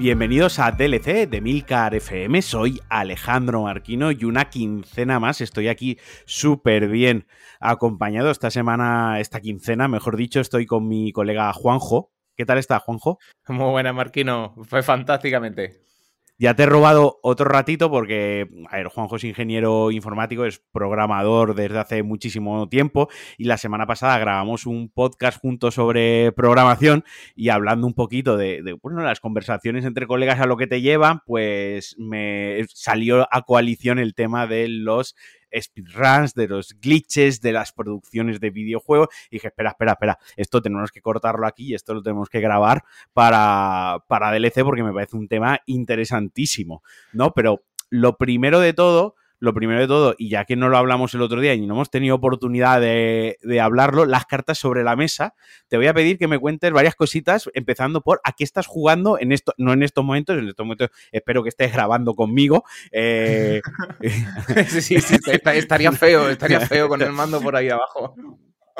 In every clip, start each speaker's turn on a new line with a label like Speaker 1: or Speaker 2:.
Speaker 1: Bienvenidos a DLC de Milcar FM, soy Alejandro Marquino y una quincena más estoy aquí súper bien acompañado esta semana, esta quincena, mejor dicho, estoy con mi colega Juanjo. ¿Qué tal está, Juanjo?
Speaker 2: Muy buena, Marquino, fue fantásticamente.
Speaker 1: Ya te he robado otro ratito porque, a ver, Juanjo es ingeniero informático, es programador desde hace muchísimo tiempo y la semana pasada grabamos un podcast juntos sobre programación y hablando un poquito de, de bueno, las conversaciones entre colegas a lo que te llevan, pues me salió a coalición el tema de los speedruns, de los glitches, de las producciones de videojuegos. Y dije, espera, espera, espera, esto tenemos que cortarlo aquí y esto lo tenemos que grabar para, para DLC porque me parece un tema interesantísimo, ¿no? Pero lo primero de todo lo primero de todo, y ya que no lo hablamos el otro día y no hemos tenido oportunidad de, hablarlo, las cartas sobre la mesa, te voy a pedir que me cuentes varias cositas, empezando por a qué estás jugando en esto, no en estos momentos, en estos momentos espero que estés grabando conmigo.
Speaker 2: Eh, sí, sí, estaría feo, estaría feo con el mando por ahí abajo.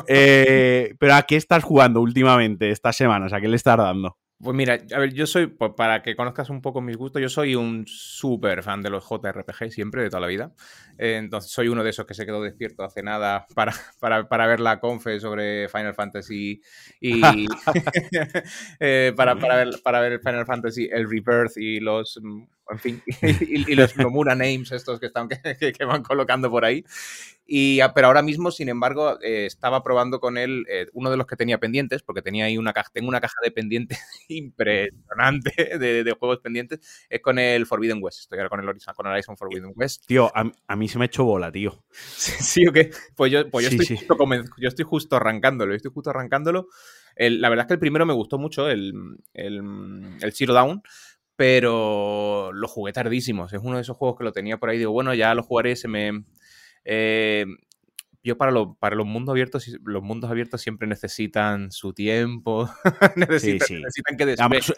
Speaker 1: Eh, pero ¿a qué estás jugando últimamente estas semanas? ¿A qué le estás dando?
Speaker 2: Pues mira, a ver, yo soy, pues para que conozcas un poco mis gustos, yo soy un súper fan de los JRPG siempre, de toda la vida. Eh, entonces soy uno de esos que se quedó despierto hace nada para, para, ver la confe sobre Final Fantasy y eh, para, para, ver, para ver Final Fantasy, el Rebirth y los mm, en fin, y, los Nomura Names estos que, están, que, van colocando por ahí. Y, pero ahora mismo, sin embargo, eh, estaba probando con él eh, uno de los que tenía pendientes, porque tenía ahí una caja, tengo una caja de pendientes impresionante de, juegos pendientes, es con el Forbidden West. Estoy ahora con el Horizon, con Horizon Forbidden West.
Speaker 1: Tío, a, mí se me ha hecho bola, tío.
Speaker 2: Sí, ¿o qué? Pues yo, pues yo, estoy Justo yo estoy justo arrancándolo, estoy justo arrancándolo. la verdad es que el primero me gustó mucho, el, el, el Zero Down pero lo jugué tardísimo. Es uno de esos juegos que lo tenía por ahí. Digo, bueno, ya lo jugaré, se me... Eh, yo para, lo, para los mundos abiertos, los mundos abiertos siempre necesitan su tiempo, necesitan, que
Speaker 1: además,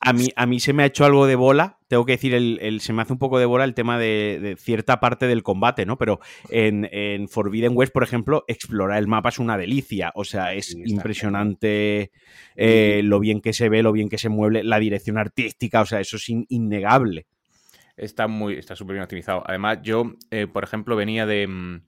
Speaker 1: A mí, a mí se me ha hecho algo de bola, tengo que decir, el, se me hace un poco de bola el tema de, cierta parte del combate, ¿no? Pero en, Forbidden West, por ejemplo, explorar el mapa es una delicia, o sea, es impresionante eh, lo bien que se ve, lo bien que se mueve, la dirección artística, o sea, eso es innegable.
Speaker 2: Está muy, está súper bien optimizado. Además, yo, eh, por ejemplo, venía de mm,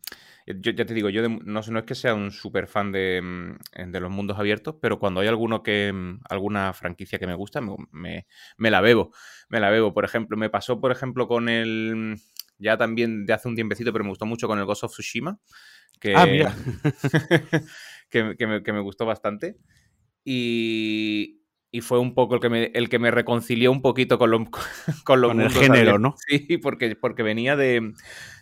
Speaker 2: yo ya te digo, yo no, no es que sea un súper fan mm, de, los mundos abiertos, pero cuando hay alguno que, mm, alguna franquicia que me gusta, me, la bebo. Me la bebo. Por ejemplo, me pasó, por ejemplo, con el. Mm, ya también de hace un tiempecito, pero me gustó mucho con el Ghost of Tsushima. Que,
Speaker 1: ah, mira.
Speaker 2: que, me, gustó bastante. Y, fue un poco el que me, el que me reconcilió un poquito con, lo, con,
Speaker 1: con el género, ¿no?
Speaker 2: Sí, porque, porque venía de,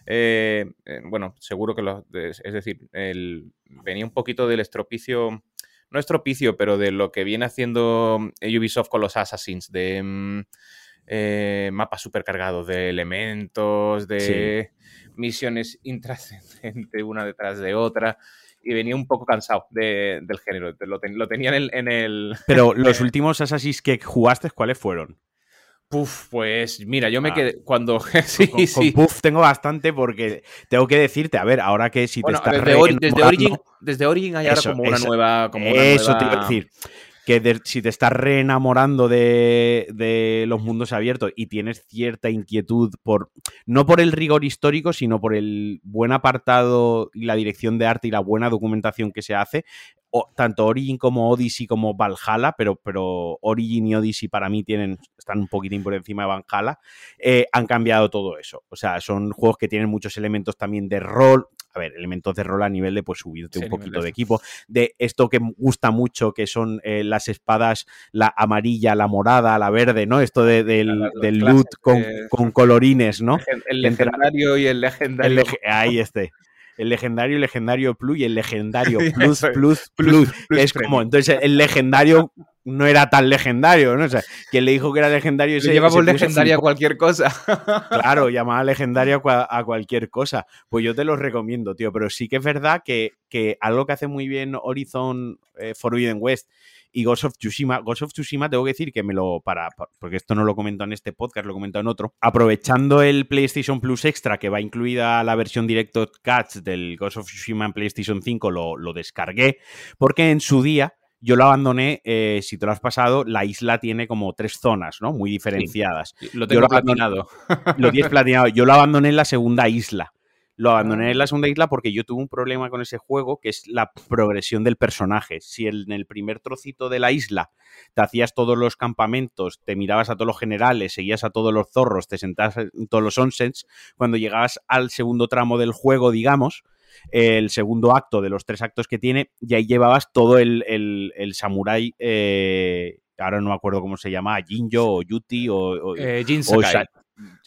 Speaker 2: eh, eh, bueno, seguro que lo. Es decir, el, venía un poquito del estropicio. No estropicio, pero de lo que viene haciendo Ubisoft con los Assassins, de mm, eh, mapas supercargados, de elementos, de misiones intrascendentes una detrás de otra y venía un poco cansado del género. Lo, tenía en el,
Speaker 1: Pero los últimos Assassins que jugaste, ¿cuáles fueron?
Speaker 2: Puf, pues mira, yo me ah. quedé cuando
Speaker 1: sí, con, sí. Puf tengo bastante porque tengo que decirte, a ver, ahora que si te estás
Speaker 2: desde, desde, Origin, desde Origin hay ahora como una nueva como
Speaker 1: Eso te iba a decir que si te estás reenamorando de, de, los mundos abiertos y tienes cierta inquietud por, no por el rigor histórico, sino por el buen apartado y la dirección de arte y la buena documentación que se hace, tanto Origin como Odyssey como Valhalla, pero, pero Origin y Odyssey para mí tienen, están un poquitín por encima de Valhalla, eh, han cambiado todo eso. O sea, son juegos que tienen muchos elementos también de rol, a ver, elementos de rol a nivel de pues subirte un poquito de equipo, de esto que gusta mucho, que son eh, las espadas, la amarilla, la morada, la verde, ¿no? Esto de, del, loot con, con, colorines, ¿no?
Speaker 2: El, legendario y el legendario.
Speaker 1: ahí esté el legendario, legendario plus y el legendario plus, plus, plus. es como, entonces el legendario no era tan legendario, ¿no? O sea, quien le dijo que era legendario...
Speaker 2: Se lleva por legendario a cualquier cosa.
Speaker 1: claro, llamaba legendario a cualquier cosa. Pues yo te lo recomiendo, tío, pero sí que es verdad que, que algo que hace muy bien Horizon eh, Forbidden West y Ghost of Tsushima. Ghost of Tsushima tengo que decir que me lo para, porque esto no lo comento en este podcast, lo comento en otro. Aprovechando el PlayStation Plus Extra que va incluida la versión Directo Cuts del Ghost of Tsushima en PlayStation 5, lo, lo descargué porque en su día Yo lo abandoné, eh, si te lo has pasado, la isla tiene como tres zonas, ¿no? Muy diferenciadas.
Speaker 2: lo tengo platinado.
Speaker 1: Lo tienes platinado. Yo lo abandoné en la segunda isla. Lo abandoné en la segunda isla porque yo tuve un problema con ese juego, que es la progresión del personaje. Si en el primer trocito de la isla te hacías todos los campamentos, te mirabas a todos los generales, seguías a todos los zorros, te sentabas en todos los onsens, cuando llegabas al segundo tramo del juego, digamos, el segundo acto de los tres actos que tiene, y ahí llevabas todo el, el, samurái. Eh, ahora no me acuerdo cómo se llama, Jinjo o Yuti o, o,
Speaker 2: eh,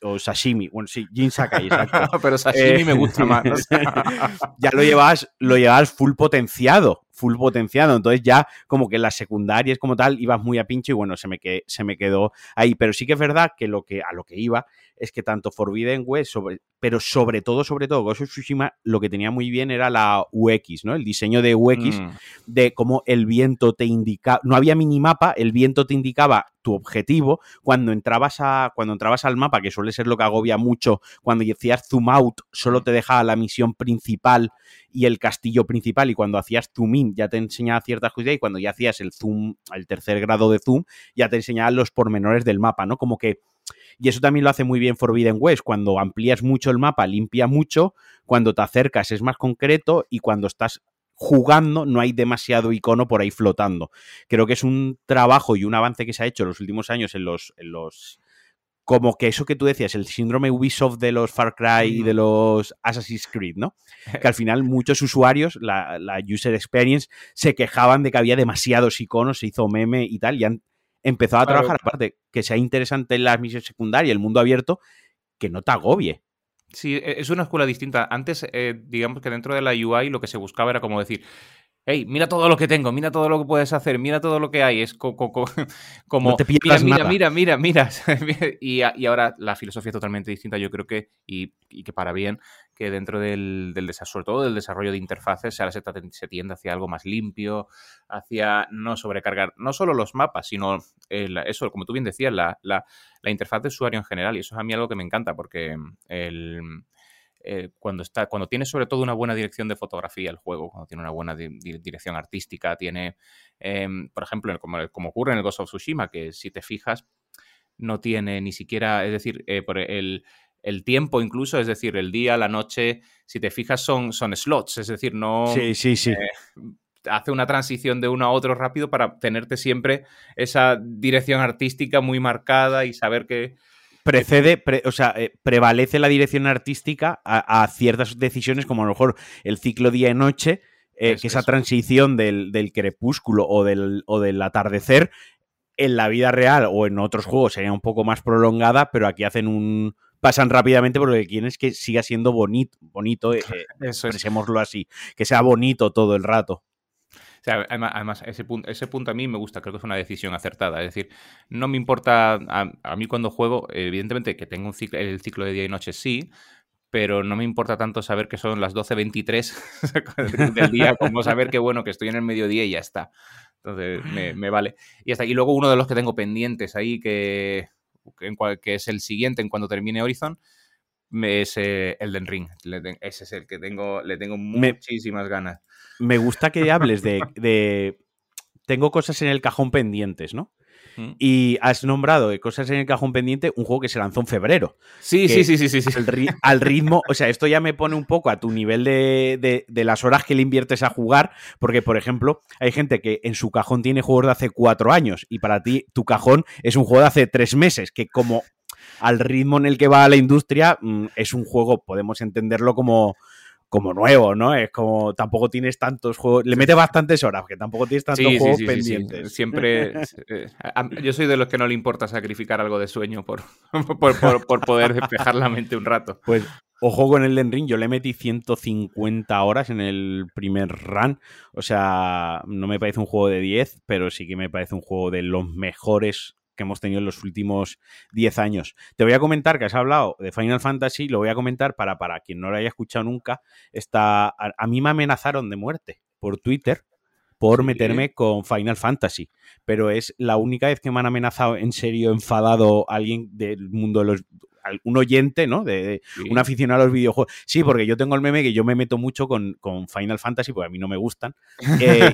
Speaker 1: o sashimi. Bueno, sí, Jin Sakai, exacto.
Speaker 2: Pero sashimi me gusta más.
Speaker 1: ya lo llevas, lo llevas full potenciado, full potenciado. Entonces ya como que las secundarias como tal ibas muy a pincho y bueno, se me, se me quedó ahí. Pero sí que es verdad que, lo que a lo que iba es que tanto Forbidden West, sobre, pero sobre todo, sobre todo, Ghost of Tsushima lo que tenía muy bien era la UX, ¿no? El diseño de UX, mm. de cómo el viento te indicaba, no había minimapa, el viento te indicaba tu objetivo. Cuando entrabas, a, cuando entrabas al mapa, que suele ser lo que agobia mucho, cuando decías zoom out, solo te dejaba la misión principal y el castillo principal, y cuando hacías zoom in ya te enseñaba ciertas cosas, y cuando ya hacías el zoom, el tercer grado de zoom, ya te enseñaba los pormenores del mapa, ¿no? Como que y eso también lo hace muy bien Forbidden West. Cuando amplías mucho el mapa, limpia mucho. Cuando te acercas es más concreto. Y cuando estás jugando no hay demasiado icono por ahí flotando. Creo que es un trabajo y un avance que se ha hecho en los últimos años en los, en los como que eso que tú decías, el síndrome Ubisoft de los Far Cry y de los Assassin's Creed, ¿no? Que al final muchos usuarios, la, la, user experience, se quejaban de que había demasiados iconos, se hizo meme y tal, y han empezado a trabajar, aparte, que sea interesante en la misión secundaria, el mundo abierto, que no te agobie.
Speaker 2: Sí, e, es una escuela distinta. Antes, eh, digamos que dentro de la UI lo que se buscaba era como decir, hey, mira todo lo que tengo, mira todo lo que puedes hacer, mira todo lo que hay. Es como,
Speaker 1: te
Speaker 2: mira, mira, mira, mira, mira, y, y, ahora la filosofía es totalmente distinta. Yo creo que, y, que para bien, que dentro del, del desarrollo, sobre todo del desarrollo de interfaces, ahora se, se, tiende hacia algo más limpio, hacia no sobrecargar no solo los mapas, sino eso, como tú bien decías, la, la, la interfaz de usuario en general. Y eso es a mí algo que me encanta, porque el eh, cuando, está, cuando tiene sobre todo una buena dirección de fotografía el juego, cuando tiene una buena dirección artística, tiene, em, por ejemplo, como, como, ocurre en el Ghost of Tsushima, que si te fijas, no tiene ni siquiera, es decir, eh, por el, el, tiempo incluso, es decir, el día, la noche, si te fijas, son, son slots, es decir, no...
Speaker 1: Sí, sí, sí.
Speaker 2: Eh, hace una transición de uno a otro rápido para tenerte siempre esa dirección artística muy marcada y saber que
Speaker 1: precede, o sea, eh, prevalece la dirección artística a, ciertas decisiones, como a lo mejor el ciclo día y noche, eh, que esa transición del, crepúsculo o del, o del atardecer en la vida real o en otros juegos sería un poco más prolongada, pero aquí hacen un pasan rápidamente porque quieren es que siga siendo bonito, bonito, eh, expresémoslo así, que sea bonito todo el rato
Speaker 2: además, ese, punto, ese punto a mí me gusta, creo que es una decisión acertada. Es decir, no me importa, a, mí cuando juego, evidentemente que tengo un ciclo, el ciclo de día y noche sí, pero no me importa tanto saber que son las 12.23 del día como saber que bueno, que estoy en el mediodía y ya está. Entonces me, vale. Y hasta y luego uno de los que tengo pendientes ahí, que, que es el siguiente en cuando termine Horizon, es eh, Elden Ring. ese es el que tengo, le tengo muchísimas ganas
Speaker 1: me gusta que hables de, Tengo cosas en el cajón pendientes, ¿no? Mm. Y has nombrado de cosas en el cajón pendiente un juego que se lanzó en febrero.
Speaker 2: Sí, sí, sí, sí, sí.
Speaker 1: Al, ritmo, o sea, esto ya me pone un poco a tu nivel de, de, las horas que le inviertes a jugar, porque, por ejemplo, hay gente que en su cajón tiene juegos de hace cuatro años y para ti tu cajón es un juego de hace tres meses, que como al ritmo en el que va la industria mm, es un juego, podemos entenderlo como como nuevo, ¿no? Es como tampoco tienes tantos juegos, le mete bastantes horas, que tampoco tienes tantos juegos pendientes.
Speaker 2: Siempre, eh, yo soy de los que no le importa sacrificar algo de sueño por, por, poder despejar la mente un rato.
Speaker 1: Pues ojo con el Den Ring, yo le metí 150 horas en el primer run, o sea, no me parece un juego de 10, pero sí que me parece un juego de los mejores que hemos tenido en los últimos 10 años. Te voy a comentar que has hablado de Final Fantasy, lo voy a comentar para, para quien no lo haya escuchado nunca. Está, a, mí me amenazaron de muerte por Twitter por meterme con Final Fantasy, pero es la única vez que me han amenazado en serio, enfadado alguien del mundo de los un oyente, ¿no? De, un aficionado a los videojuegos. Sí, porque yo tengo el meme que yo me meto mucho con, Final Fantasy, porque a mí no me gustan. Eh,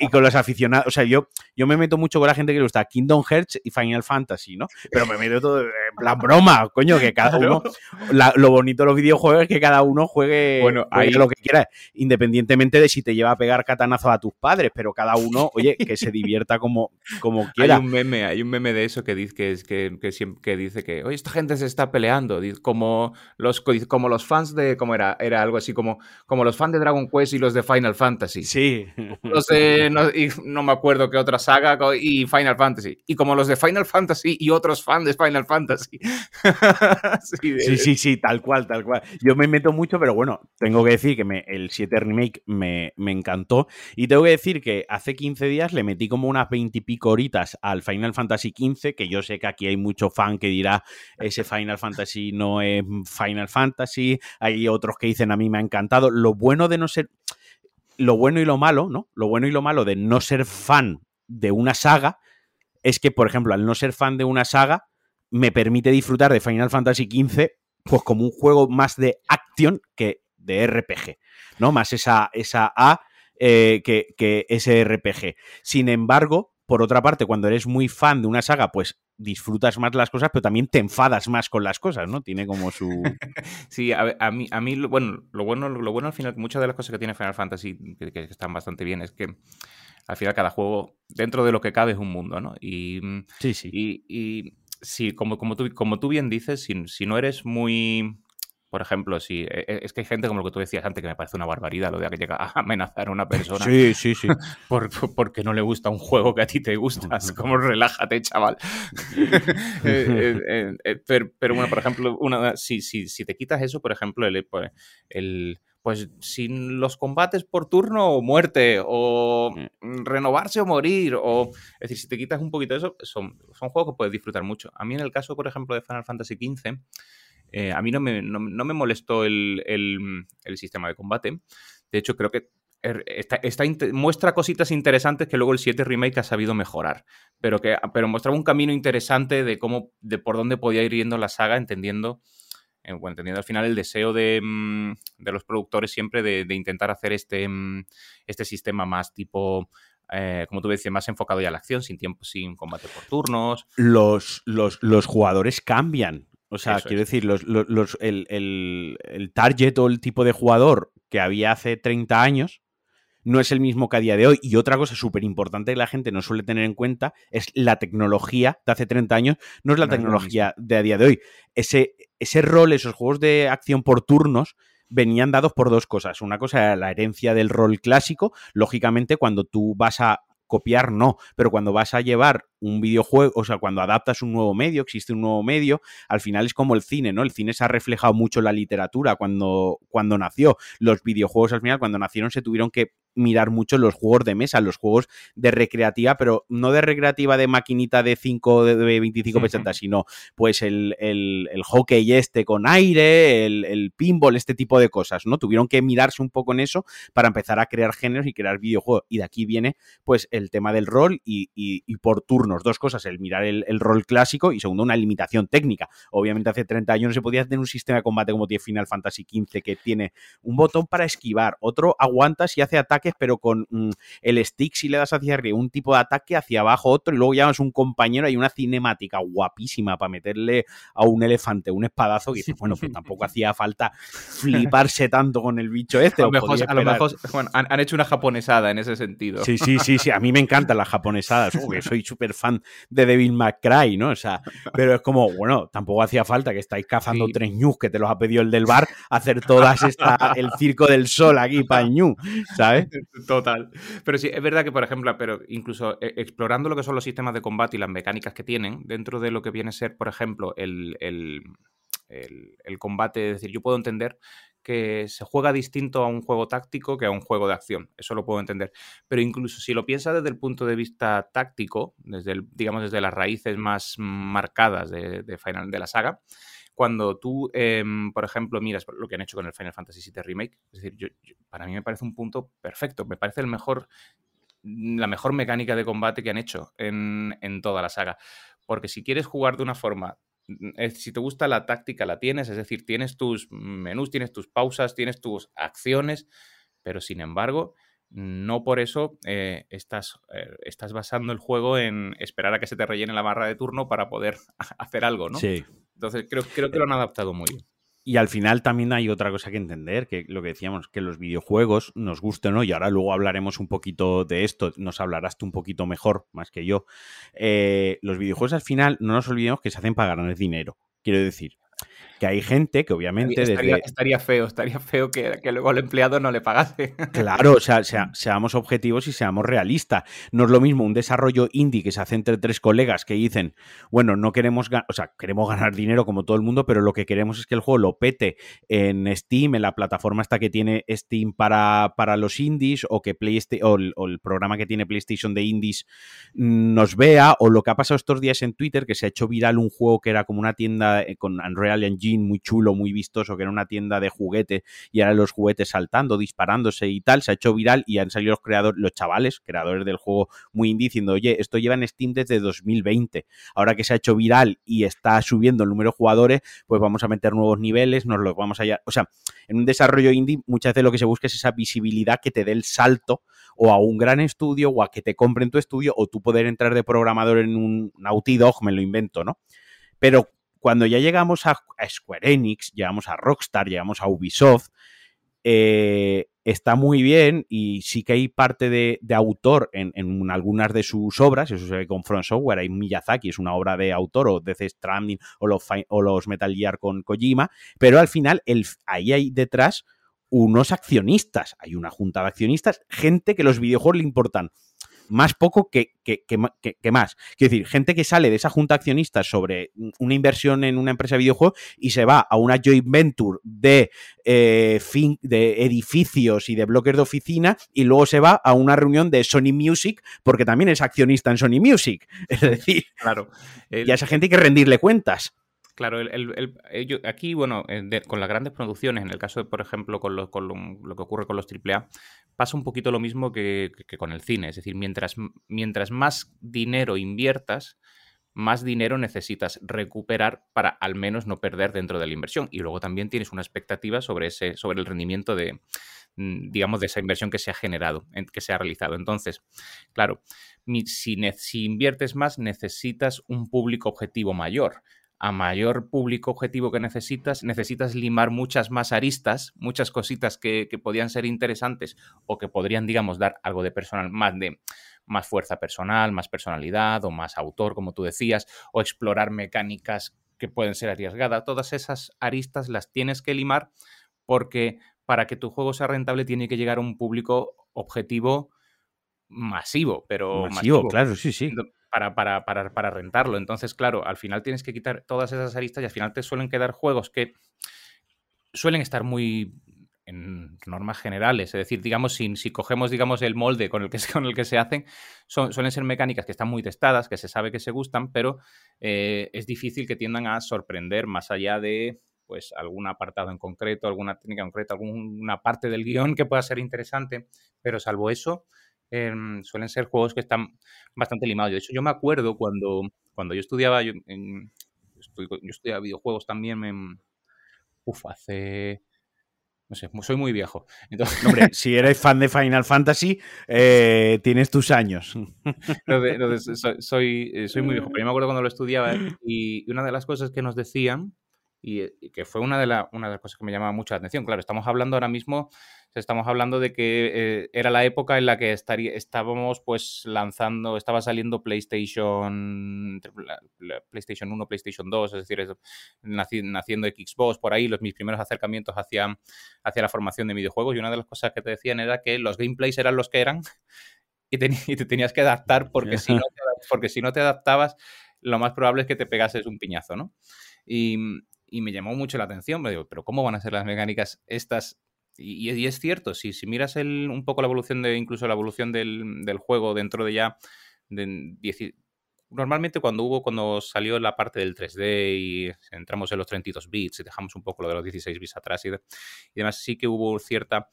Speaker 1: y, con los, aficionados. O sea, yo, yo me meto mucho con la gente que le gusta Kingdom Hearts y Final Fantasy, ¿no? Pero me meto todo en plan broma, coño, que cada uno. lo bonito de los videojuegos es que cada uno juegue, bueno, ahí... lo que quiera, independientemente de si te lleva a pegar catanazo a tus padres, pero cada uno, oye, que se divierta como, como quiera.
Speaker 2: Hay un meme, hay un meme de eso que dice que, que, que, que dice que, oye, esta gente se está peleando, como los, como los fans de, ¿cómo era? Era algo así como, como los fans de Dragon Quest y los de Final Fantasy.
Speaker 1: Sí.
Speaker 2: Los no, y no me acuerdo qué otra saga y Final Fantasy. Y como los de Final Fantasy y otros fans de Final Fantasy.
Speaker 1: sí, sí, sí, tal cual, tal cual. Yo me meto mucho, pero bueno, tengo que decir que me, el 7 Remake me, me encantó. Y tengo que decir que hace 15 días le metí como unas 20 y pico horitas al Final Fantasy XV, que yo sé que aquí hay mucho fan que dirá ese Final Fantasy no es Final Fantasy. Hay otros que dicen a mí me ha encantado. Lo bueno de no ser. Lo bueno y lo malo, ¿no? Lo bueno y lo malo de no ser fan de una saga es que, por ejemplo, al no ser fan de una saga, me permite disfrutar de Final Fantasy XV pues como un juego más de acción que de RPG, ¿no? Más esa, esa A eh, que, que ese RPG. Sin embargo, por otra parte, cuando eres muy fan de una saga, pues disfrutas más las cosas, pero también te enfadas más con las cosas, ¿no? Tiene como su...
Speaker 2: sí, a, mí, a mí bueno, lo bueno, lo bueno al final, muchas de las cosas que tiene Final Fantasy, que, están bastante bien, es que al final cada juego, dentro de lo que cabe, es un mundo, ¿no? Y,
Speaker 1: sí, sí.
Speaker 2: Y, y sí, como, como, tú, como tú bien dices, si, si no eres muy por ejemplo, si e, e, es que hay gente como lo que tú decías antes que me parece una barbaridad lo de que llega a amenazar a una persona.
Speaker 1: Sí, sí, sí.
Speaker 2: porque no le gusta un juego que a ti te gusta. Es como relájate, chaval. Eh, eh, eh, pero, bueno, por ejemplo, una, si, si, si, te quitas eso, por ejemplo, el, pues, el pues sin los combates por turno o muerte, o mm. renovarse o morir, o es decir, si te quitas un poquito de eso, son, son juegos que puedes disfrutar mucho. A mí en el caso, por ejemplo, de Final Fantasy XV, eh, a mí no me, no, me molestó el, el, sistema de combate. De hecho, creo que er, está, muestra cositas interesantes que luego el 7 Remake ha sabido mejorar. Pero, que, pero mostraba un camino interesante de cómo, de por dónde podía ir yendo la saga, entendiendo, eh, entendiendo al final el deseo de, mm, de los productores siempre de, intentar hacer este, mm, este sistema más tipo eh, como tú decías, más enfocado ya a la acción, sin tiempo, sin combate por turnos.
Speaker 1: Los, los, los, jugadores cambian. O sea, quiero decir, los, el, target o el tipo de jugador que había hace 30 años no es el mismo que a día de hoy. Y otra cosa súper importante que la gente no suele tener en cuenta es la tecnología de hace 30 años, no es la tecnología de a día de hoy. Ese, ese rol, esos juegos de acción por turnos, venían dados por dos cosas. Una cosa era la herencia del rol clásico. Lógicamente, cuando tú vas a copiar, no, pero cuando vas a llevar un videojuego, o sea, cuando adaptas un nuevo medio, existe un nuevo medio, al final es como el cine, ¿no? El cine se ha reflejado mucho en la literatura cuando, cuando nació. Los videojuegos al final, cuando nacieron, se tuvieron que mirar mucho los juegos de mesa, los juegos de recreativa, pero no de recreativa de maquinita de 5, de 25 pesetas, sino pues el, el, hockey este con aire, el, el, pinball, este tipo de cosas, ¿no? Tuvieron que mirarse un poco en eso para empezar a crear géneros y crear videojuegos. Y de aquí viene pues el tema del rol y, y, y por turno dos cosas, el mirar el, rol clásico y segundo, una limitación técnica. Obviamente hace 30 años no se podía tener un sistema de combate como tiene Final Fantasy XV, que tiene un botón para esquivar, otro aguanta si hace ataques, pero con mm, el stick si le das hacia arriba, un tipo de ataque hacia abajo, otro, y luego llamas un compañero y una cinemática guapísima para meterle a un elefante un espadazo, que dices, bueno, pues tampoco hacía falta fliparse tanto con el bicho este.
Speaker 2: A lo mejor, han, hecho una japonesada en ese sentido.
Speaker 1: Sí, sí, sí, sí. A mí me encantan las japonesadas, porque soy súper fan de Devil McCray, ¿no? O sea, pero es como, bueno, tampoco hacía falta que estáis cazando tres ñus que te los ha pedido el del bar, hacer todas esta, el circo del sol aquí para el ñu, ¿sabes?
Speaker 2: Total. Pero sí, es verdad que, por ejemplo, pero incluso eh, explorando lo que son los sistemas de combate y las mecánicas que tienen, dentro de lo que viene a ser, por ejemplo, el, el, el combate, es decir, yo puedo entender que se juega distinto a un juego táctico que a un juego de acción. Eso lo puedo entender. Pero incluso si lo piensas desde el punto de vista táctico, desde el, digamos desde las raíces más marcadas de, Final, de la saga, cuando tú, em, por ejemplo, miras lo que han hecho con el Final Fantasy VII Remake, es decir, para mí me parece un punto perfecto, me parece mejor, la mejor mecánica de combate que han hecho en, toda la saga. Porque si quieres jugar de una forma mm, si te gusta la táctica, la tienes, es decir, tienes tus menús, tienes tus pausas, tienes tus acciones, pero sin embargo, no por eso eh, estás, eh, estás basando el juego en esperar a que se te rellene la barra de turno para poder hacer algo, ¿no?
Speaker 1: Sí.
Speaker 2: Entonces creo, creo que lo han adaptado muy bien.
Speaker 1: Y al final también hay otra cosa que entender, que lo que decíamos, que los videojuegos nos gusten o no, y ahora luego hablaremos un poquito de esto, nos hablarás tú un poquito mejor, más que yo. Eh, los videojuegos al final, no nos olvidemos que se hacen para ganar dinero. Quiero decir, que hay gente que obviamente...
Speaker 2: Estaría, estaría feo, estaría feo que, luego el empleado no le pagase.
Speaker 1: Claro, o sea, seamos objetivos y seamos realistas. No es lo mismo un desarrollo indie que se hace entre tres colegas que dicen, bueno, no queremos, o sea, queremos ganar dinero como todo el mundo, pero lo que queremos es que el juego lo pete en Steam, en la plataforma esta que tiene Steam para, para los indies, o que PlayStation, o el, programa que tiene PlayStation de indies nos vea, o lo que ha pasado estos días en Twitter, que se ha hecho viral un juego que era como una tienda eh, con Unreal Engine muy chulo, muy vistoso, que era una tienda de juguete y ahora los juguetes saltando, disparándose y tal, se ha hecho viral y han salido los creadores, los chavales, creadores del juego muy indie, diciendo, oye, esto lleva en Steam desde 2020. Ahora que se ha hecho viral y está subiendo el número de jugadores, pues vamos a meter nuevos niveles, nos los vamos a... O sea, en un desarrollo indie muchas veces lo que se busca es esa visibilidad que te dé el salto o a un gran estudio o a que te compren tu estudio o tú poder entrar de programador en un Naughty Dog, me lo invento, ¿no? Pero cuando ya llegamos a, Square Enix, llegamos a Rockstar, llegamos a Ubisoft, eh, está muy bien y sí que hay parte de, autor en, algunas de sus obras, eso se ve con Front Software, hay Miyazaki, es una obra de autor, o Death Stranding, o los, o los Metal Gear con Kojima, pero al final ahí hay detrás unos accionistas, hay una junta de accionistas, gente que los videojuegos le importan más poco que, más. Quiero decir, gente que sale de esa junta de accionistas sobre una inversión en una empresa de videojuegos y se va a una joint venture de, eh, de edificios y de bloques de oficina y luego se va a una reunión de Sony Music porque también es accionista en Sony Music. Es decir,
Speaker 2: claro.
Speaker 1: y a esa gente hay que rendirle cuentas.
Speaker 2: Claro, el, aquí, bueno, eh, con las grandes producciones, en el caso, de, por ejemplo, con lo, con lo, que ocurre con los AAA, pasa un poquito lo mismo que, con el cine. Es decir, mientras, mientras más dinero inviertas, más dinero necesitas recuperar para al menos no perder dentro de la inversión. Y luego también tienes una expectativa sobre, ese, sobre el rendimiento de, mm, digamos, de esa inversión que se ha generado, que se ha realizado. Entonces, claro, si inviertes más, necesitas un público objetivo mayor a mayor público objetivo que necesitas, necesitas limar muchas más aristas, muchas cositas que, podían ser interesantes o que podrían, digamos, dar algo de personal, más de más fuerza personal, más personalidad o más autor, como tú decías, o explorar mecánicas que pueden ser arriesgadas. Todas esas aristas las tienes que limar porque para que tu juego sea rentable tiene que llegar a un público objetivo masivo, pero
Speaker 1: masivo, claro, sí, sí
Speaker 2: para, rentarlo. Entonces, claro, al final tienes que quitar todas esas aristas y al final te suelen quedar juegos que suelen estar muy en normas generales, es decir, digamos, si, cogemos, digamos, el molde con el que, con el que se hacen, suelen ser mecánicas que están muy testadas, que se sabe que se gustan, pero eh, es difícil que tiendan a sorprender más allá de pues algún apartado en concreto, alguna técnica en concreto, alguna parte del guion que pueda ser interesante, pero salvo eso, Em, suelen ser juegos que están bastante limados. De hecho, yo me acuerdo cuando, cuando yo estudiaba, yo, estudiaba videojuegos también, me, uf, hace... No sé, soy muy viejo. Entonces,
Speaker 1: Hombre, si eres fan de Final Fantasy, eh, tienes tus años.
Speaker 2: soy, eh, soy, muy viejo, pero yo me acuerdo cuando lo estudiaba y una de las cosas que nos decían y, que fue una de, una de las cosas que me llamaba mucho la atención. Claro, estamos hablando ahora mismo estamos hablando de que eh, era la época en la que estaría, estábamos pues lanzando, estaba saliendo PlayStation, PlayStation 1, PlayStation 2, es decir, naciendo Xbox, por ahí los, mis primeros acercamientos hacia, hacia la formación de videojuegos y una de las cosas que te decían era que los gameplays eran los que eran y, te tenías que adaptar porque si, no te, porque si no te adaptabas lo más probable es que te pegases un piñazo, ¿no? Y, y me llamó mucho la atención, me digo, pero ¿cómo van a ser las mecánicas estas y, es cierto, si, miras el, un poco la evolución de, incluso la evolución del, juego dentro de ya normalmente cuando hubo, cuando salió la parte del 3D y entramos en los 32 bits y dejamos un poco lo de los 16 bits atrás y, y demás, sí que hubo cierta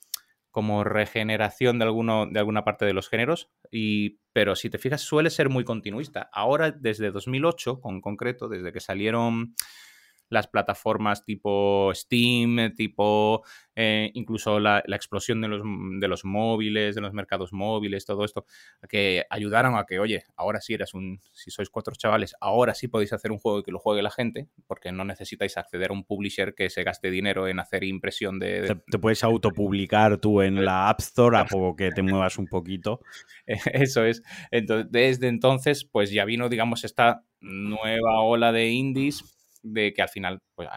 Speaker 2: como regeneración de, alguno, de alguna parte de los géneros, y, pero si te fijas suele ser muy continuista. Ahora, desde 2008, con concreto, desde que salieron las plataformas tipo Steam, tipo eh, incluso la, explosión de los, de los, móviles, de los mercados móviles, todo esto, que ayudaron a que, oye, ahora sí eres un, si sois cuatro chavales, ahora sí podéis hacer un juego y que lo juegue la gente, porque no necesitáis acceder a un publisher que se gaste dinero en hacer impresión de...
Speaker 1: Te, puedes autopublicar tú en la App Store a poco que te muevas un poquito.
Speaker 2: Eso es. Entonces, desde entonces, pues ya vino, digamos, esta nueva ola de indies de que al final pues,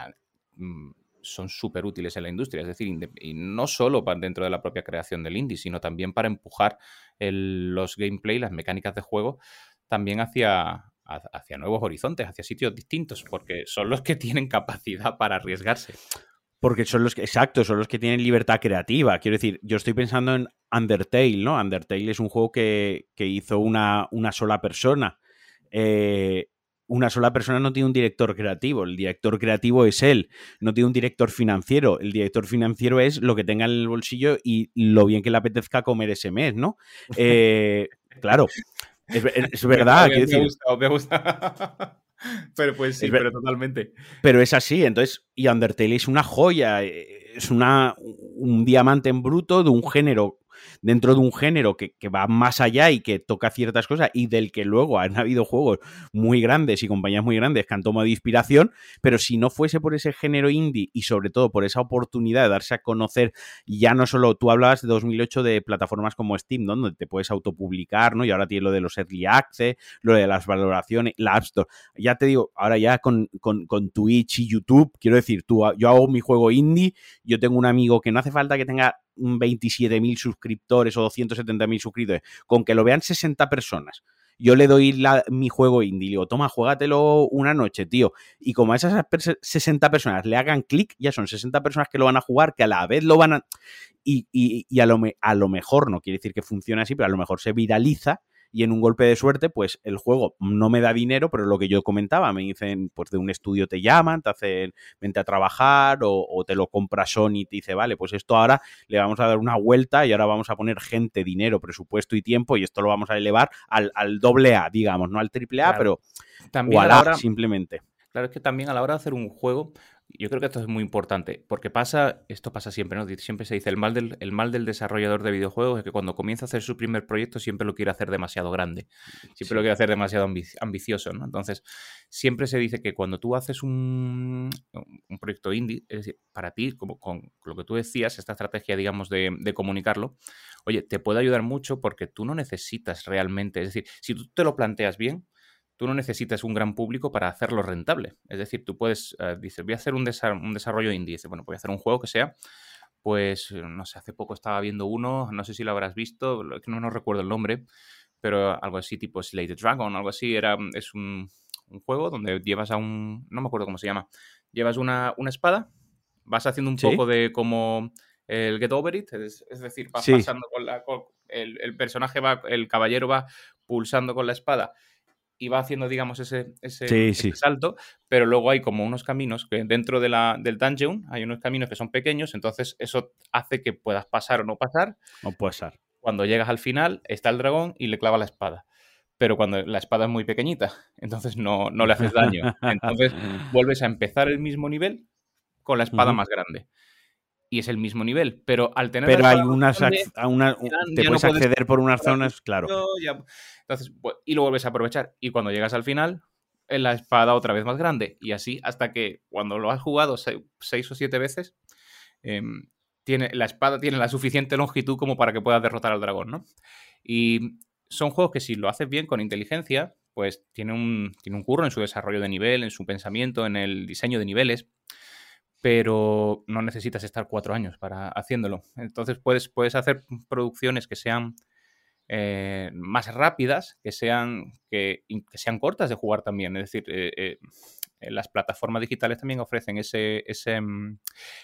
Speaker 2: mm, son súper útiles en la industria. Es decir, y no solo para dentro de la propia creación del indie, sino también para empujar los gameplay, las mecánicas de juego, también hacia, hacia nuevos horizontes, hacia sitios distintos, porque son los que tienen capacidad para arriesgarse.
Speaker 1: Porque son los que, exacto, son los que tienen libertad creativa. Quiero decir, yo estoy pensando en Undertale, ¿no? Undertale es un juego que, que hizo una, una sola persona. Eh, una sola persona no tiene un director creativo, el director creativo es él, no tiene un director financiero, el director financiero es lo que tenga en el bolsillo y lo bien que le apetezca comer ese mes, ¿no? Eh, claro, es, verdad.
Speaker 2: me, gusta, me gusta. pero pues sí, pero totalmente.
Speaker 1: Pero es así, entonces, y Undertale es una joya, es una, un diamante en bruto de un género dentro de un género que, va más allá y que toca ciertas cosas y del que luego han habido juegos muy grandes y compañías muy grandes que han tomado inspiración, pero si no fuese por ese género indie y sobre todo por esa oportunidad de darse a conocer, ya no solo tú hablabas de 2008 de plataformas como Steam, donde te puedes autopublicar, ¿no? Y ahora tienes lo de los early access, lo de las valoraciones, la App Store. Ya te digo, ahora ya con, con, con Twitch y YouTube, quiero decir, tú, yo hago mi juego indie, yo tengo un amigo que no hace falta que tenga 27.000 suscriptores o 270.000 suscriptores, con que lo vean 60 personas. Yo le doy mi juego indie, digo, toma, juégatelo una noche, tío. Y como a esas 60 personas le hagan clic, ya son 60 personas que lo van a jugar, que a la vez lo van a... Y, y, a, lo a lo mejor, no quiere decir que funcione así, pero a lo mejor se viraliza y en un golpe de suerte, pues el juego no me da dinero, pero lo que yo comentaba, me dicen, pues de un estudio te llaman, te hacen, vente a trabajar o, te lo compra Sony y te dice, vale, pues esto ahora le vamos a dar una vuelta y ahora vamos a poner gente, dinero, presupuesto y tiempo y esto lo vamos a elevar al, doble A, digamos, no al triple A, pero también a simplemente.
Speaker 2: Claro, es que también a la hora de hacer un juego, yo creo que esto es muy importante, porque pasa, esto pasa siempre, ¿no? Siempre se dice, el mal, del, el mal del desarrollador de videojuegos es que cuando comienza a hacer su primer proyecto siempre lo quiere hacer demasiado grande, siempre lo quiere hacer demasiado ambicioso, ¿no? Entonces, siempre se dice que cuando tú haces un, un proyecto indie, es decir, para ti, como con lo que tú decías, esta estrategia, digamos, de, de comunicarlo, oye, te puede ayudar mucho porque tú no necesitas realmente, es decir, si tú te lo planteas bien, tú no necesitas un gran público para hacerlo rentable. Es decir, tú puedes, uh, dices, voy a hacer un, desarrollo indie. Dices, bueno, voy a hacer un juego que sea, pues, no sé, hace poco estaba viendo uno, no sé si lo habrás visto, no, no recuerdo el nombre, pero algo así tipo Slay the Dragon, algo así, era, es un, juego donde llevas a un, no me acuerdo cómo se llama, llevas una, espada, vas haciendo un poco de como el Get Over It, es, decir, vas pasando con la... el, personaje va, el caballero va pulsando con la espada y va haciendo, digamos, ese, ese, salto, pero luego hay como unos caminos que dentro de la, del dungeon hay unos caminos que son pequeños, entonces eso hace que puedas pasar o no pasar.
Speaker 1: No pasar.
Speaker 2: Cuando llegas al final, está el dragón y le clava la espada. Pero cuando la espada es muy pequeñita, entonces no, no le haces daño. Entonces vuelves a empezar el mismo nivel con la espada más grande y es el mismo nivel, pero al tener...
Speaker 1: Pero hay unas... a una, te puedes acceder por unas zonas, claro.
Speaker 2: entonces, y lo vuelves a aprovechar. Y cuando llegas al final, es la espada otra vez más grande. Y así hasta que cuando lo has jugado seis, o siete veces, em, tiene, la espada tiene la suficiente longitud como para que puedas derrotar al dragón, ¿no? Y son juegos que si lo haces bien con inteligencia, pues tiene un, tiene un curro en su desarrollo de nivel, en su pensamiento, en el diseño de niveles pero no necesitas estar cuatro años para haciéndolo. Entonces puedes, puedes hacer producciones que sean eh, más rápidas, que sean, que, sean cortas de jugar también. Es decir, eh, eh, las plataformas digitales también ofrecen ese, mm,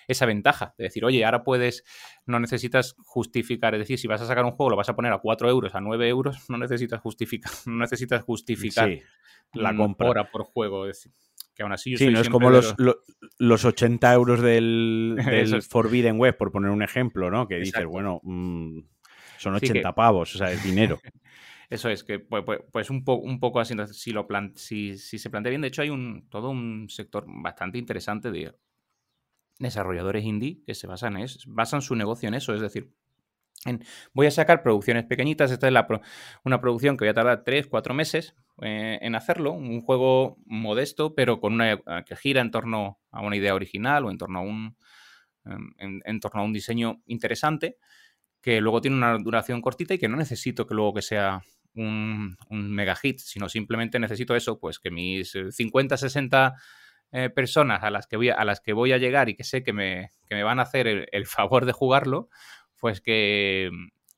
Speaker 2: esa ventaja de decir, oye, ahora puedes, no necesitas justificar, es decir, si vas a sacar un juego, lo vas a poner a 4 euros, a 9 euros, no necesitas justificar, no necesitas justificar
Speaker 1: la compra
Speaker 2: por juego. Es decir, que aún así yo
Speaker 1: Sí, no es como los, lo- los 80 euros del, del
Speaker 2: Eso es.
Speaker 1: Forbidden Web, por poner un ejemplo, ¿no? Que dices,
Speaker 2: Exacto.
Speaker 1: bueno, mm, son
Speaker 2: Sí, que-
Speaker 1: 80 pavos, o sea, es dinero.
Speaker 2: Eso es, que pues, pues- un, po- un poco así, si, lo plan- si, si se plantea bien, de hecho hay un, todo un sector bastante interesante de desarrolladores indie que se basan, es, basan su negocio en eso, es decir, voy a sacar producciones pequeñitas, esta es la pro- una producción que voy a tardar 3, 4 meses eh, en hacerlo, un juego modesto, pero con una eh, que gira en torno a una idea original o en torno a un, em, en- torno a un diseño interesante que luego tiene una duración cortita y que no necesito que luego que sea un, un mega hit, sino simplemente necesito eso, pues que mis eh, 50, 60 eh, personas a las, que voy a, las que voy a llegar y que sé que me, que me van a hacer el favor de jugarlo, pues que,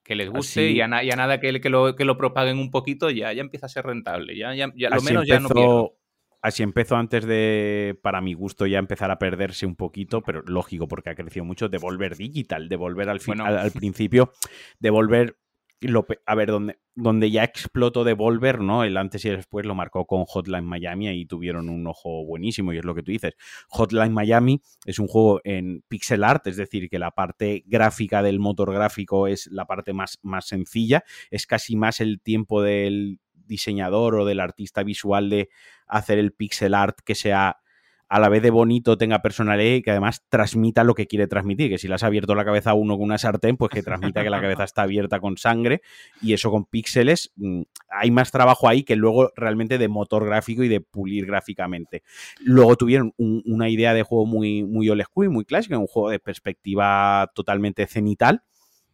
Speaker 2: que les guste
Speaker 1: Así-
Speaker 2: y, a, na- y a nada que, que, lo, que lo propaguen un poquito ya, ya empieza a ser rentable. Ya, ya, ya lo
Speaker 1: Así
Speaker 2: menos ya no pierdo.
Speaker 1: empezó, así empezó antes de, para mi gusto, ya empezar a perderse un poquito, pero lógico, porque ha crecido mucho, Devolver Digital, Devolver al, fin-
Speaker 2: Bueno.
Speaker 1: al, al principio, Devolver, a ver, donde, donde ya explotó Devolver, ¿no? El antes y el después lo marcó con Hotline Miami y tuvieron un ojo buenísimo, y es lo que tú dices. Hotline Miami es un juego en pixel art, es decir, que la parte gráfica del motor gráfico es la parte más, más sencilla, es casi más el tiempo del diseñador o del artista visual de hacer el pixel art que sea a la vez de bonito, tenga personalidad y que además transmita lo que quiere transmitir. Que si le has abierto la cabeza a uno con una sartén, pues que transmita que la cabeza está abierta con sangre y eso con píxeles. mm, Hay más trabajo ahí que luego realmente de motor gráfico y de pulir gráficamente. Luego tuvieron un- una idea de juego muy, muy old school muy clásica, un juego de perspectiva totalmente cenital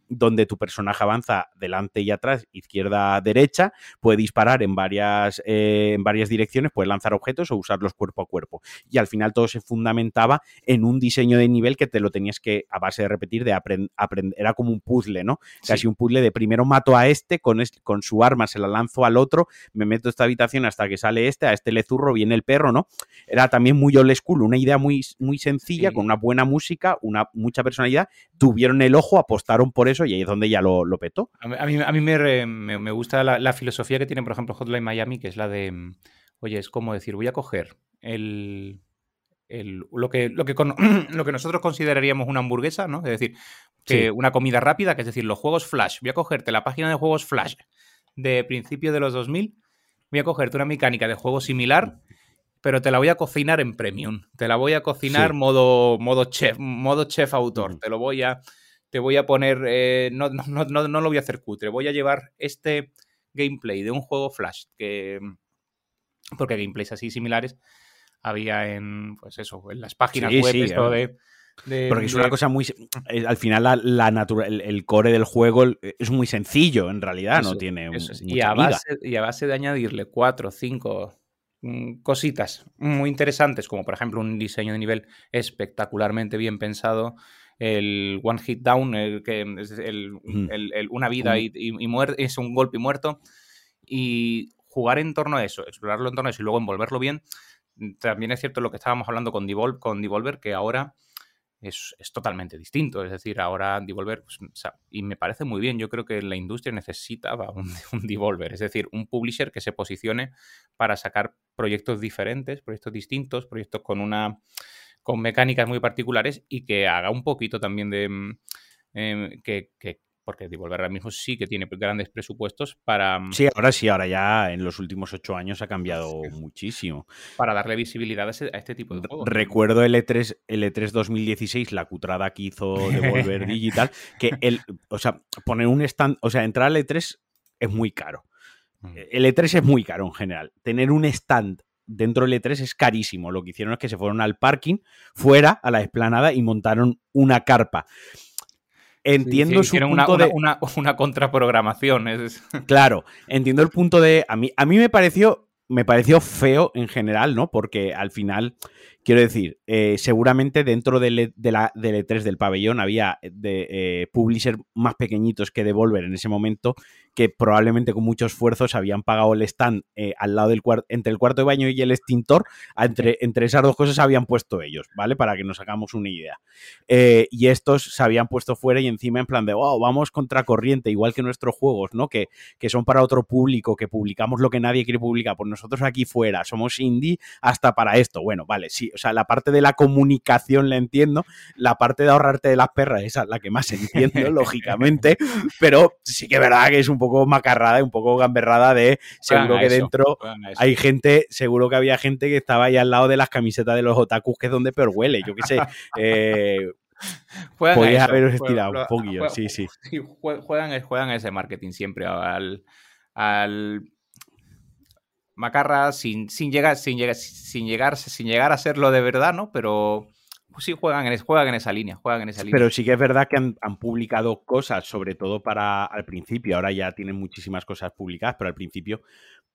Speaker 1: donde tu personaje avanza delante y atrás, izquierda, derecha, puede disparar en varias, eh, en varias direcciones, puede lanzar objetos o usarlos cuerpo a cuerpo. Y al final todo se fundamentaba en un diseño de nivel que te lo tenías que, a base de repetir, de aprender. Era como un puzzle, ¿no? Casi un puzzle de primero mato a este, con, este, con su arma se la lanzo al otro, me meto a esta habitación hasta que sale este, a este le zurro, viene el perro, ¿no? Era también muy old school, una idea muy, muy sencilla,
Speaker 2: Sí.
Speaker 1: con una buena música, una mucha personalidad, tuvieron el ojo, apostaron por eso y ahí es donde ya lo, lo petó.
Speaker 2: A mí, a mí, me, re- me- me gusta la, la filosofía que tiene, por ejemplo, Hotline Miami, que es la de, mm, oye, es como decir, voy a coger el, el- lo, que, lo, que con- lo que nosotros consideraríamos una hamburguesa, ¿no? Es decir, que
Speaker 1: Sí.
Speaker 2: una comida rápida, que es decir, los juegos Flash. Voy a cogerte la página de juegos Flash de principios de los 2000, voy a cogerte una mecánica de juego similar, pero te la voy a cocinar en premium. Te la voy a cocinar
Speaker 1: Sí.
Speaker 2: modo, modo chef, modo chef autor. Te lo voy a te voy a poner, eh, no, no, no, no, lo voy a hacer cutre, voy a llevar este gameplay de un juego Flash, que porque gameplays así similares había en, pues eso, en las páginas
Speaker 1: Sí,
Speaker 2: web,
Speaker 1: sí,
Speaker 2: esto
Speaker 1: a
Speaker 2: de, de-
Speaker 1: Porque es
Speaker 2: de-
Speaker 1: una cosa muy. eh, Al final, la, la natura- el, el core del juego es muy sencillo, en realidad, no tiene un-
Speaker 2: es. y,
Speaker 1: mucha
Speaker 2: a base, y a base de añadirle cuatro o cinco mm, cositas muy interesantes, como por ejemplo un diseño de nivel espectacularmente bien pensado, el One Hit Down, el que es el,
Speaker 1: Ujú.
Speaker 2: el- el una vida y, y- y muer- es un golpe y muerto, y jugar en torno a eso, explorarlo en torno a eso y luego envolverlo bien, también es cierto lo que estábamos hablando con, Devol- con Devolver, que ahora es, es totalmente distinto. Es decir, ahora Devolver, pues, o sea, y me parece muy bien, yo creo que la industria necesitaba un, un Devolver, es decir, un publisher que se posicione para sacar proyectos diferentes, proyectos distintos, proyectos con una con mecánicas muy particulares y que haga un poquito también de mm, em, que, que- porque Devolver ahora mismo sí que tiene grandes presupuestos para, mm,
Speaker 1: Sí, ahora sí, ahora ya en los últimos ocho años ha cambiado
Speaker 2: Sí.
Speaker 1: muchísimo.
Speaker 2: para darle visibilidad a, ese- a este tipo de juegos.
Speaker 1: Recuerdo el E3, el E3 2016, la cutrada que hizo Devolver Digital, que el, o sea, poner un stand, o sea, entrar al E3 es muy caro.
Speaker 2: Mm.
Speaker 1: El E3 es muy caro en general. Tener un stand dentro del E3 es carísimo. Lo que hicieron es que se fueron al parking, fuera, a la explanada y montaron una carpa. Entiendo
Speaker 2: Sí,
Speaker 1: su
Speaker 2: hicieron
Speaker 1: punto
Speaker 2: una,
Speaker 1: de...
Speaker 2: una, una, una contraprogramación. Es,
Speaker 1: Claro, entiendo el punto de. A mí, a mí me pareció. Me pareció feo en general, ¿no? Porque al final Quiero decir, eh, seguramente dentro del, E- de la, del E3 del pabellón había de eh, publishers más pequeñitos que Devolver en ese momento que probablemente con mucho esfuerzo se habían pagado el stand eh, al lado del entre el cuarto de baño y el extintor, entre, entre esas dos cosas se habían puesto ellos, ¿vale? Para que nos hagamos una idea. Eh, y estos se habían puesto fuera y encima en plan de, wow, vamos contra corriente, igual que nuestros juegos, ¿no? Que, que son para otro público, que publicamos lo que nadie quiere publicar, pues nosotros aquí fuera somos indie hasta para esto. Bueno, vale, sí, o sea, la parte de la comunicación la entiendo, la parte de ahorrarte de las perras, esa es la que más entiendo, lógicamente, pero sí que es verdad que es un poco macarrada y un poco gamberrada de seguro
Speaker 2: Juegan a
Speaker 1: que
Speaker 2: eso,
Speaker 1: dentro hay gente, seguro que había gente que estaba ahí al lado de las camisetas de los otakus, que es donde peor huele, yo qué sé. Eh, podías
Speaker 2: eso,
Speaker 1: haberos
Speaker 2: juegan-
Speaker 1: estirado un poquillo,
Speaker 2: juegan-
Speaker 1: sí, sí.
Speaker 2: sí, jue- juegan, juegan ese marketing siempre al, al Macarra sin, sin llegar sin llegar sin llegar sin llegar a serlo de verdad, ¿no? Pero pues sí juegan en, juegan en esa línea, juegan en esa línea.
Speaker 1: Pero sí que es verdad que han, han publicado cosas, sobre todo para al principio, ahora ya tienen muchísimas cosas publicadas, pero al principio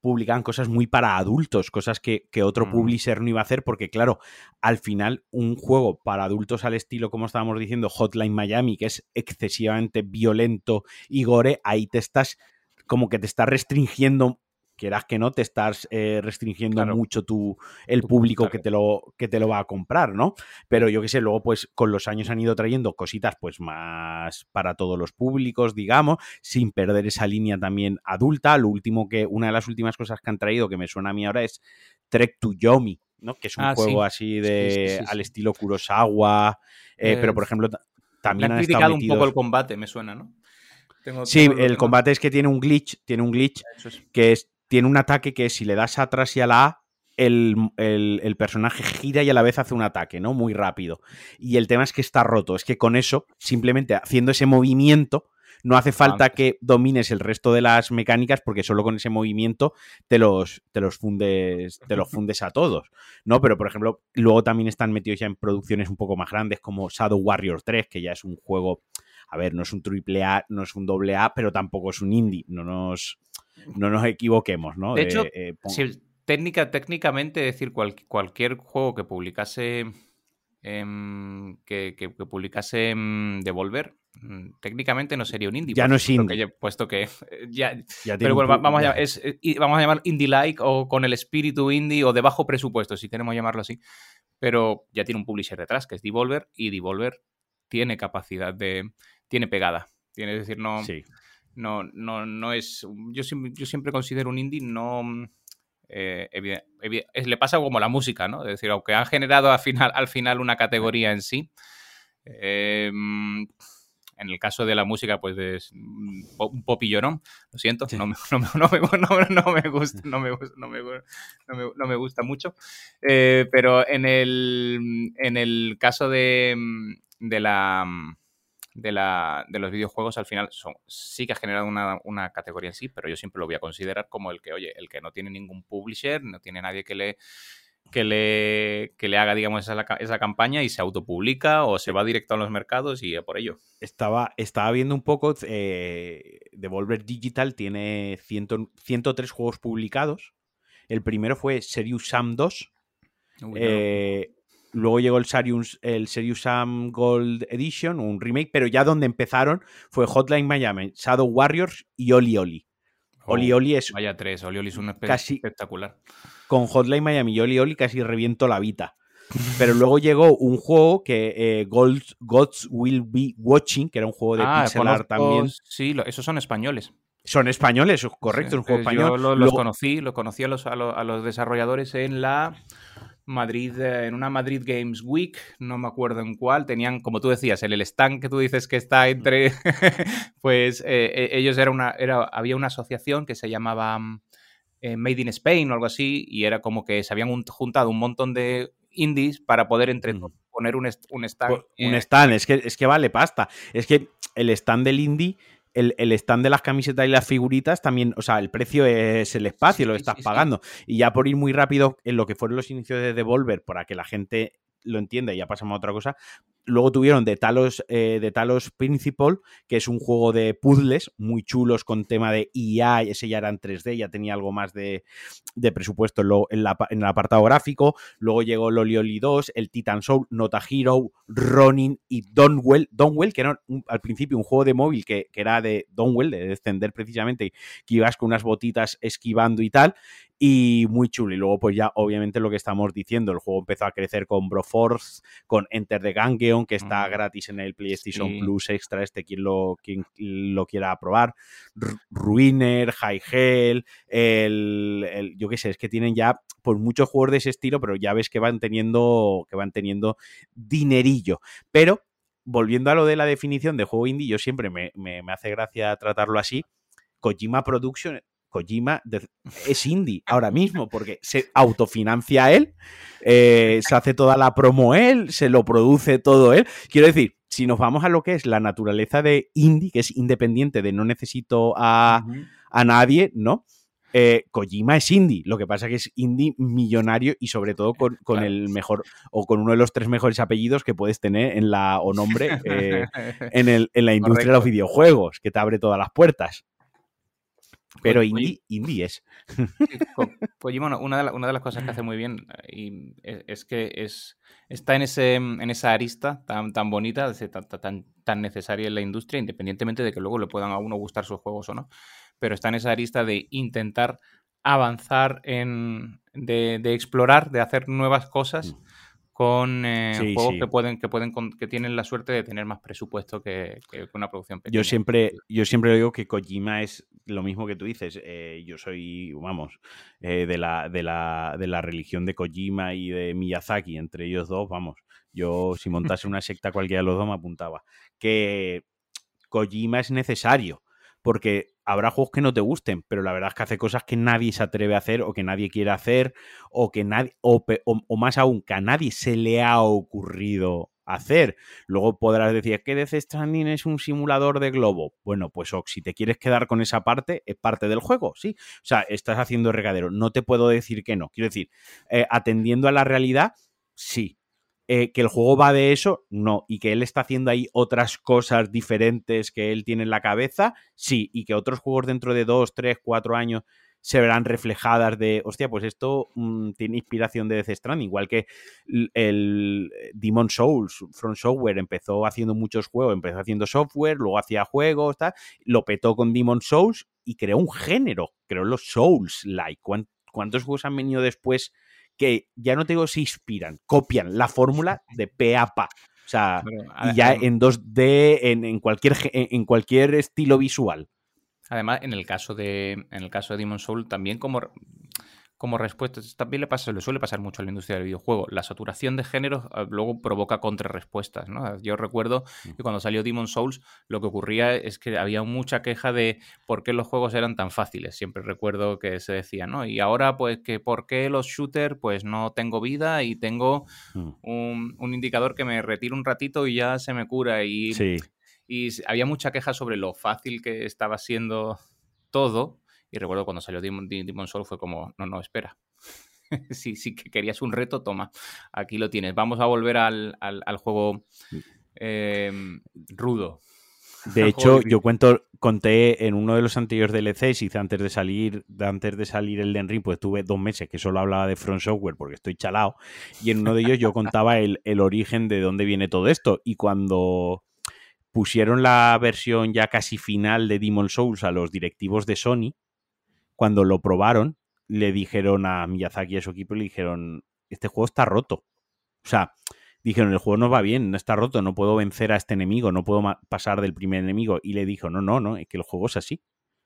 Speaker 1: publicaban cosas muy para adultos, cosas que, que otro
Speaker 2: Ujú.
Speaker 1: publisher no iba a hacer, porque claro, al final un juego para adultos al estilo, como estábamos diciendo, Hotline Miami, que es excesivamente violento y gore, ahí te estás como que te estás restringiendo quieras que no, te estás eh, restringiendo
Speaker 2: Claro.
Speaker 1: mucho tu, el
Speaker 2: Tu
Speaker 1: público que te, lo, que te lo va a comprar, ¿no? Pero yo qué sé, luego pues con los años han ido trayendo cositas pues más para todos los públicos, digamos, sin perder esa línea también adulta. Lo último que, una de las últimas cosas que han traído que me suena a mí ahora es Trek to Yomi, ¿no? Que es un
Speaker 2: Ah, sí.
Speaker 1: juego así de
Speaker 2: Sí, sí, sí,
Speaker 1: al estilo Kurosawa, eh,
Speaker 2: Eh,
Speaker 1: pero por ejemplo también
Speaker 2: han
Speaker 1: han
Speaker 2: criticado un poco el combate, me suena, ¿no? Tengo-
Speaker 1: Sí,
Speaker 2: tengo-
Speaker 1: el combate es que tiene un glitch, tiene un glitch
Speaker 2: es.
Speaker 1: que es, tiene un ataque que si le das atrás y a la A, el, el- el personaje gira y a la vez hace un ataque, ¿no? Muy rápido. Y el tema es que está roto. Es que con eso, simplemente haciendo ese movimiento, no hace falta que domines el resto de las mecánicas, porque solo con ese movimiento te los, te los fundes, te los fundes a todos. ¿No? Pero, por ejemplo, luego también están metidos ya en producciones un poco más grandes, como Shadow Warrior 3, que ya es un juego. A ver, no es un triple A, no es un doble A, pero tampoco es un indie. No nos, no nos equivoquemos, ¿no?
Speaker 2: De hecho,
Speaker 1: eh,
Speaker 2: técnica, técnicamente, decir, cual- cualquier juego que publicase em, que, que- que publicase em, Devolver, mm, técnicamente no sería un indie.
Speaker 1: Ya no es
Speaker 2: que
Speaker 1: indie.
Speaker 2: puesto que eh, ya,
Speaker 1: ya
Speaker 2: pero bueno, vamos a, es, eh, vamos a llamar indie-like o con el espíritu indie o de bajo presupuesto, si queremos llamarlo así. Pero ya tiene un publisher detrás, que es Devolver, y Devolver tiene capacidad de... tiene pegada. Tiene, es decir, no,
Speaker 1: Sí.
Speaker 2: No, no, no es. Yo, yo siempre considero un indie no. mm, eh, evi- evi- es- le pasa como la música, ¿no? Es decir, aunque han generado al final, al final una categoría en sí. eh, mm, en el caso de la música, pues es mm, un popillonón. Lo siento, no, me, gusta, no me, gusta- mucho. Eh, pero en el, en el caso de, de la de, la, de los videojuegos al final son, sí que ha generado una, una categoría en sí, pero yo siempre lo voy a considerar como el que, oye, el que no tiene ningún publisher, no tiene nadie que le que le, que le haga, digamos, esa, esa campaña y se autopublica o se va directo a los mercados y a por ello.
Speaker 1: Estaba, estaba viendo un poco, eh, Devolver Digital tiene 100 103 juegos publicados. El primero fue Serious Sam 2.
Speaker 2: Uy, no.
Speaker 1: eh, luego llegó el Serious, el Serious Sam Gold Edition, un remake, pero ya donde empezaron fue Hotline Miami, Shadow Warriors y Oli Oli.
Speaker 2: Oh,
Speaker 1: Oli Oli es
Speaker 2: Vaya tres, Oli Oli es un
Speaker 1: Casi-
Speaker 2: espectacular.
Speaker 1: con Hotline Miami y Oli Oli casi reviento la vida. Pero luego llegó un juego que eh, Gold- Gods Will Be Watching, que era un juego de
Speaker 2: Ah,
Speaker 1: pixel art
Speaker 2: conozco-
Speaker 1: también.
Speaker 2: Sí, lo- esos son españoles.
Speaker 1: Son españoles, correcto,
Speaker 2: Sí,
Speaker 1: es un juego español.
Speaker 2: Yo lo- los
Speaker 1: Luego-
Speaker 2: conocí, lo conocí a los, a, los, a los desarrolladores en la Madrid, eh, en una Madrid Games Week, no me acuerdo en cuál, tenían, como tú decías, en el stand que tú dices que está entre, pues eh, eh, ellos era una, era, había una asociación que se llamaba eh, Made in Spain o algo así, y era como que se habían un- juntado un montón de indies para poder entre poner un, un stand.
Speaker 1: Pues, un stand, es que, es que vale pasta. Es que el stand del indie, el, el stand de las camisetas y las figuritas también, o sea, el precio es el espacio,
Speaker 2: Sí,
Speaker 1: lo estás
Speaker 2: sí.
Speaker 1: pagando. Y ya por ir muy rápido en lo que fueron los inicios de Devolver, para que la gente lo entienda y ya pasamos a otra cosa, Luego tuvieron The Talos, eh, de Talos Principal, que es un juego de puzzles muy chulos con tema de IA, ese ya era en 3D, ya tenía algo más de, presupuesto en, el apartado gráfico. Luego llegó Loli Oli 2, el Titan Soul, Nota Hero, Ronin y Donwell. Donwell, que era al principio un juego de móvil que, que era de Donwell, de descender precisamente, que ibas con unas botitas esquivando y tal y muy chulo. Y luego, pues ya, obviamente, lo que estamos diciendo, el juego empezó a crecer con Broforce, con Enter the Gungeon, que está gratis en el PlayStation Plus Extra, este quien lo, quien lo quiera probar, Ruiner, High Hell, el, yo qué sé, es que tienen ya pues muchos juegos de ese estilo, pero ya ves que van teniendo, que van teniendo dinerillo. Pero, volviendo a lo de la definición de juego indie, yo siempre me, me, me hace gracia tratarlo así. Kojima Production Kojima es indie ahora mismo porque se autofinancia él, eh, se hace toda la promo él, se lo produce todo él. Quiero decir, si nos vamos a lo que es la naturaleza de indie, que es independiente de no necesito a, nadie, ¿no? Eh, Kojima es indie, lo que pasa es que es indie millonario y sobre todo con, el mejor o con uno de los tres mejores apellidos que puedes tener en la o nombre eh, en, el, en, la industria de los videojuegos, que te abre todas las puertas. Pero indie, indie es.
Speaker 2: Kojima, una de, una de las cosas que hace muy bien y es, que es, está en, ese, en esa arista tan, tan bonita, tan, tan, necesaria en la industria, independientemente de que luego le puedan a uno gustar sus juegos o no. Pero está en esa arista de intentar avanzar en, de, de explorar, de hacer nuevas cosas. Mm con eh, juegos que pueden, que pueden que tienen la suerte de tener más presupuesto que, una producción pequeña.
Speaker 1: Yo siempre, yo siempre digo que Kojima es lo mismo que tú dices. Eh, yo soy, vamos, eh, de, la, de, la, de la religión de Kojima y de Miyazaki, entre ellos dos, vamos. Yo, si montase una secta cualquiera de los dos, me apuntaba. Que Kojima es necesario porque habrá juegos que no te gusten, pero la verdad es que hace cosas que nadie se atreve a hacer o que nadie quiere hacer o que nadie, o, más aún, que a nadie se le ha ocurrido hacer. Luego podrás decir que Death Stranding es un simulador de globo. Bueno, pues si te quieres quedar con esa parte, es parte del juego, sí. O sea, estás haciendo regadero. No te puedo decir que no. Quiero decir, eh, atendiendo a la realidad, sí. Eh, que el juego va de eso, no. Y que él está haciendo ahí otras cosas diferentes que él tiene en la cabeza, sí. Y que otros juegos dentro de dos, tres, cuatro años se verán reflejadas de, hostia, pues esto mm, tiene inspiración de Death Stranding, igual que el Demon Souls, From Software empezó haciendo muchos juegos, empezó haciendo software, luego hacía juegos, tal, lo petó con Demon Souls y creó un género, creó los Souls-like. ¿Cuántos juegos han venido después que ya no te digo se inspiran, copian la fórmula de pe a pa. O sea, y ya en 2D, en, cualquier, en, cualquier estilo visual.
Speaker 2: Además, en el caso de, en el caso de Demon Soul, también como como respuesta, también le, pasa, le suele pasar mucho a la industria del videojuego. La saturación de géneros ah, luego provoca contrarrespuestas. ¿no? Yo recuerdo mm. que cuando salió Demon Souls, lo que ocurría es que había mucha queja de por qué los juegos eran tan fáciles. Siempre recuerdo que se decía, ¿no? Y ahora, pues, que por qué los shooters, pues no tengo vida y tengo mm. un, indicador que me retira un ratito y ya se me cura. Y, y había mucha queja sobre lo fácil que estaba siendo todo y recuerdo cuando salió Demon, Demon Soul fue como, no, no, espera. si, que querías un reto, toma, aquí lo tienes. Vamos a volver al, juego em, rudo.
Speaker 1: De hecho, yo cuento, conté en uno de los anteriores DLCs, hice antes de salir, antes de salir el Den Ring, pues tuve dos meses que solo hablaba de Front Software porque estoy chalado. Y en uno de ellos yo contaba el, el origen de dónde viene todo esto. Y cuando pusieron la versión ya casi final de Demon Souls a los directivos de Sony, cuando lo probaron, le dijeron a Miyazaki y a su equipo, le dijeron, este juego está roto. O sea, dijeron, el juego no va bien, no está roto, no puedo vencer a este enemigo, no puedo pasar del primer enemigo. Y le dijo, no, no, no, es que el juego es así.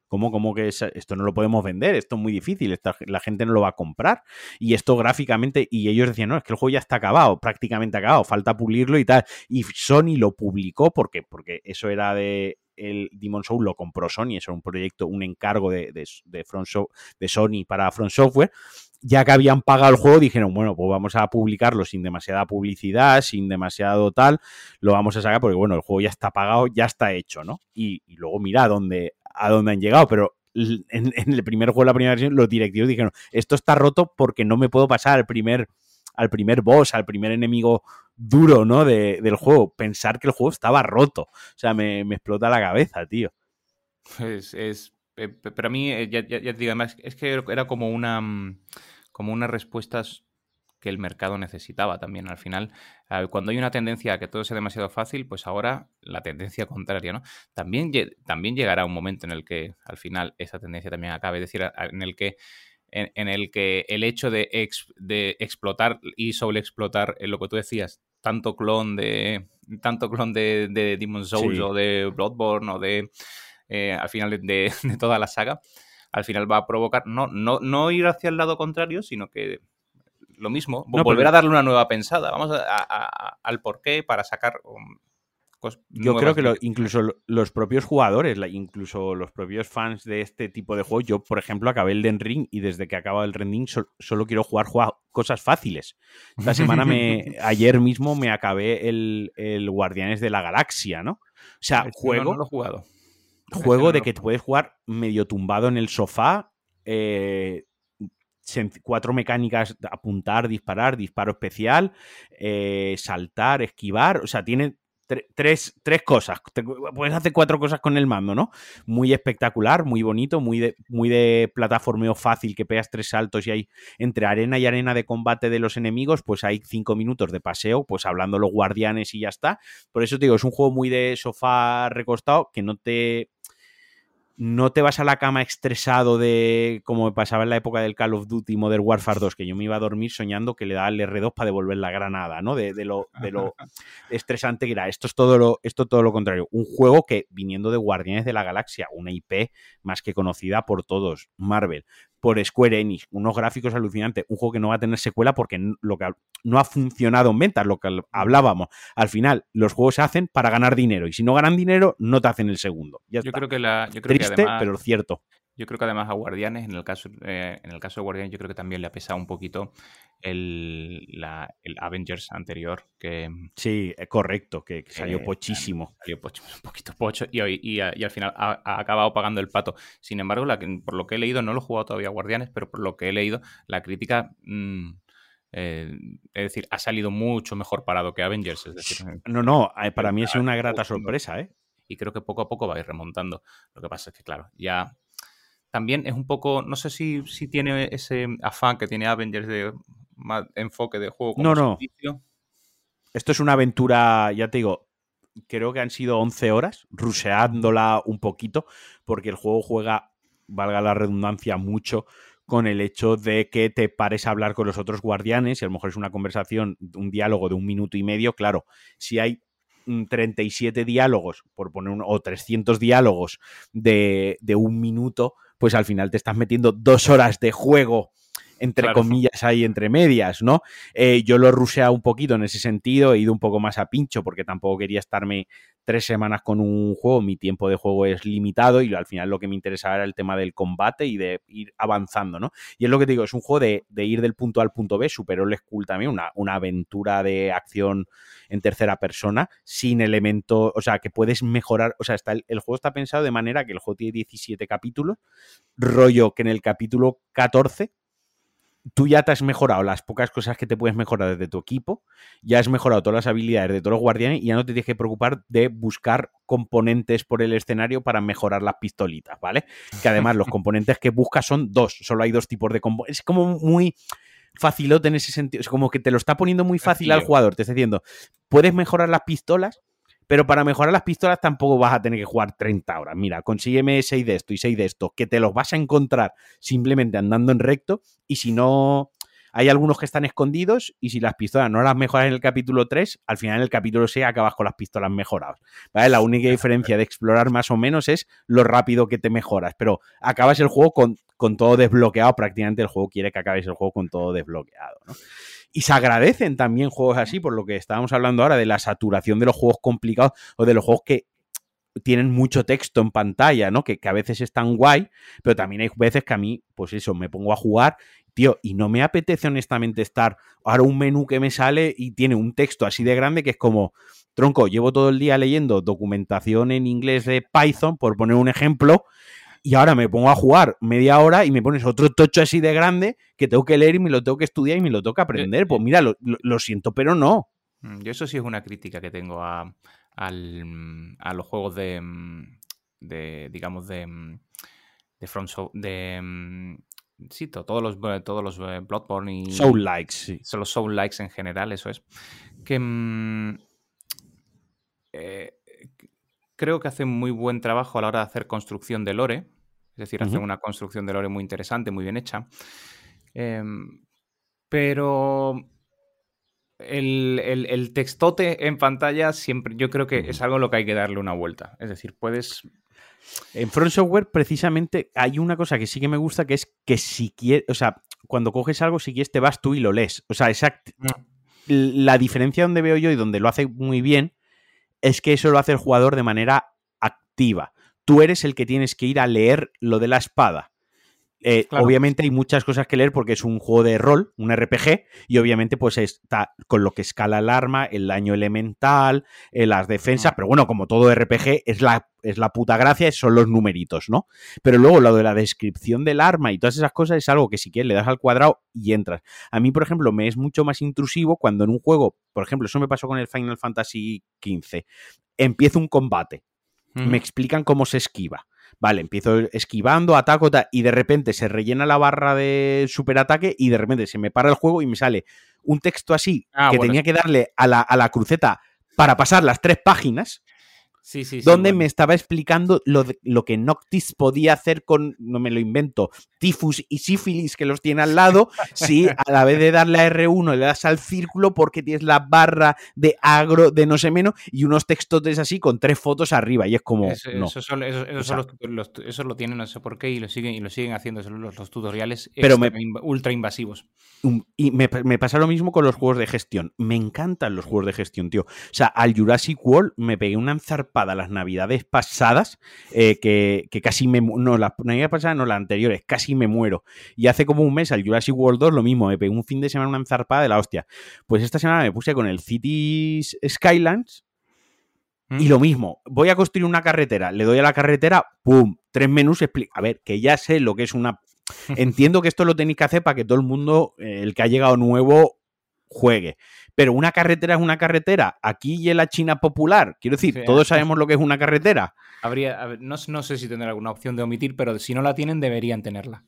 Speaker 1: ¿Cómo, que esto no lo podemos vender? Esto es muy difícil, la gente no lo va a comprar. Y esto gráficamente, y ellos decían, no, es que el juego ya está acabado, prácticamente acabado, falta pulirlo y tal. Y Sony lo publicó porque, porque eso era de el Demon Soul lo compró Sony, eso era un proyecto, un encargo de, de, de Sony para Front Software. Ya que habían pagado el juego, dijeron, bueno, pues vamos a publicarlo sin demasiada publicidad, sin demasiado tal, lo vamos a sacar porque, bueno, el juego ya está pagado, ya está hecho, ¿no? Y, luego mira a dónde, a dónde han llegado, pero en, el primer juego, la primera versión, los directivos dijeron, esto está roto porque no me puedo pasar al primer, al primer boss, al primer enemigo duro, ¿no? del juego. Pensar que el juego estaba roto. O sea, me, explota la cabeza, tío.
Speaker 2: Es, es eh, pero a mí, eh, ya, ya, te digo, además, es que era como una, mm, como unas respuestas que el mercado necesitaba también. Al final, cuando hay una tendencia a que todo sea demasiado fácil, pues ahora la tendencia contraria, ¿no? También, también llegará un momento en el que al final esa tendencia también acabe, es decir, en el que en, el que el hecho de, de explotar y sobreexplotar lo que tú decías, tanto clon de tanto clon de, de Demon's Souls o de Bloodborne o de eh, al final de, toda la saga, al final va a provocar no, no, no ir hacia el lado contrario, sino que lo mismo, volver a darle una nueva pensada. Vamos a, al porqué para sacar
Speaker 1: yo creo que incluso los propios jugadores, incluso los propios fans de este tipo de juegos, yo, por ejemplo, acabé el Den Ring y desde que acaba el Ring solo quiero jugar, cosas fáciles. Esta semana, me, ayer mismo, me acabé el, Guardianes de la Galaxia, ¿no? O sea, juego.
Speaker 2: No, jugado.
Speaker 1: Juego de que te puedes jugar medio tumbado en el sofá. Eh, cuatro mecánicas, apuntar, disparar, disparo especial, eh, saltar, esquivar, o sea, tiene tres, tres cosas. puedes hacer cuatro cosas con el mando, ¿no? Muy espectacular, muy bonito, muy de, muy de plataformeo fácil, que pegas tres saltos y hay entre arena y arena de combate de los enemigos, pues hay cinco minutos de paseo, pues hablando los guardianes y ya está. Por eso te digo, es un juego muy de sofá recostado que no te no te vas a la cama estresado de como me pasaba en la época del Call of Duty Modern Warfare 2, que yo me iba a dormir soñando que le daba el R2 para devolver la granada, ¿no? De, lo, de lo estresante que era. Esto es todo lo, esto todo lo contrario. Un juego que, viniendo de Guardianes de la Galaxia, una IP más que conocida por todos, Marvel, por Square Enix, unos gráficos alucinantes, un juego que no va a tener secuela porque lo que no ha funcionado en ventas, lo que hablábamos. Al final, los juegos se hacen para ganar dinero y si no ganan dinero, no te hacen el segundo. yo
Speaker 2: creo que la yo creo
Speaker 1: Triste, pero cierto.
Speaker 2: Yo creo que además a Guardianes, en el caso, eh, en el caso de Guardianes, yo creo que también le ha pesado un poquito el, el Avengers anterior. que
Speaker 1: Sí, es correcto, que, salió pochísimo.
Speaker 2: Salió un poquito pocho y, y, y, al final ha, acabado pagando el pato. Sin embargo, la, por lo que he leído, no lo he jugado todavía a Guardianes, pero por lo que he leído, la crítica... Mm, eh, es decir, ha salido mucho mejor parado que Avengers. Es decir,
Speaker 1: no, no, eh, para mí es una grata sorpresa, ¿eh?
Speaker 2: Y creo que poco a poco va a ir remontando. Lo que pasa es que, claro, ya también es un poco, no sé si, si tiene ese afán que tiene Avengers de más enfoque de juego
Speaker 1: como no, no. Esto es una aventura, ya te digo, creo que han sido 11 horas, ruseándola un poquito, porque el juego juega, valga la redundancia, mucho con el hecho de que te pares a hablar con los otros guardianes, y a lo mejor es una conversación, un diálogo de un minuto y medio, claro, si hay 37 diálogos, por poner o 300 diálogos de, de un minuto, pues al final te estás metiendo dos horas de juego entre comillas ahí entre medias, ¿no? Eh, yo lo he ruseado un poquito en ese sentido, he ido un poco más a pincho porque tampoco quería estarme tres semanas con un juego, mi tiempo de juego es limitado y al final lo que me interesaba era el tema del combate y de ir avanzando, ¿no? Y es lo que te digo, es un juego de, ir del punto A al punto B, super old school también, una, una aventura de acción en tercera persona, sin elementos, o sea, que puedes mejorar, o sea, está el, el, juego está pensado de manera que el juego tiene 17 capítulos, rollo que en el capítulo 14 tú ya te has mejorado las pocas cosas que te puedes mejorar desde tu equipo, ya has mejorado todas las habilidades de todos los guardianes y ya no te tienes que preocupar de buscar componentes por el escenario para mejorar las pistolitas, ¿vale? Que además los componentes que buscas son dos, solo hay dos tipos de componentes. Es como muy facilote en ese sentido, es como que te lo está poniendo muy fácil al jugador, te está diciendo, puedes mejorar las pistolas, pero para mejorar las pistolas tampoco vas a tener que jugar 30 horas. Mira, consígueme 6 de esto y 6 de esto, que te los vas a encontrar simplemente andando en recto. Y si no, hay algunos que están escondidos y si las pistolas no las mejoras en el capítulo 3, al final en el capítulo 6 acabas con las pistolas mejoradas. ¿vale? La única diferencia de explorar más o menos es lo rápido que te mejoras, pero acabas el juego con, con todo desbloqueado. Prácticamente el juego quiere que acabes el juego con todo desbloqueado. ¿no? Y se agradecen también juegos así, por lo que estábamos hablando ahora de la saturación de los juegos complicados o de los juegos que tienen mucho texto en pantalla, ¿no? Que, a veces están guay, pero también hay veces que a mí, pues eso, me pongo a jugar, tío, y no me apetece honestamente estar ahora un menú que me sale y tiene un texto así de grande que es como, tronco, llevo todo el día leyendo documentación en inglés de Python, por poner un ejemplo, y ahora me pongo a jugar media hora y me pones otro tocho así de grande que tengo que leer y me lo tengo que estudiar y me lo tengo que aprender. Pues mira, lo, siento, pero no.
Speaker 2: Mm, yo eso sí es una crítica que tengo a, a los juegos de, de digamos, de, de From de, sí, todos los, todos los eh, Bloodborne y...
Speaker 1: Soul Likes, sí.
Speaker 2: Son los Soul Likes en general, eso es. Que mm, eh, creo que hacen muy buen trabajo a la hora de hacer construcción de lore. Es decir, hacen una construcción de lore muy interesante, muy bien hecha. Em, pero el, textote en pantalla siempre, yo creo que es algo a lo que hay que darle una vuelta. Es decir, puedes.
Speaker 1: En Front Software, precisamente, hay una cosa que sí que me gusta, que es que si quieres, o sea, cuando coges algo, si quieres te vas tú y lo lees. O sea, exacto. Mm. La diferencia donde veo yo y donde lo hace muy bien es que eso lo hace el jugador de manera activa. Tú eres el que tienes que ir a leer lo de la espada. Eh, obviamente hay muchas cosas que leer porque es un juego de rol, un RPG, y obviamente pues está con lo que escala el arma, el daño elemental, eh, las defensas, pero bueno, como todo RPG es la, es la puta gracia, son los numeritos, ¿no? Pero luego lo de la descripción del arma y todas esas cosas es algo que si quieres le das al cuadrado y entras. A mí, por ejemplo, me es mucho más intrusivo cuando en un juego, por ejemplo, eso me pasó con el Final Fantasy XV, empiezo un combate, me explican cómo se esquiva Vale, empiezo esquivando, ataco, y de repente se rellena la barra de superataque y de repente se me para el juego y me sale un texto así ah, que tenía que darle a la, a la cruceta para pasar las tres páginas
Speaker 2: Sí, sí,
Speaker 1: donde me estaba explicando lo, lo, que Noctis podía hacer con, no me lo invento, tifus y sífilis que los tiene al lado, si a la vez de darle a R1 le das al círculo porque tienes la barra de agro de no sé menos y unos textotes así con tres fotos arriba y es como... Eso,
Speaker 2: no. eso, lo tienen, no sé por qué, y lo siguen, y lo siguen haciendo los, los tutoriales
Speaker 1: pero
Speaker 2: ultra invasivos.
Speaker 1: Y me, me, pasa lo mismo con los juegos de gestión. Me encantan los juegos de gestión, tío. O sea, al Jurassic World me pegué una enzarpada las navidades pasadas, eh, que, casi me... No, las navidades pasadas, no, las anteriores, casi me muero. Y hace como un mes al Jurassic World 2 lo mismo, me pegué un fin de semana una enzarpada de la hostia. Pues esta semana me puse con el Cities Skylands y lo mismo, voy a construir una carretera, le doy a la carretera, ¡pum! Tres menús, explica. A ver, que ya sé lo que es una Entiendo que esto lo tenéis que hacer para que todo el mundo, eh, el que ha llegado nuevo, juegue. Pero una carretera es una carretera. Aquí y en la China popular. Quiero decir, todos sabemos lo que es una carretera.
Speaker 2: Habría, no, sé si tendrá alguna opción de omitir, pero si no la tienen, deberían tenerla.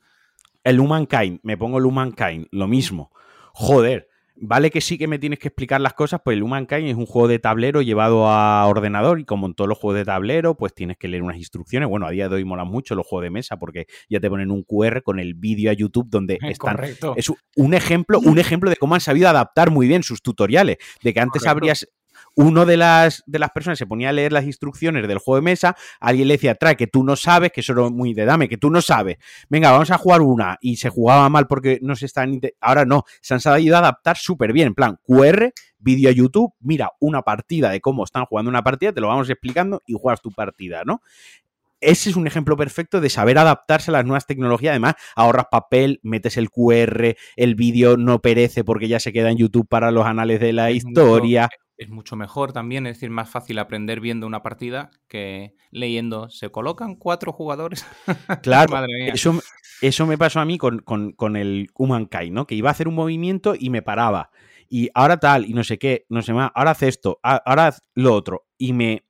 Speaker 1: El Humankind, me pongo el Humankind, lo mismo. Joder, Vale que sí que me tienes que explicar las cosas, pues el Humankind es un juego de tablero llevado a ordenador y como en todos los juegos de tablero, pues tienes que leer unas instrucciones. Bueno, a día de hoy molan mucho los juegos de mesa porque ya te ponen un QR con el vídeo a YouTube donde están. Es un ejemplo, un ejemplo de cómo han sabido adaptar muy bien sus tutoriales. De que antes habrías uno de las, de las personas se ponía a leer las instrucciones del juego de mesa, alguien le decía, trae, que tú no sabes, que eso era muy de dame, que tú no sabes, venga, vamos a jugar una, y se jugaba mal porque no se están... Ahora no, se han sabido adaptar súper bien, en plan, QR, vídeo a YouTube, mira una partida de cómo están jugando una partida, te lo vamos explicando y juegas tu partida, ¿no? ese es un ejemplo perfecto de saber adaptarse a las nuevas tecnologías. Además, ahorras papel, metes el QR, el vídeo no perece porque ya se queda en YouTube para los anales de la historia
Speaker 2: es mucho mejor también, es decir, más fácil aprender viendo una partida que leyendo. Se colocan cuatro jugadores.
Speaker 1: Claro, Eso, eso me pasó a mí con, con, el Humankind, ¿no? Que iba a hacer un movimiento y me paraba. Y ahora tal, y no sé qué, no sé más, ahora hace esto, ahora haz lo otro. Y me,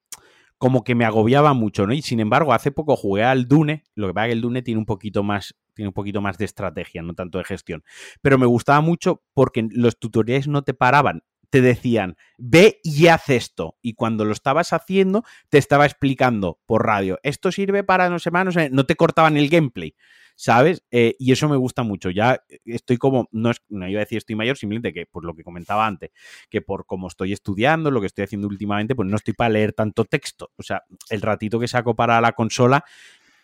Speaker 1: como que me agobiaba mucho, ¿no? Y sin embargo, hace poco jugué al Dune, lo que pasa es que el Dune tiene un poquito más, tiene un poquito más de estrategia, no tanto de gestión. Pero me gustaba mucho porque los tutoriales no te paraban te decían, ve y haz esto. Y cuando lo estabas haciendo, te estaba explicando por radio, esto sirve para no sé más, no sé, no te cortaban el gameplay. ¿Sabes? Eh, y eso me gusta mucho. Ya estoy como, no, es, no iba a decir estoy mayor, simplemente que por lo que comentaba antes, que por como estoy estudiando, lo que estoy haciendo últimamente, pues no estoy para leer tanto texto. O sea, el ratito que saco para la consola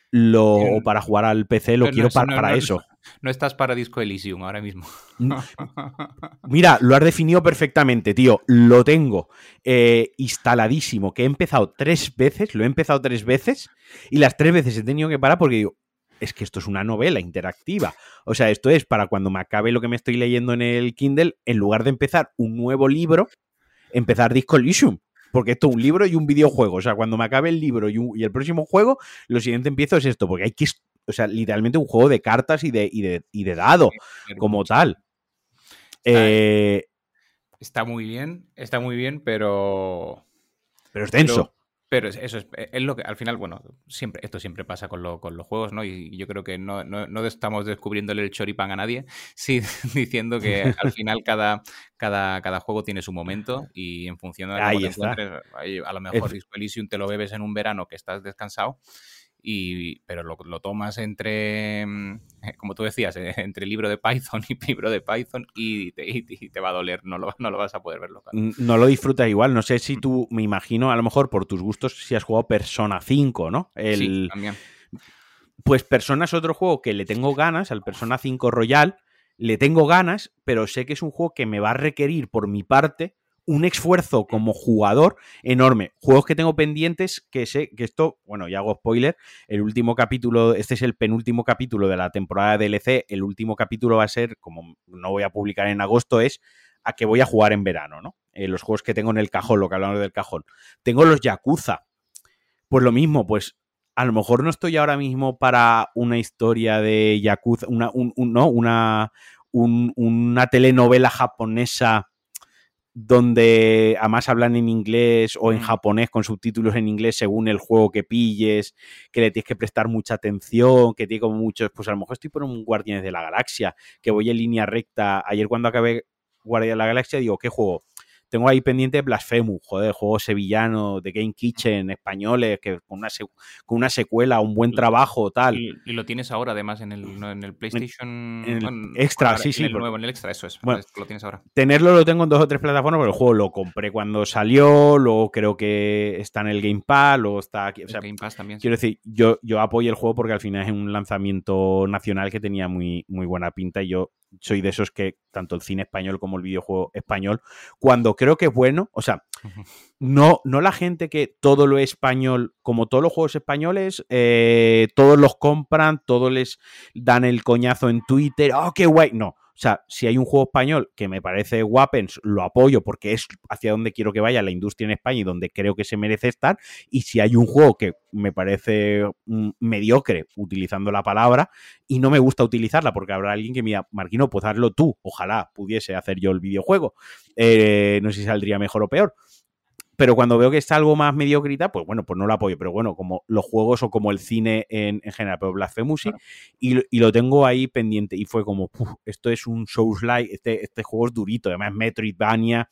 Speaker 1: lo, o para jugar al PC lo quiero para, eso.
Speaker 2: No estás para Disco Elysium ahora mismo.
Speaker 1: Mira, lo has definido perfectamente, tío. Lo tengo eh, instaladísimo, que he empezado tres veces, lo he empezado tres veces, y las tres veces he tenido que parar porque digo, es que esto es una novela interactiva. O sea, esto es para cuando me acabe lo que me estoy leyendo en el Kindle, en lugar de empezar un nuevo libro, empezar Disco Elysium. Porque esto es un libro y un videojuego. O sea, cuando me acabe el libro y, y el próximo juego, lo siguiente empiezo es esto, porque hay que o sea, literalmente un juego de cartas y de, y de, dado, como tal. Eh,
Speaker 2: Está muy bien, está muy bien, pero.
Speaker 1: Pero es denso.
Speaker 2: Pero eso es, eh, es, lo que al final, bueno, siempre, esto siempre pasa con, lo, con los juegos, ¿no? Y yo creo que no, no, no, estamos descubriéndole el choripán a nadie, sí, diciendo que al final cada, cada, cada juego tiene su momento y en función de la
Speaker 1: Ahí está.
Speaker 2: a lo mejor Disco Elysium te lo bebes en un verano que estás descansado y, pero lo, lo, tomas entre, mm, como tú decías, eh, entre libro de Python y libro de Python y te, y te va a doler, no lo, no lo, vas a poder verlo.
Speaker 1: No lo disfrutas igual, no sé si tú, me imagino, a lo mejor por tus gustos, si has jugado Persona 5, ¿no?
Speaker 2: El, sí, también.
Speaker 1: Pues Persona es otro juego que le tengo ganas, al Persona 5 Royal, le tengo ganas, pero sé que es un juego que me va a requerir por mi parte un esfuerzo como jugador enorme. Juegos que tengo pendientes que sé que esto, bueno, ya hago spoiler, el último capítulo, este es el penúltimo capítulo de la temporada de DLC, el último capítulo va a ser, como no voy a publicar en agosto, es a que voy a jugar en verano, ¿no? Eh, los juegos que tengo en el cajón, lo que hablamos del cajón. Tengo los Yakuza. Pues lo mismo, pues a lo mejor no estoy ahora mismo para una historia de Yakuza, una, un, un, ¿no? una, un, una telenovela japonesa donde además hablan en inglés o en japonés con subtítulos en inglés según el juego que pilles, que le tienes que prestar mucha atención, que tiene como muchos, pues a lo mejor estoy por un Guardianes de la Galaxia, que voy en línea recta. Ayer cuando acabé Guardianes de la Galaxia digo, ¿qué juego? Tengo ahí pendiente Blasphemous, joder, juego sevillano de Game Kitchen, españoles, que con una, con una secuela, un buen trabajo, tal.
Speaker 2: Y, lo tienes ahora, además, en el, en el PlayStation
Speaker 1: en el extra, sí, sí.
Speaker 2: En el nuevo, en el extra, eso es. Bueno, lo tienes ahora.
Speaker 1: Tenerlo lo tengo en dos o tres plataformas, pero el juego lo compré cuando salió, luego creo que está en el Game Pass, luego está aquí. O sea,
Speaker 2: Game Pass también.
Speaker 1: Quiero decir, yo, yo apoyo el juego porque al final es un lanzamiento nacional que tenía muy, muy buena pinta y yo soy de esos que tanto el cine español como el videojuego español, cuando creo que es bueno, o sea, no, no la gente que todo lo español, como todos los juegos españoles, eh, todos los compran, todos les dan el coñazo en Twitter, oh, qué guay, no. O sea, si hay un juego español que me parece Weapons, lo apoyo porque es hacia donde quiero que vaya la industria en España y donde creo que se merece estar. Y si hay un juego que me parece mm, mediocre, utilizando la palabra, y no me gusta utilizarla porque habrá alguien que me diga, Marquino, pues hazlo tú. Ojalá pudiese hacer yo el videojuego. Eh, no sé si saldría mejor o peor pero cuando veo que está algo más mediocrita, pues bueno, pues no lo apoyo. Pero bueno, como los juegos o como el cine en, general, pero Blasphemous claro. y, y, lo tengo ahí pendiente. Y fue como, puf, esto es un Souls-like, este, este juego es durito, además Metroidvania,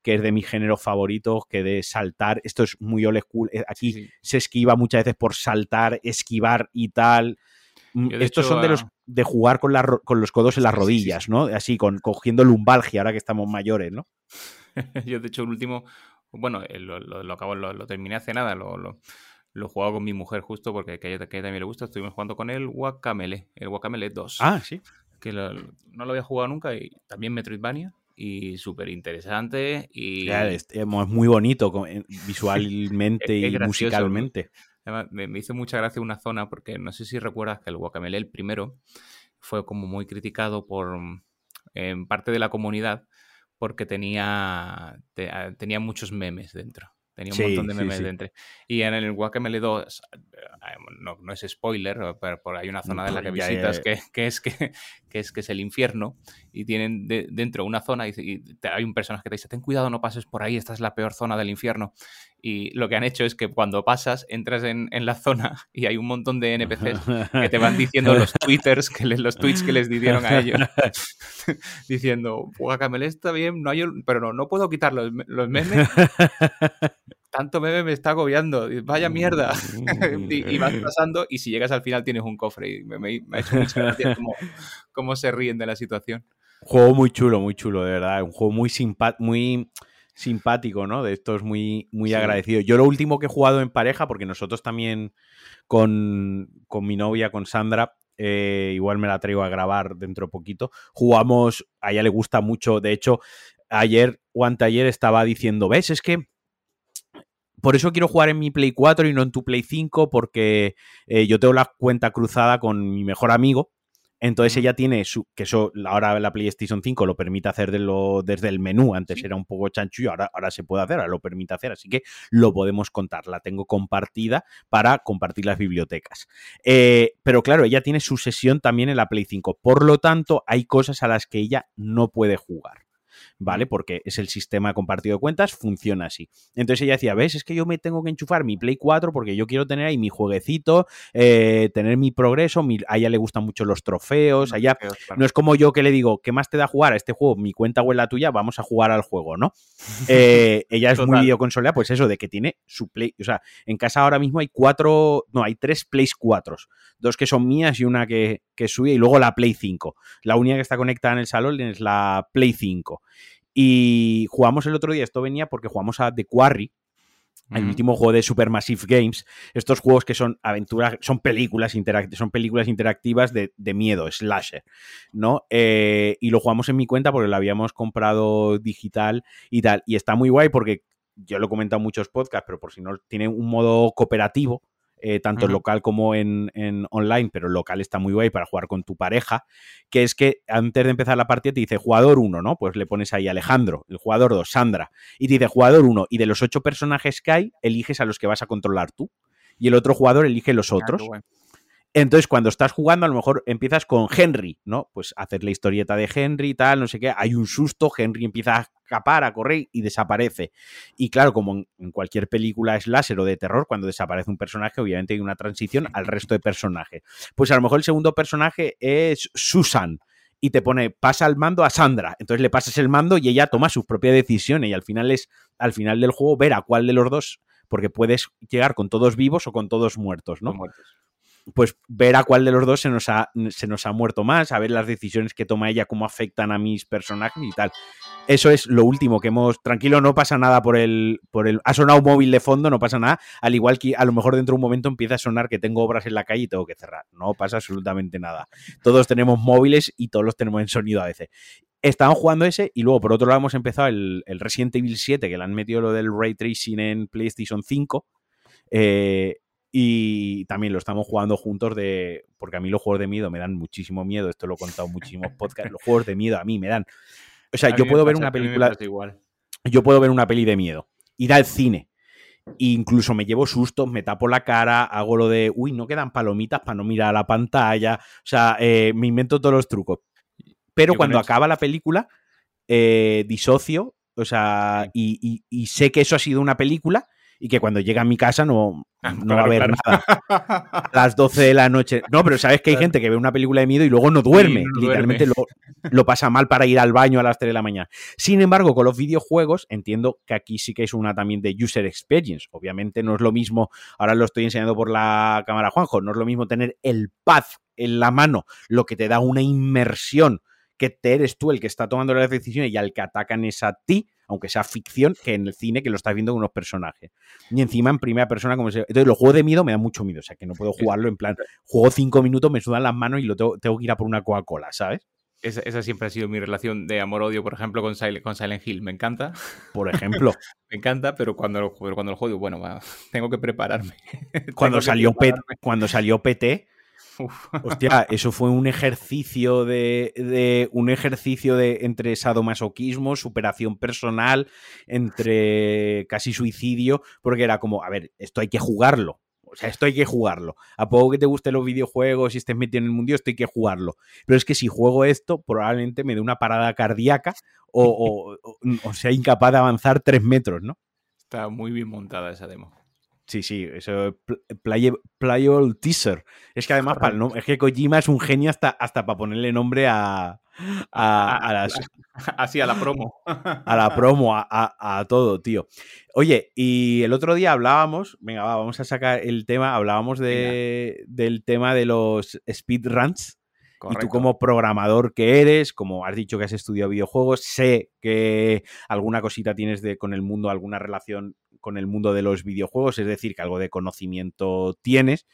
Speaker 1: que es de mis géneros favoritos, que de saltar, esto es muy old school, eh, aquí sí, sí. se esquiva muchas veces por saltar, esquivar y tal. Mm, Estos hecho, son de los de jugar con, la, con los codos en las rodillas, ¿no? Así, con, cogiendo lumbalgia, ahora que estamos mayores, ¿no?
Speaker 2: Yo, de hecho, el último, bueno, eh, lo, lo, lo acabo, lo, lo, terminé hace nada, lo, lo, lo he jugado con mi mujer justo porque a ella, a ella también le gusta. Estuvimos jugando con el Guacamele, el Guacamele 2.
Speaker 1: Ah, sí.
Speaker 2: Que no lo había jugado nunca y también Metroidvania y súper interesante. Y...
Speaker 1: Es, es, muy bonito visualmente y musicalmente.
Speaker 2: Además, me, me, hizo mucha gracia una zona porque no sé si recuerdas que el Guacamele, el primero, fue como muy criticado por en parte de la comunidad porque tenía, te, tenía muchos memes dentro. Tenía un sí, montón de memes sí, sí. dentro. Y en el Guacamele 2, no, no es spoiler, pero por hay una zona de la que visitas ya, que, que, es, que, que, es, que es el infierno y tienen de, dentro una zona y, y, hay un personaje que te dice, ten cuidado, no pases por ahí, esta es la peor zona del infierno. Y lo que han hecho es que cuando pasas, entras en, en la zona y hay un montón de NPCs que te van diciendo los twitters, que les, los tweets que les dieron a ellos, diciendo, Guacamele está bien, no hay, pero no, no puedo quitar los, los memes tanto meme me está agobiando, vaya mierda. y, y, vas pasando y si llegas al final tienes un cofre y me, me, me ha hecho mucha gracia cómo, cómo, se ríen de la situación.
Speaker 1: Juego muy chulo, muy chulo, de verdad. Un juego muy, simpa muy simpático, ¿no? De estos muy, muy sí. agradecido. Yo lo último que he jugado en pareja, porque nosotros también con, con mi novia, con Sandra, eh, igual me la traigo a grabar dentro de poquito. Jugamos, a ella le gusta mucho, de hecho, ayer o anteayer estaba diciendo, ¿ves? Es que por eso quiero jugar en mi Play 4 y no en tu Play 5, porque eh, yo tengo la cuenta cruzada con mi mejor amigo. Entonces ella tiene su, que eso ahora la PlayStation 5 lo permite hacer de lo, desde el menú, antes sí. era un poco chanchullo, ahora, ahora se puede hacer, ahora lo permite hacer, así que lo podemos contar, la tengo compartida para compartir las bibliotecas. Eh, pero claro, ella tiene su sesión también en la Play 5, por lo tanto hay cosas a las que ella no puede jugar. ¿Vale? Porque es el sistema compartido de cuentas, funciona así. Entonces ella decía, ¿ves? Es que yo me tengo que enchufar mi Play 4 porque yo quiero tener ahí mi jueguecito, eh, tener mi progreso, a ella le gustan mucho los trofeos, allá no es como yo que le digo, ¿qué más te da jugar a este juego? Mi cuenta o la tuya, vamos a jugar al juego, ¿no? Eh, ella es muy videoconsolera, pues eso, de que tiene su Play, o sea, en casa ahora mismo hay cuatro, no, hay tres Play 4, dos que son mías y una que, que sube y luego la Play 5. La única que está conectada en el salón es la Play 5. Y jugamos el otro día, esto venía porque jugamos a The Quarry, el último juego de Supermassive Games, estos juegos que son aventuras, son películas, son películas interactivas de, miedo, slasher, ¿no? Eh, y lo jugamos en mi cuenta porque lo habíamos comprado digital y tal. Y está muy guay porque yo lo he comentado en muchos podcasts, pero por si no, tiene un modo cooperativo eh, tanto local como en, online, pero local está muy guay para jugar con tu pareja, que es que antes de empezar la partida te dice jugador 1, ¿no? Pues le pones ahí Alejandro, el jugador 2, Sandra, y te dice jugador 1, y de los ocho personajes que hay, eliges a los que vas a controlar tú, y el otro jugador elige los ah, otros. Entonces, cuando estás jugando, a lo mejor empiezas con Henry, ¿no? Pues hacer la historieta de Henry y tal, no sé qué. Hay un susto, Henry empieza a escapar, a correr y desaparece. Y claro, como en cualquier película slasher o de terror, cuando desaparece un personaje, obviamente hay una transición al resto de personajes. Pues a lo mejor el segundo personaje es Susan y te pone, pasa el mando a Sandra. Entonces le pasas el mando y ella toma sus propias decisiones y al final es, al final del juego, ver a cuál de los dos, porque puedes llegar con todos vivos o con todos muertos, ¿no? muertos pues ver a cuál de los dos se nos, ha, se nos ha muerto más, a ver las decisiones que toma ella, cómo afectan a mis personajes y tal. Eso es lo último que hemos. Tranquilo, no pasa nada por el. por el. Ha sonado un móvil de fondo, no pasa nada. Al igual que a lo mejor dentro de un momento empieza a sonar que tengo obras en la calle y tengo que cerrar. No pasa absolutamente nada. Todos tenemos móviles y todos los tenemos en sonido a veces. Estaban jugando ese y luego por otro lado hemos empezado el, el Resident Evil 7, que le han metido lo del ray tracing en PlayStation 5. Eh, y también lo estamos jugando juntos de. Porque a mí los juegos de miedo me dan muchísimo miedo. Esto lo he contado en muchísimos podcasts. Los juegos de miedo a mí me dan. O sea, yo puedo ver una película. Igual. Yo puedo ver una peli de miedo. Ir al cine. incluso me llevo sustos, me tapo la cara, hago lo de, uy, no quedan palomitas para no mirar a la pantalla. O sea, eh, me invento todos los trucos. Pero cuando acaba la película, eh, disocio, o sea, y, sé que eso ha sido una película y que cuando llega a mi casa no, ah, no va a haber nada. A las 12 de la noche. No, pero sabes que hay gente que ve una película de miedo y luego no duerme. Literalmente Lo, pasa mal para ir al baño a las 3 de la mañana. Sin embargo, con los videojuegos, entiendo que aquí sí que es una también de user experience. Obviamente no es lo mismo, ahora lo estoy enseñando por la cámara Juanjo, no es lo mismo tener el pad en la mano, lo que te da una inmersión que te eres tú el que está tomando las decisiones y al que atacan es a ti, aunque sea ficción, que en el cine que lo estás viendo con unos personajes. Y encima en primera persona, como se... Entonces, los juegos de miedo me dan mucho miedo, o sea, que no puedo jugarlo en plan, juego cinco minutos, me sudan las manos y lo tengo, que ir a por una Coca-Cola, ¿sabes?
Speaker 2: Esa, siempre ha sido mi relación de amor-odio, por ejemplo, con Silent, con Silent Hill. Me encanta.
Speaker 1: Por ejemplo.
Speaker 2: me encanta, pero cuando lo, cuando lo juego, bueno, tengo que prepararme.
Speaker 1: cuando, salió cuando salió PT, Hostia, eso fue un ejercicio de, un ejercicio de entre sadomasoquismo, superación personal, entre casi suicidio, porque era como, a ver, esto hay que jugarlo. O sea, esto hay que jugarlo. A poco que te gusten los videojuegos y estés metido en el mundo, esto hay que jugarlo. Pero es que si juego esto, probablemente me dé una parada cardíaca o, o sea incapaz de avanzar tres metros, ¿no?
Speaker 2: Está muy bien montada esa demo.
Speaker 1: Sí, sí, eso playable teaser. Es que además, para es que Kojima es un genio hasta, hasta para ponerle nombre a, a, las,
Speaker 2: así a la promo.
Speaker 1: A la promo, a, todo, tío. Oye, y el otro día hablábamos, venga, vamos a sacar el tema, hablábamos de, del tema de los speedruns. Y tú como programador que eres, como has dicho que has estudiado videojuegos, sé que alguna cosita tienes de, con el mundo, alguna relación con el mundo de los videojuegos, es decir, que algo de conocimiento tienes.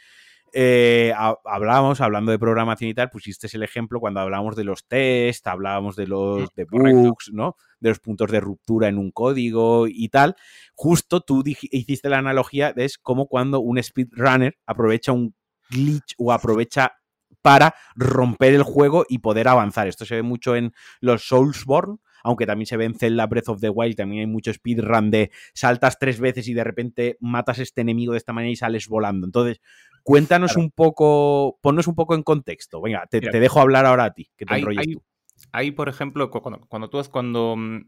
Speaker 1: Eh, hablábamos, hablando de programación y tal, pusiste el ejemplo cuando hablábamos de los tests, hablábamos de los mm, debugs, ¿no? De los puntos de ruptura en un código y tal. Justo tú hiciste la analogía de es como cuando un speedrunner aprovecha un glitch o aprovecha para romper el juego y poder avanzar. Esto se ve mucho en los Soulsborne, aunque también se ve en Zelda Breath of the Wild, también hay mucho speedrun de saltas tres veces y de repente matas a este enemigo de esta manera y sales volando. Entonces, cuéntanos un poco, ponnos un poco en contexto. Venga, te, dejo hablar ahora a ti, que te
Speaker 2: hay, hay, por ejemplo, cuando, tú cuando mm,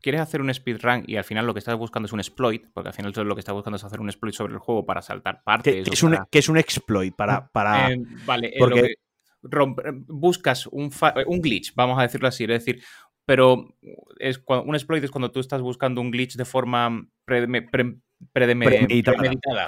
Speaker 2: quieres hacer un speedrun y al final lo que estás buscando es un exploit, porque al final lo que estás buscando es hacer un exploit sobre el juego para saltar partes.
Speaker 1: ¿Qué, es, un, es, un, exploit? Para, para...
Speaker 2: Eh, vale, eh, porque... buscas un, un glitch, vamos a decirlo así, es decir, pero es, un exploit es cuando tú estás buscando un glitch de forma premeditada.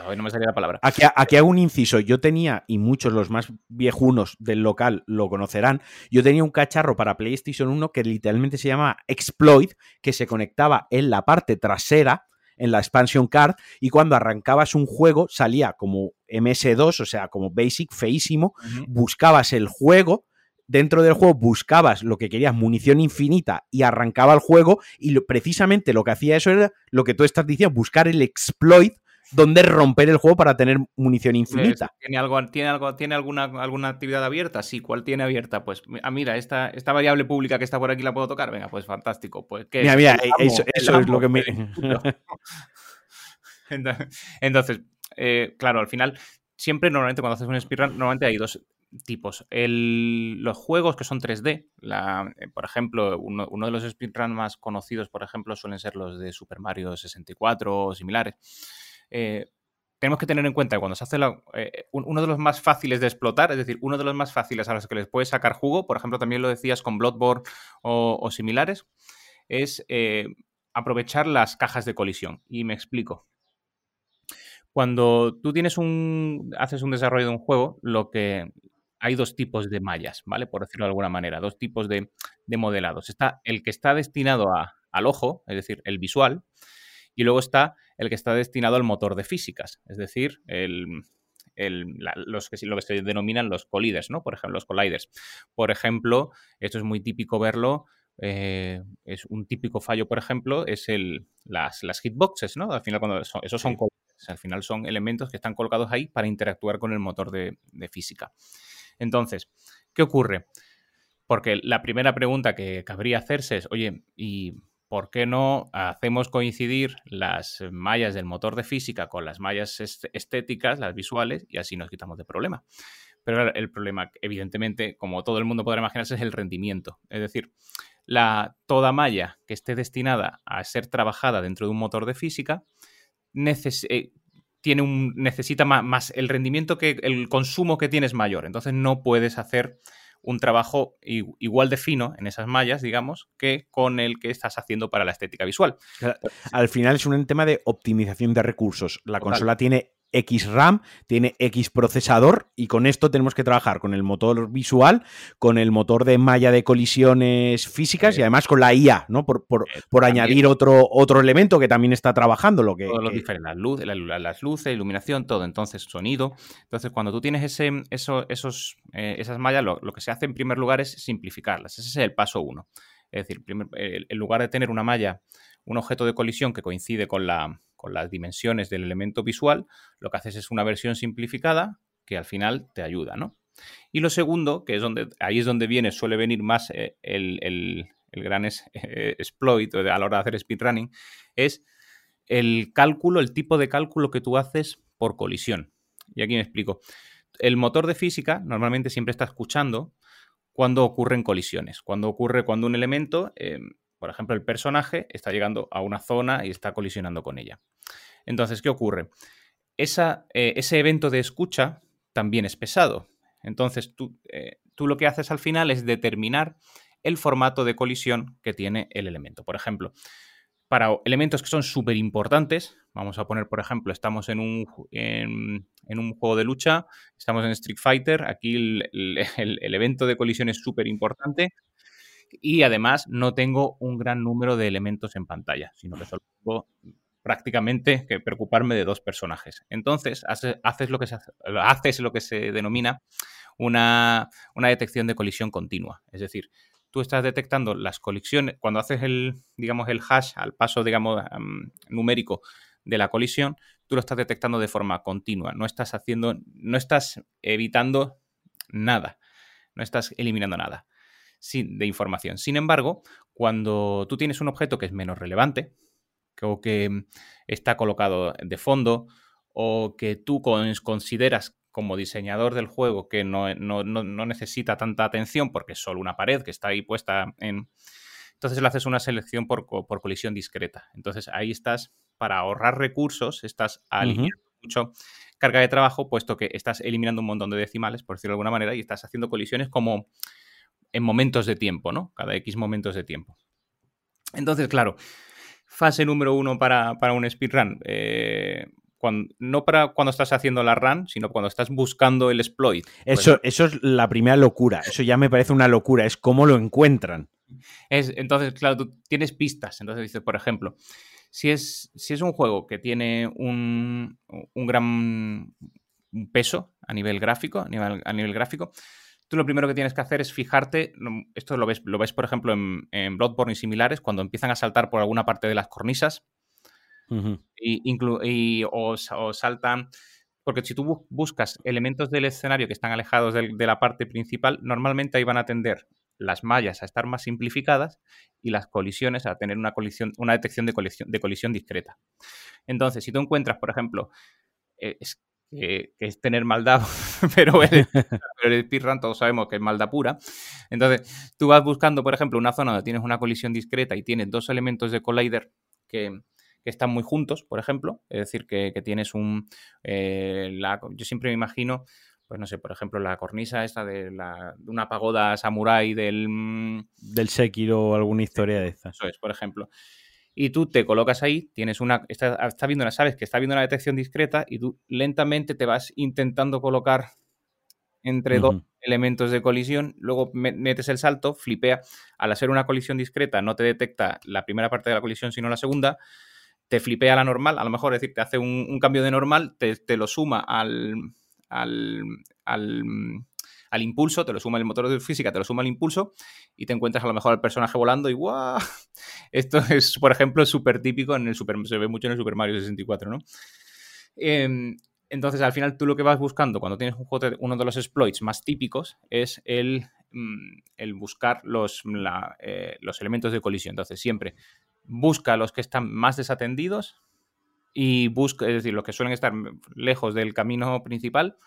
Speaker 2: Hoy no me salía la palabra.
Speaker 1: Aquí, aquí, hago un inciso. Yo tenía, y muchos los más viejunos del local lo conocerán, yo tenía un cacharro para PlayStation 1 que literalmente se llama Exploit, que se conectaba en la parte trasera en la expansion card y cuando arrancabas un juego salía como MS2, o sea, como basic, feísimo, buscabas el juego, dentro del juego buscabas lo que querías, munición infinita, y arrancaba el juego, y precisamente lo que hacía eso era lo que tú estás diciendo, buscar el exploit donde romper el juego para tener munición infinita.
Speaker 2: ¿Tiene, algo, tiene, algo, ¿tiene alguna, alguna actividad abierta? Sí, ¿cuál tiene abierta? Pues, ah, mira, esta, esta variable pública que está por aquí la puedo tocar. Venga, pues fantástico. Pues,
Speaker 1: mira, mira, eso, es lo que me...
Speaker 2: Entonces, eh, claro, al final, siempre normalmente cuando haces un speedrun, normalmente hay dos, tipos. los juegos que son 3D, eh, por ejemplo, uno, de los speedruns más conocidos, por ejemplo, suelen ser los de Super Mario 64 o similares. Eh, tenemos que tener en cuenta que cuando se hace eh, uno de los más fáciles de explotar, es decir, uno de los más fáciles a los que les puedes sacar jugo, por ejemplo, también lo decías con Bloodborne o, similares, es aprovechar las cajas de colisión. Y me explico. Cuando tú tienes un. haces un desarrollo de un juego, lo que hay dos tipos de mallas, ¿vale? Por decirlo de alguna manera, dos tipos de, modelados. Está el que está destinado al ojo, es decir, el visual, y luego está el que está destinado al motor de físicas, es decir, los que, lo que se denominan los colliders, ¿no? Por ejemplo, los colliders. Por ejemplo, esto es muy típico verlo. Eh, es un típico fallo, por ejemplo, es el, las, hitboxes, ¿no? Al final, cuando esos son colliders, al final son elementos que están colocados ahí para interactuar con el motor de física. Entonces, ¿qué ocurre? Porque la primera pregunta que cabría hacerse es, oye, ¿y por qué no hacemos coincidir las mallas del motor de física con las mallas estéticas, las visuales, y así nos quitamos de problema? Pero el problema, evidentemente, como todo el mundo podrá imaginarse, es el rendimiento. Es decir, la, toda malla que esté destinada a ser trabajada dentro de un motor de física eh, tiene un, necesita más, el rendimiento que el consumo que tienes mayor. Entonces no puedes hacer un trabajo igual de fino en esas mallas, digamos, que con el que estás haciendo para la estética visual.
Speaker 1: Al final es un tema de optimización de recursos. La consola tiene X RAM, tiene X procesador y con esto tenemos que trabajar con el motor visual, con el motor de malla de colisiones físicas y además con la IA, ¿no? Por, por, añadir otro, otro elemento que también está trabajando. Lo que,
Speaker 2: las, las luces, iluminación, todo. Entonces, sonido. Entonces, cuando tú tienes ese, eso, esos, eh, esas mallas, lo, que se hace en primer lugar es simplificarlas. Ese es el paso uno. Es decir, en lugar de tener una malla, un objeto de colisión que coincide con la, con las dimensiones del elemento visual, lo que haces es una versión simplificada que al final te ayuda, ¿no? Y lo segundo, que es donde, ahí es donde viene, suele venir más eh, el, gran eh, exploit a la hora de hacer speedrunning, es el cálculo, el tipo de cálculo que tú haces por colisión. Y aquí me explico. El motor de física normalmente siempre está escuchando cuando ocurren colisiones, cuando ocurre cuando un elemento em, por ejemplo, el personaje está llegando a una zona y está colisionando con ella. Entonces, ¿qué ocurre? Eh, ese evento de escucha también es pesado. Entonces, tú, eh, tú lo que haces al final es determinar el formato de colisión que tiene el elemento. Por ejemplo, para elementos que son súper importantes, vamos a poner, por ejemplo, estamos en un, en, un, juego de lucha, estamos en Street Fighter, aquí el evento de colisión es súper importante, y además no tengo un gran número de elementos en pantalla, sino que solo tengo prácticamente que preocuparme de dos personajes. Entonces, haces lo que se, haces lo que se denomina una, detección de colisión continua. Es decir, tú estás detectando las colisiones, cuando haces el, digamos, el hash al paso, digamos, numérico de la colisión, tú lo estás detectando de forma continua. No estás haciendo, no estás evitando nada. No estás eliminando nada de información. Sin embargo, cuando tú tienes un objeto que es menos relevante, o que mm, está colocado de fondo, o que tú consideras como diseñador del juego que no, necesita tanta atención porque es solo una pared que está ahí puesta en... entonces le haces una selección por, colisión discreta. Entonces ahí estás, para ahorrar recursos, estás alineando mucho carga de trabajo, puesto que estás eliminando un montón de decimales, por decirlo de alguna manera, y estás haciendo colisiones como en momentos de tiempo, ¿no? Cada X momentos de tiempo. Entonces, claro, fase número uno para, un speedrun. Eh, no para cuando estás haciendo la run, sino cuando estás buscando el exploit.
Speaker 1: Eso, eso es la primera locura. Eso ya me parece una locura. Es cómo lo encuentran.
Speaker 2: Es, entonces, claro, tú tienes pistas. Entonces dices, por ejemplo, si es, si es un juego que tiene un, gran peso a nivel gráfico, a nivel, a nivel gráfico, tú lo primero que tienes que hacer es fijarte, esto lo ves, lo ves por ejemplo en, en Bloodborne y similares, cuando empiezan a saltar por alguna parte de las cornisas, y, o, saltan. Porque si tú buscas elementos del escenario que están alejados de, la parte principal, normalmente ahí van a tender las mallas a estar más simplificadas y las colisiones a tener una colisión, una detección de colisión, de colisión discreta. Entonces, si tú encuentras, por ejemplo, eh, es, que es tener maldad, pero el, pero el speedrun todos sabemos que es maldad pura. Entonces, tú vas buscando, por ejemplo, una zona donde tienes una colisión discreta y tienes dos elementos de collider que, que están muy juntos, por ejemplo. Es decir, que, tienes un... Eh, yo siempre me imagino, pues no sé, por ejemplo, la cornisa esta de, la, una pagoda samurái del... Mm,
Speaker 1: del Sekiro o alguna historia de estas.
Speaker 2: Eso es, por ejemplo. Y tú te colocas ahí, tienes una... Está, está viendo, sabes que está viendo una detección discreta y tú lentamente te vas intentando colocar entre dos elementos de colisión, luego metes el salto, flipea. Al hacer una colisión discreta no te detecta la primera parte de la colisión, sino la segunda te flipea la normal, a lo mejor, es decir, te hace un, cambio de normal, te, lo suma al, al, al, impulso, te lo suma el motor de física, te lo suma el impulso y te encuentras a lo mejor al personaje volando y ¡guau! Esto es, por ejemplo, súper típico en el Super, se ve mucho en el Super Mario 64, ¿no? Em, entonces, al final, tú lo que vas buscando cuando tienes un juego, uno de los exploits más típicos es el, mm, el buscar los, eh, los elementos de colisión. Entonces, siempre busca los que están más desatendidos y busca, es decir, los que suelen estar lejos del camino principal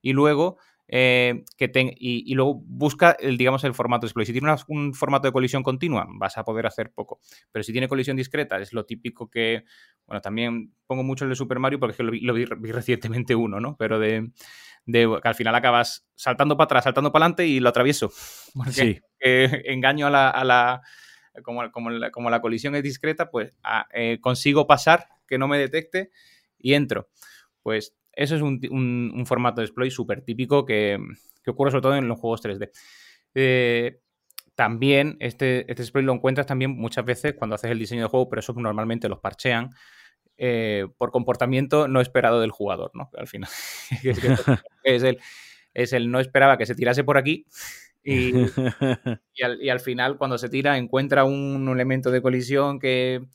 Speaker 2: y luego eh, que y, luego busca el, digamos, el formato de exploit. Si tiene un formato de colisión continua, vas a poder hacer poco. Pero si tiene colisión discreta, es lo típico que, bueno, también pongo mucho el de Super Mario porque lo vi, recientemente uno, ¿no? Pero de, que al final acabas saltando para atrás, saltando para adelante y lo atravieso. sí. engaño a la como, como, la, colisión es discreta, pues ah, eh, consigo pasar, que no me detecte y entro. Pues eso es un, formato de exploit súper típico que, ocurre sobre todo en los juegos 3D. Eh, también este, este exploit lo encuentras también muchas veces cuando haces el diseño de juego, pero eso normalmente los parchean eh, por comportamiento no esperado del jugador, ¿no? Al final. es, el, es el no esperaba que se tirase por aquí Y, al, final, cuando se tira, encuentra un elemento de colisión que,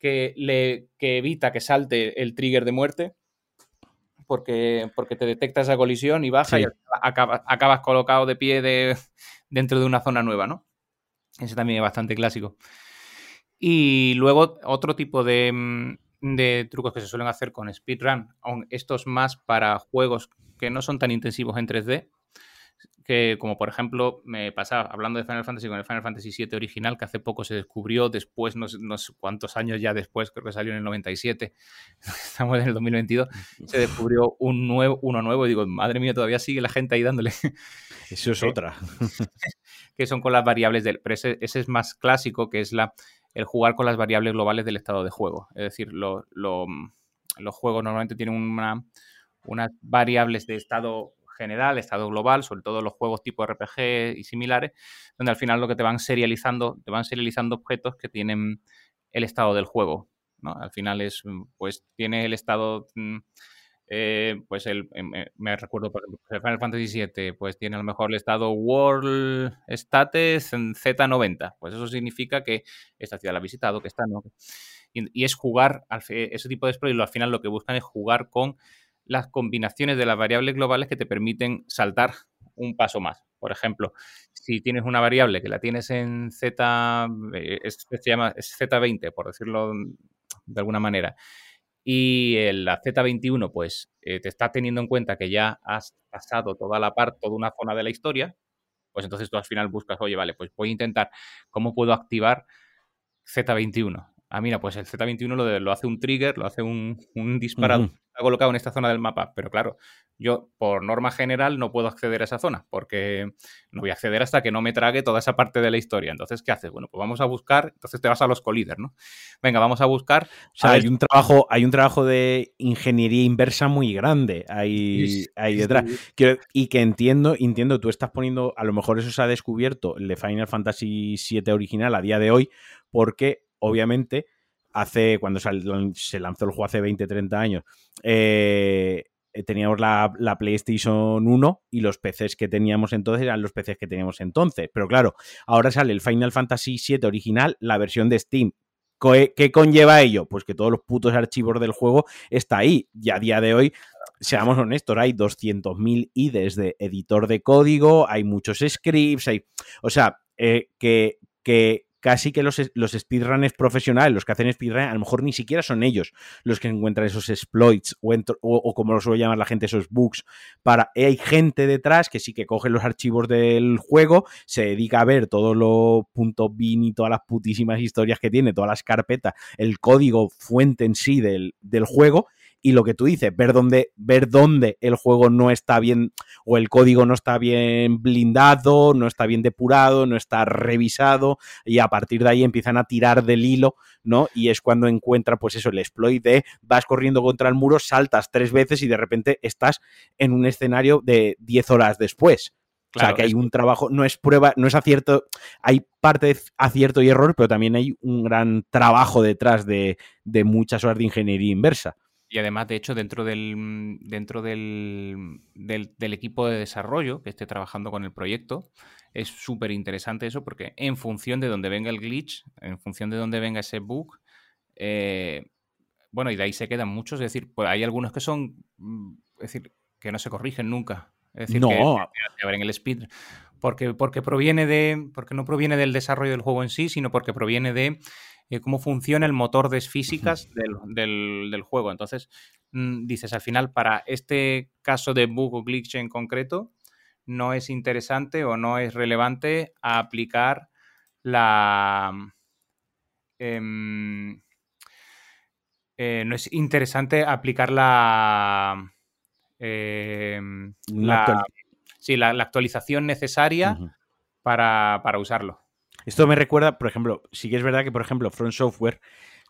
Speaker 2: le, evita que salte el trigger de muerte. Porque, porque te detecta esa colisión y baja y acabas, colocado de pie de, dentro de una zona nueva, ¿no? Ese también es bastante clásico. Y luego otro tipo de, mm, de trucos que se suelen hacer con speedrun, estos más para juegos que no son tan intensivos en 3D, que como por ejemplo me pasaba hablando de Final Fantasy con el Final Fantasy VII original que hace poco se descubrió después, no sé, cuántos años ya después, creo que salió en el 97, estamos en el 2022, se descubrió un nuevo, uno nuevo y digo, madre mía, todavía sigue la gente ahí dándole.
Speaker 1: Eso es otra.
Speaker 2: que son con las variables del... Pero ese, es más clásico, que es la, el jugar con las variables globales del estado de juego. Es decir, los juegos normalmente tienen una, unas variables de estado general, estado global, sobre todo los juegos tipo RPG y similares, donde al final lo que te van serializando, te van serializando objetos que tienen el estado del juego. ¿no? Al final es, mm, pues, tiene el estado, mm, eh, pues, el, em, eh, me recuerdo, por ejemplo, Final Fantasy VII, pues tiene a lo mejor el estado World Status en Z90. Pues eso significa que esta ciudad la ha visitado, que está, ¿no? Y, es jugar, ese tipo de exploits, al final lo que buscan es jugar con las combinaciones de las variables globales que te permiten saltar un paso más. Por ejemplo, si tienes una variable que la tienes en Z, eh, se llama Z20, por decirlo de alguna manera, y la Z21, pues eh, te está teniendo en cuenta que ya has pasado toda la parte, toda una zona de la historia, Pues entonces tú al final buscas, oye, vale, pues voy a intentar cómo puedo activar Z21. Ah, mira, pues el Z21 lo, lo hace un trigger, lo hace un, un disparador colocado en esta zona del mapa. Pero claro, yo por norma general no puedo acceder a esa zona porque no voy a acceder hasta que no me trague toda esa parte de la historia. Entonces, ¿qué haces? Bueno, pues vamos a buscar, entonces te vas a los collider, ¿no? Venga, vamos a buscar.
Speaker 1: O sea, hay un trabajo, hay un trabajo de ingeniería inversa muy grande ahí, ahí detrás. y que entiendo, entiendo, tú estás poniendo, a lo mejor eso se ha descubierto el de Final Fantasy VII original a día de hoy, porque obviamente hace, cuando se lanzó el juego hace 20, 30 años, eh, teníamos la, PlayStation 1 y los PCs que teníamos entonces eran los PCs que teníamos entonces. Pero claro, ahora sale el Final Fantasy VII original, la versión de Steam. ¿Qué conlleva ello? Pues que todos los putos archivos del juego está ahí. Y a día de hoy, seamos honestos, hay 200.000 IDs de editor de código, hay muchos scripts, hay... O sea, eh, que, que casi que los, los speedrunners profesionales, los que hacen speedrun, a lo mejor ni siquiera son ellos los que encuentran esos exploits o, como lo suele llamar la gente, esos bugs. Para, hay gente detrás que sí que coge los archivos del juego, se dedica a ver todo lo punto bin y todas las putísimas historias que tiene, todas las carpetas, el código fuente en sí del, del juego y lo que tú dices, ver dónde, ver dónde el juego no está bien o el código no está bien blindado, no está bien depurado, no está revisado y a partir de ahí empiezan a tirar del hilo, ¿no? Y es cuando encuentra pues eso, el exploit de vas corriendo contra el muro, saltas tres veces y de repente estás en un escenario de 10 horas después. o sea, que hay un trabajo, no es prueba, no es acierto, hay parte de acierto y error, pero también hay un gran trabajo detrás de, de muchas horas de ingeniería inversa.
Speaker 2: Y además, de hecho, dentro del, mm, dentro del, del, equipo de desarrollo que esté trabajando con el proyecto, es súper interesante eso porque en función de donde venga el glitch, en función de donde venga ese bug, eh, bueno, y de ahí se quedan muchos, es decir, pues hay algunos que son, mm, es decir, que no se corrigen nunca. Es decir,
Speaker 1: no.
Speaker 2: que, en el speed, porque, porque proviene de, porque no proviene del desarrollo del juego en sí, sino porque proviene de eh, cómo funciona el motor de físicas del, juego. Entonces, mm, dices, al final, para este caso de bug o glitch en concreto, no es interesante o no es relevante aplicar la... Em, eh, no es interesante aplicar la... Em, la, sí, la, actualización necesaria para, para usarlo.
Speaker 1: Esto me recuerda, por ejemplo, sí que es verdad que, por ejemplo, Front Software,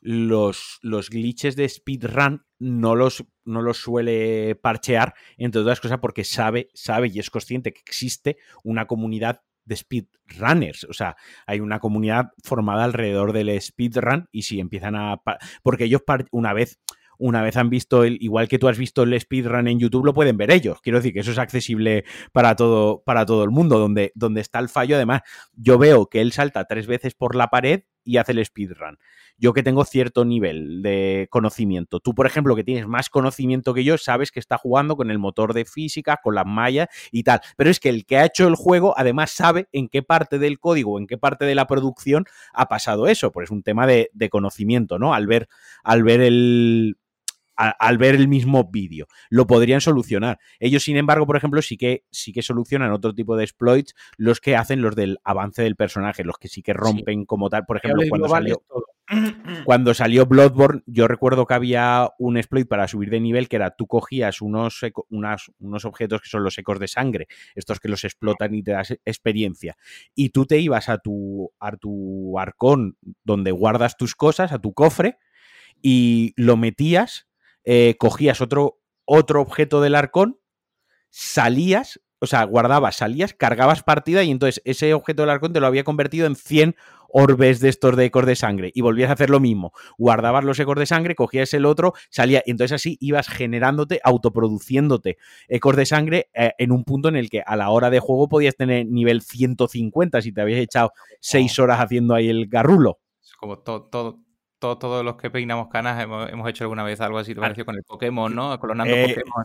Speaker 1: los, los glitches de speedrun no los, no los suele parchear, entre otras cosas, porque sabe, sabe y es consciente que existe una comunidad de speedrunners. O sea, hay una comunidad formada alrededor del speedrun y si empiezan a... Porque ellos una vez una vez han visto el, igual que tú has visto el speedrun en YouTube, lo pueden ver ellos. Quiero decir que eso es accesible para todo, para todo el mundo. Donde, donde está el fallo, además, yo veo que él salta tres veces por la pared y hace el speedrun. Yo que tengo cierto nivel de conocimiento. Tú, por ejemplo, que tienes más conocimiento que yo, sabes que está jugando con el motor de física, con las mallas y tal. Pero es que el que ha hecho el juego, además, sabe en qué parte del código, en qué parte de la producción ha pasado eso. Pues es un tema de, de conocimiento, ¿no? Al ver, al ver el, al ver el mismo vídeo. Lo podrían solucionar. Ellos, sin embargo, por ejemplo, sí que, sí que solucionan otro tipo de exploits, los que hacen los del avance del personaje, los que sí que rompen como tal. Por ejemplo, cuando salió, cuando salió Bloodborne, yo recuerdo que había un exploit para subir de nivel que era tú cogías unos, unos objetos que son los ecos de sangre, estos que los explotan y te das experiencia, y tú te ibas a tu, a tu arcón donde guardas tus cosas, a tu cofre, y lo metías eh, cogías otro, otro objeto del arcón, salías, o sea, guardabas, salías, cargabas partida y entonces ese objeto del arcón te lo había convertido en 100 orbes de estos de ecos de sangre y volvías a hacer lo mismo. Guardabas los ecos de sangre, cogías el otro, salía y entonces así ibas generándote, autoproduciéndote ecos de sangre eh, en un punto en el que a la hora de juego podías tener nivel 150 si te habías echado 6 horas haciendo ahí el garrulo.
Speaker 2: como todo, todo, todos los que peinamos canas hemos, hecho alguna vez algo así parecido con el Pokémon, ¿no? Clonando eh, Pokémon.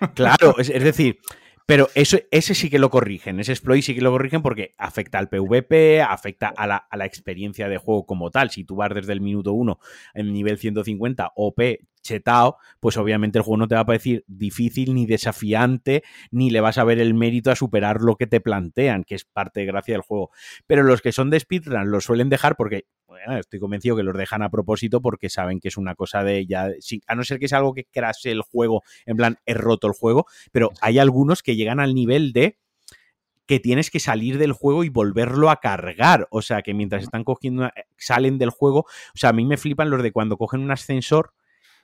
Speaker 1: Claro, es, decir, pero eso, ese sí que lo corrigen, ese exploit sí que lo corrigen porque afecta al PvP, afecta a la, experiencia de juego como tal. Si tú vas desde el minuto 1 en nivel 150 OP, chetado, pues obviamente el juego no te va a parecer difícil ni desafiante, ni le vas a ver el mérito a superar lo que te plantean, que es parte de gracia del juego. Pero los que son de speedrun lo suelen dejar porque, bueno, estoy convencido que los dejan a propósito porque saben que es una cosa de ya, a no ser que es algo que crase el juego, en plan, he roto el juego, pero hay algunos que llegan al nivel de que tienes que salir del juego y volverlo a cargar. O sea, que mientras están cogiendo, salen del juego. O sea, a mí me flipan los de cuando cogen un ascensor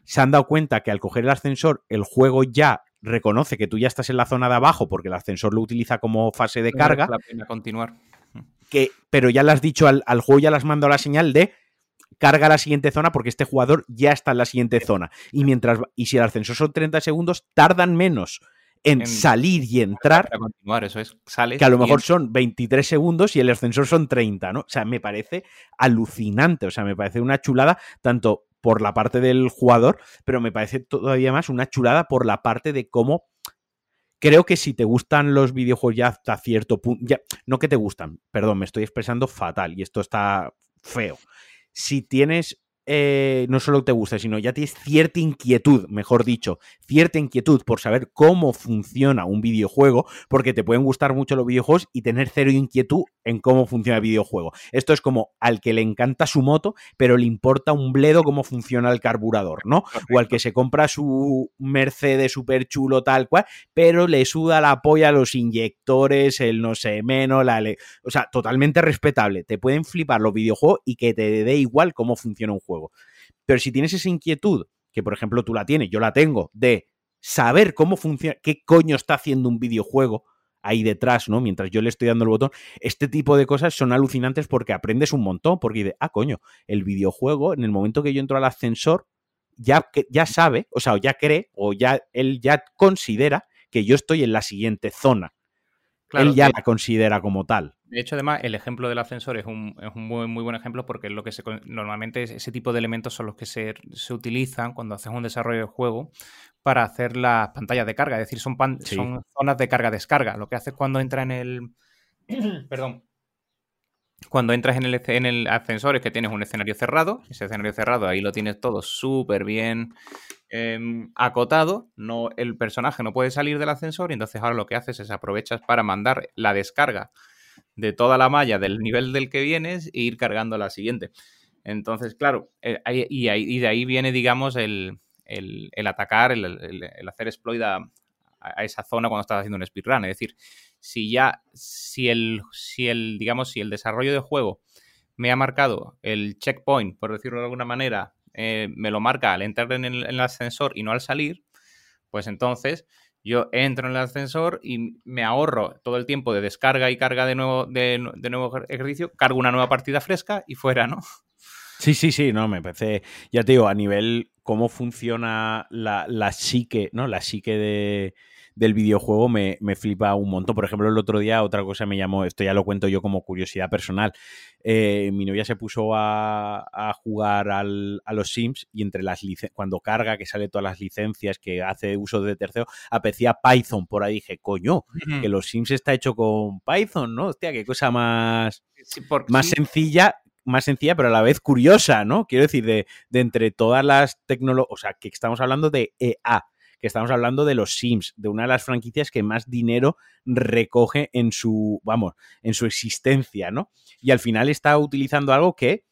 Speaker 1: se han dado cuenta que al coger el ascensor el juego ya reconoce que tú ya estás en la zona de abajo porque el ascensor lo utiliza como fase de carga.
Speaker 2: La pena continuar.
Speaker 1: Que, pero ya le has dicho al, juego, ya le has mandado la señal de carga a la siguiente zona porque este jugador ya está en la siguiente zona. Y mientras y si el ascensor son 30 segundos, tardan menos en, salir y entrar.
Speaker 2: Para continuar, eso es. Sales
Speaker 1: que a lo mejor son 23 segundos y el ascensor son 30, ¿no? O sea, me parece alucinante. O sea, me parece una chulada tanto por la parte del jugador, pero me parece todavía más una chulada por la parte de cómo creo que si te gustan los videojuegos ya hasta cierto punto, ya, no que te gustan, perdón, me estoy expresando fatal y esto está feo. Si tienes eh, no solo te gusta, sino ya tienes cierta inquietud, mejor dicho, cierta inquietud por saber cómo funciona un videojuego, porque te pueden gustar mucho los videojuegos y tener cero inquietud en cómo funciona el videojuego. Esto es como al que le encanta su moto, pero le importa un bledo cómo funciona el carburador, ¿no? O al que se compra su Mercedes súper chulo tal cual, pero le suda la polla los inyectores, el no sé menos, la... O sea, totalmente respetable. Te pueden flipar los videojuegos y que te dé igual cómo funciona un juego. Pero si tienes esa inquietud, que por ejemplo tú la tienes, yo la tengo, de saber cómo funciona, qué coño está haciendo un videojuego ahí detrás, ¿no? Mientras yo le estoy dando el botón, este tipo de cosas son alucinantes porque aprendes un montón, porque dices, ah, coño, el videojuego, en el momento que yo entro al ascensor, ya, ya sabe, o sea, ya cree, o ya él ya considera que yo estoy en la siguiente zona. él ya la considera como tal.
Speaker 2: De hecho, además, el ejemplo del ascensor es un, muy, buen ejemplo porque lo que se, normalmente ese tipo de elementos son los que se, utilizan cuando haces un desarrollo de juego para hacer las pantallas de carga. Es decir, son, son zonas de carga-descarga. Lo que haces cuando entra en el. Perdón. Cuando entras en el, en el ascensor es que tienes un escenario cerrado. Ese escenario cerrado ahí lo tienes todo súper bien em, acotado. No, el personaje no puede salir del ascensor y entonces ahora lo que haces es aprovechas para mandar la descarga de toda la malla del nivel del que vienes e ir cargando la siguiente. Entonces, claro, eh, y, de ahí viene, digamos, el, atacar, el, hacer exploit a, esa zona cuando estás haciendo un speedrun. Es decir, si ya, si el, si el, digamos, si el desarrollo de juego me ha marcado el checkpoint, por decirlo de alguna manera, eh, me lo marca al entrar en el ascensor y no al salir, pues entonces yo entro en el ascensor y me ahorro todo el tiempo de descarga y carga de nuevo, de, nuevo ejercicio, cargo una nueva partida fresca y fuera, ¿no?
Speaker 1: Sí, sí, sí, no, me parece, ya te digo, a nivel cómo funciona la, la psique, ¿no? La psique de, del videojuego me, flipa un montón. Por ejemplo, el otro día otra cosa me llamó, esto ya lo cuento yo como curiosidad personal. Eh, mi novia se puso a, jugar a los Sims y entre las cuando carga, que sale todas las licencias, que hace uso de tercero, apreciaba Python. Por ahí dije, coño, que los Sims está hecho con Python, ¿no? Hostia, qué cosa más, más sencilla más sencilla, pero a la vez curiosa, ¿no? Quiero decir, de, de entre todas las tecnologías, o sea, que estamos hablando de EA, que estamos hablando de los Sims, de una de las franquicias que más dinero recoge en su, vamos, en su existencia, ¿no? Y al final está utilizando algo que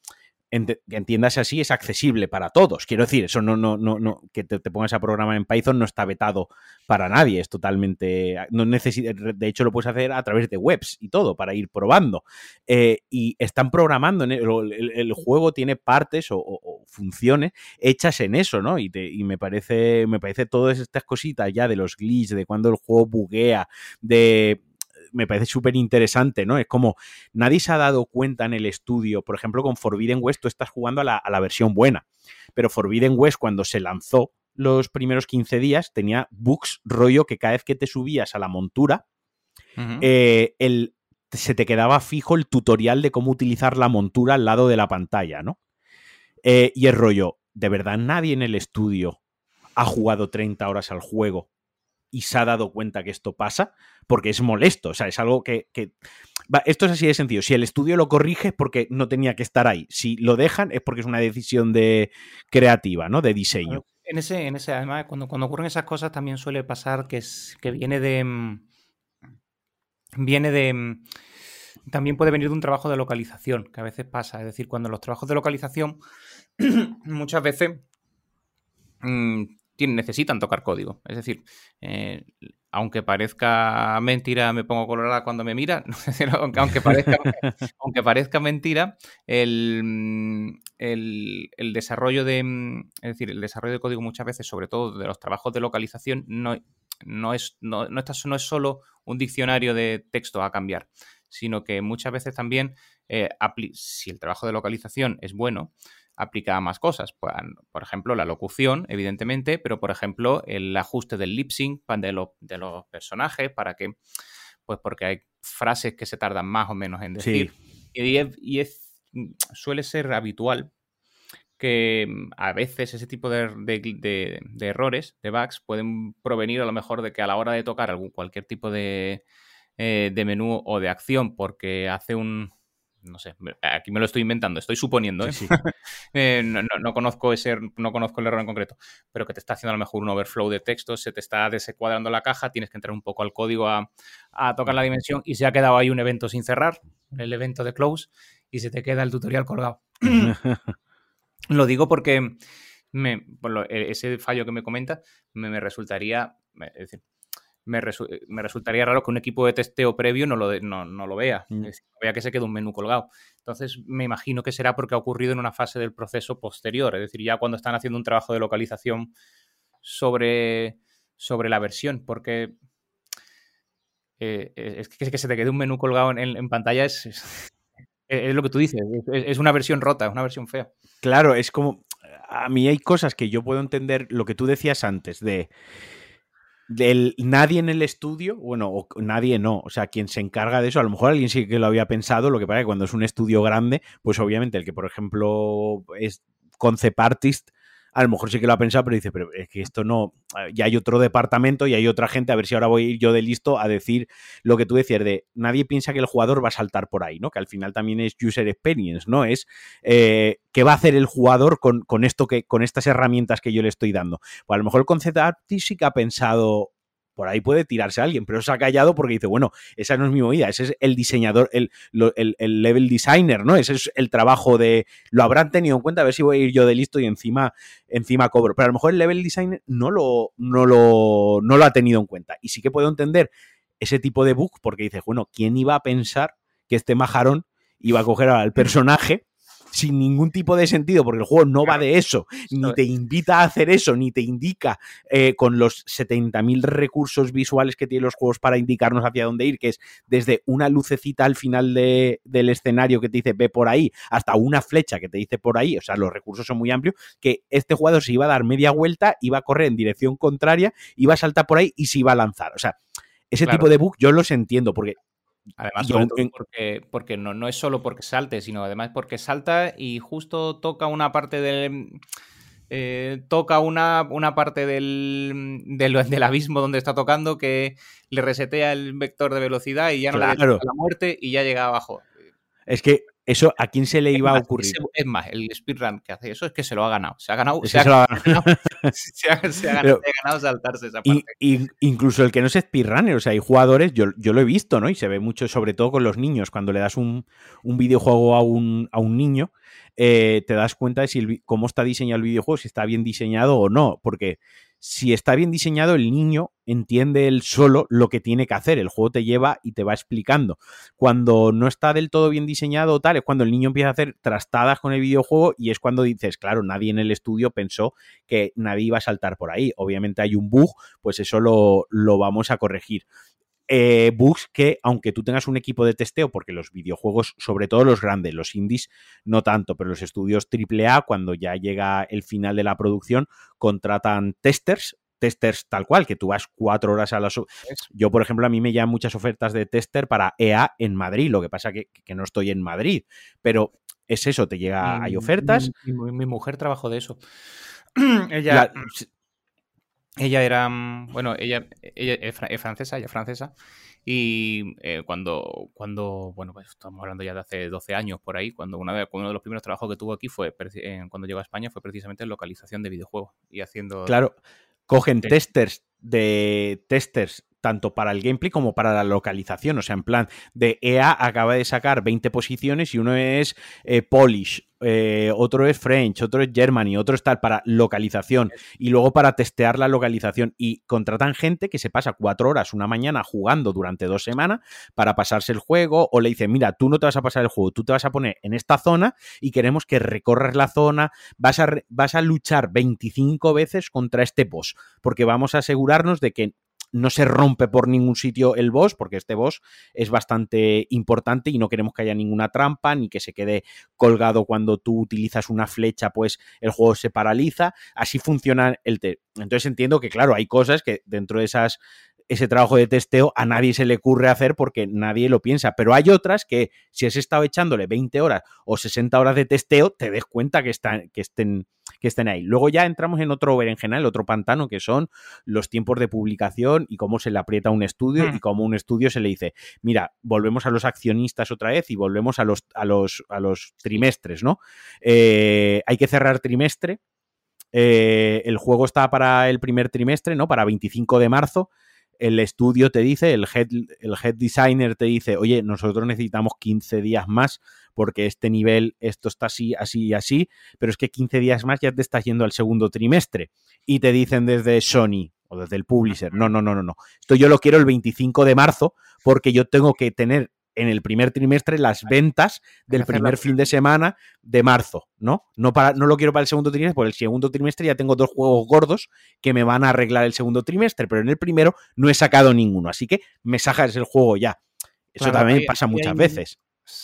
Speaker 1: entiendas así, es accesible para todos. Quiero decir, eso no, no, no, no que te, pongas a programar en Python no está vetado para nadie, es totalmente, no necesita, de hecho lo puedes hacer a través de webs y todo para ir probando. Eh, y están programando, en el, juego tiene partes o, funciones hechas en eso, ¿no? Y, y, me parece, me parece todas estas cositas ya de los glitches, de cuando el juego buguea, de me parece súper interesante, ¿no? Es como nadie se ha dado cuenta en el estudio, por ejemplo, con Forbidden West tú estás jugando a la, versión buena, pero Forbidden West cuando se lanzó los primeros 15 días tenía bugs rollo que cada vez que te subías a la montura, eh, se te quedaba fijo el tutorial de cómo utilizar la montura al lado de la pantalla, ¿no? Eh, y el rollo, de verdad nadie en el estudio ha jugado 30 horas al juego y se ha dado cuenta que esto pasa, porque es molesto, o sea, es algo que... esto es así de sencillo, si el estudio lo corrige es porque no tenía que estar ahí, si lo dejan es porque es una decisión de creativa, ¿no? De diseño.
Speaker 2: En ese, en ese, además, cuando, cuando ocurren esas cosas también suele pasar que, es, que viene de. Mm, viene de. Mm, también puede venir de un trabajo de localización, que a veces pasa. Es decir, cuando los trabajos de localización muchas veces mm, necesitan tocar código. Es decir, eh, aunque parezca mentira, me pongo colorada cuando me mira, aunque, parezca, aunque parezca mentira, el, el, desarrollo de, es decir, el desarrollo de código muchas veces, sobre todo de los trabajos de localización, no, no, es, no, no, no es solo un diccionario de texto a cambiar, sino que muchas veces también, eh, si el trabajo de localización es bueno, aplica a más cosas. Pues, por ejemplo, la locución, evidentemente, pero por ejemplo, el ajuste del lip sync de, de los personajes para que, pues porque hay frases que se tardan más o menos en decir. Y, es, suele ser habitual que mm, a veces ese tipo de, errores, de bugs, pueden provenir a lo mejor de que a la hora de tocar algún, cualquier tipo de, eh, de menú o de acción porque hace un, no sé, aquí me lo estoy inventando, estoy suponiendo, ¿eh? Eh, no, conozco ese, no conozco el error en concreto, pero que te está haciendo a lo mejor un overflow de texto, se te está desecuadrando la caja, tienes que entrar un poco al código a, tocar la dimensión y se ha quedado ahí un evento sin cerrar, el evento de close, y se te queda el tutorial colgado. lo digo porque me, e, ese fallo que me comenta me, me resultaría, es decir, me, resultaría raro que un equipo de testeo previo no lo, no, lo vea, mm. vea que se quede un menú colgado. Entonces, me imagino que será porque ha ocurrido en una fase del proceso posterior, es decir, ya cuando están haciendo un trabajo de localización sobre, sobre la versión, porque eh, es, que, se te quede un menú colgado en, pantalla es, es, lo que tú dices, es, una versión rota, es una versión fea.
Speaker 1: Claro, es como, a mí hay cosas que yo puedo entender, lo que tú decías antes, de del nadie en el estudio, bueno, o nadie no, o sea, quien se encarga de eso, a lo mejor alguien sí que lo había pensado, lo que pasa es que cuando es un estudio grande, pues obviamente el que, por ejemplo, es concept artist, a lo mejor sí que lo ha pensado, pero dice, pero es que esto no, ya hay otro departamento y hay otra gente, a ver si ahora voy a ir yo de listo a decir lo que tú decías de, nadie piensa que el jugador va a saltar por ahí, ¿no? Que al final también es user experience, ¿no? Es eh, qué va a hacer el jugador con, esto que, con estas herramientas que yo le estoy dando. Pues a lo mejor el concept sí que ha pensado, por ahí puede tirarse a alguien, pero se ha callado porque dice, bueno, esa no es mi movida, ese es el diseñador, el, el, level designer, ¿no? Ese es el trabajo de, lo habrán tenido en cuenta, a ver si voy a ir yo de listo y encima, encima cobro. Pero a lo mejor el level designer no lo, no lo, no lo ha tenido en cuenta. Y sí que puedo entender ese tipo de bug porque dice, bueno, ¿quién iba a pensar que este majarón iba a coger al personaje sin ningún tipo de sentido, porque el juego no va de eso, ni te invita a hacer eso, ni te indica eh, con los 70.000 recursos visuales que tienen los juegos para indicarnos hacia dónde ir, que es desde una lucecita al final del escenario que te dice ve por ahí, hasta una flecha que te dice por ahí, o sea, los recursos son muy amplios, que este jugador se iba a dar media vuelta, iba a correr en dirección contraria, iba a saltar por ahí y se iba a lanzar. O sea, ese tipo de bug yo los entiendo, porque
Speaker 2: Además, porque, porque no, no es solo porque salte, sino además porque salta y justo toca una parte del. Eh, toca una, una parte del, del, abismo donde está tocando que le resetea el vector de velocidad y ya no le da la muerte y ya llega abajo.
Speaker 1: Es que eso, ¿a quién se le iba a ocurrir?
Speaker 2: Es más, el speedrun que hace eso es que se lo ha ganado. Se ha ganado. Se, ha, ganado, se, ha, ganado, saltarse esa parte.
Speaker 1: Y, incluso el que no es speedrunner, o sea, hay jugadores, yo, yo, lo he visto, ¿no? Y se ve mucho, sobre todo con los niños, cuando le das un, un videojuego a un, a un niño, eh, te das cuenta de si cómo está diseñado el videojuego, si está bien diseñado o no. Porque si está bien diseñado, el niño entiende él solo lo que tiene que hacer. El juego te lleva y te va explicando. Cuando no está del todo bien diseñado tal, es cuando el niño empieza a hacer trastadas con el videojuego y es cuando dices, claro, nadie en el estudio pensó que nadie iba a saltar por ahí. Obviamente hay un bug, pues eso lo, lo vamos a corregir. Eh, bugs que, aunque tú tengas un equipo de testeo, porque los videojuegos, sobre todo los grandes, los indies, no tanto, pero los estudios AAA, cuando ya llega el final de la producción, contratan testers, testers tal cual, que tú vas cuatro horas a las... Yo, por ejemplo, a mí me llegan muchas ofertas de tester para EA en Madrid, lo que pasa que, que no estoy en Madrid, pero es eso, te llega, hay ofertas.
Speaker 2: Mi, mujer trabajó de eso. Ella... Ella era, mm, bueno, ella, es francesa, ella es francesa, Y eh, cuando, cuando, bueno, pues estamos hablando ya de hace 12 años por ahí, cuando una de, uno de los primeros trabajos que tuvo aquí fue, cuando llegó a España, fue precisamente en localización de videojuegos y haciendo...
Speaker 1: Claro, cogen testers de testers tanto para el gameplay como para la localización. O sea, en plan, de EA acaba de sacar 20 posiciones y uno es eh, Polish, eh, otro es French, otro es Germany, otro es tal para localización y luego para testear la localización. Y contratan gente que se pasa cuatro horas una mañana jugando durante dos semanas para pasarse el juego o le dicen, mira, tú no te vas a pasar el juego, tú te vas a poner en esta zona y queremos que recorras la zona, vas a, vas a luchar 25 veces contra este boss, porque vamos a asegurarnos de que no se rompe por ningún sitio el boss, porque este boss es bastante importante y no queremos que haya ninguna trampa ni que se quede colgado cuando tú utilizas una flecha, pues el juego se paraliza. Así funciona el test. Entonces entiendo que, claro, hay cosas que dentro de esas ese trabajo de testeo a nadie se le ocurre hacer porque nadie lo piensa. Pero hay otras que si has estado echándole 20 horas o 60 horas de testeo, te des cuenta que, están, que estén que estén ahí. Luego ya entramos en otro berenjenal, otro pantano, que son los tiempos de publicación y cómo se le aprieta un estudio y hmm. cómo un estudio se le dice, mira, volvemos a los accionistas otra vez y volvemos a los, a los, a los trimestres, ¿no? Eh, hay que cerrar trimestre. Eh, el juego está para el primer trimestre, ¿no? Para 25 de marzo el estudio te dice, el head, el head designer te dice, oye, nosotros necesitamos 15 días más porque este nivel, esto está así, así y así, pero es que 15 días más ya te estás yendo al segundo trimestre. Y te dicen desde Sony o desde el publisher, no, no, no, no, no. Esto yo lo quiero el 25 de marzo porque yo tengo que tener en el primer trimestre las ventas del primer fin de semana de marzo, ¿no? No, para, no lo quiero para el segundo trimestre, porque el segundo trimestre ya tengo dos juegos gordos que me van a arreglar el segundo trimestre, pero en el primero no he sacado ninguno, así que me sacas el juego ya. Eso también pasa muchas veces.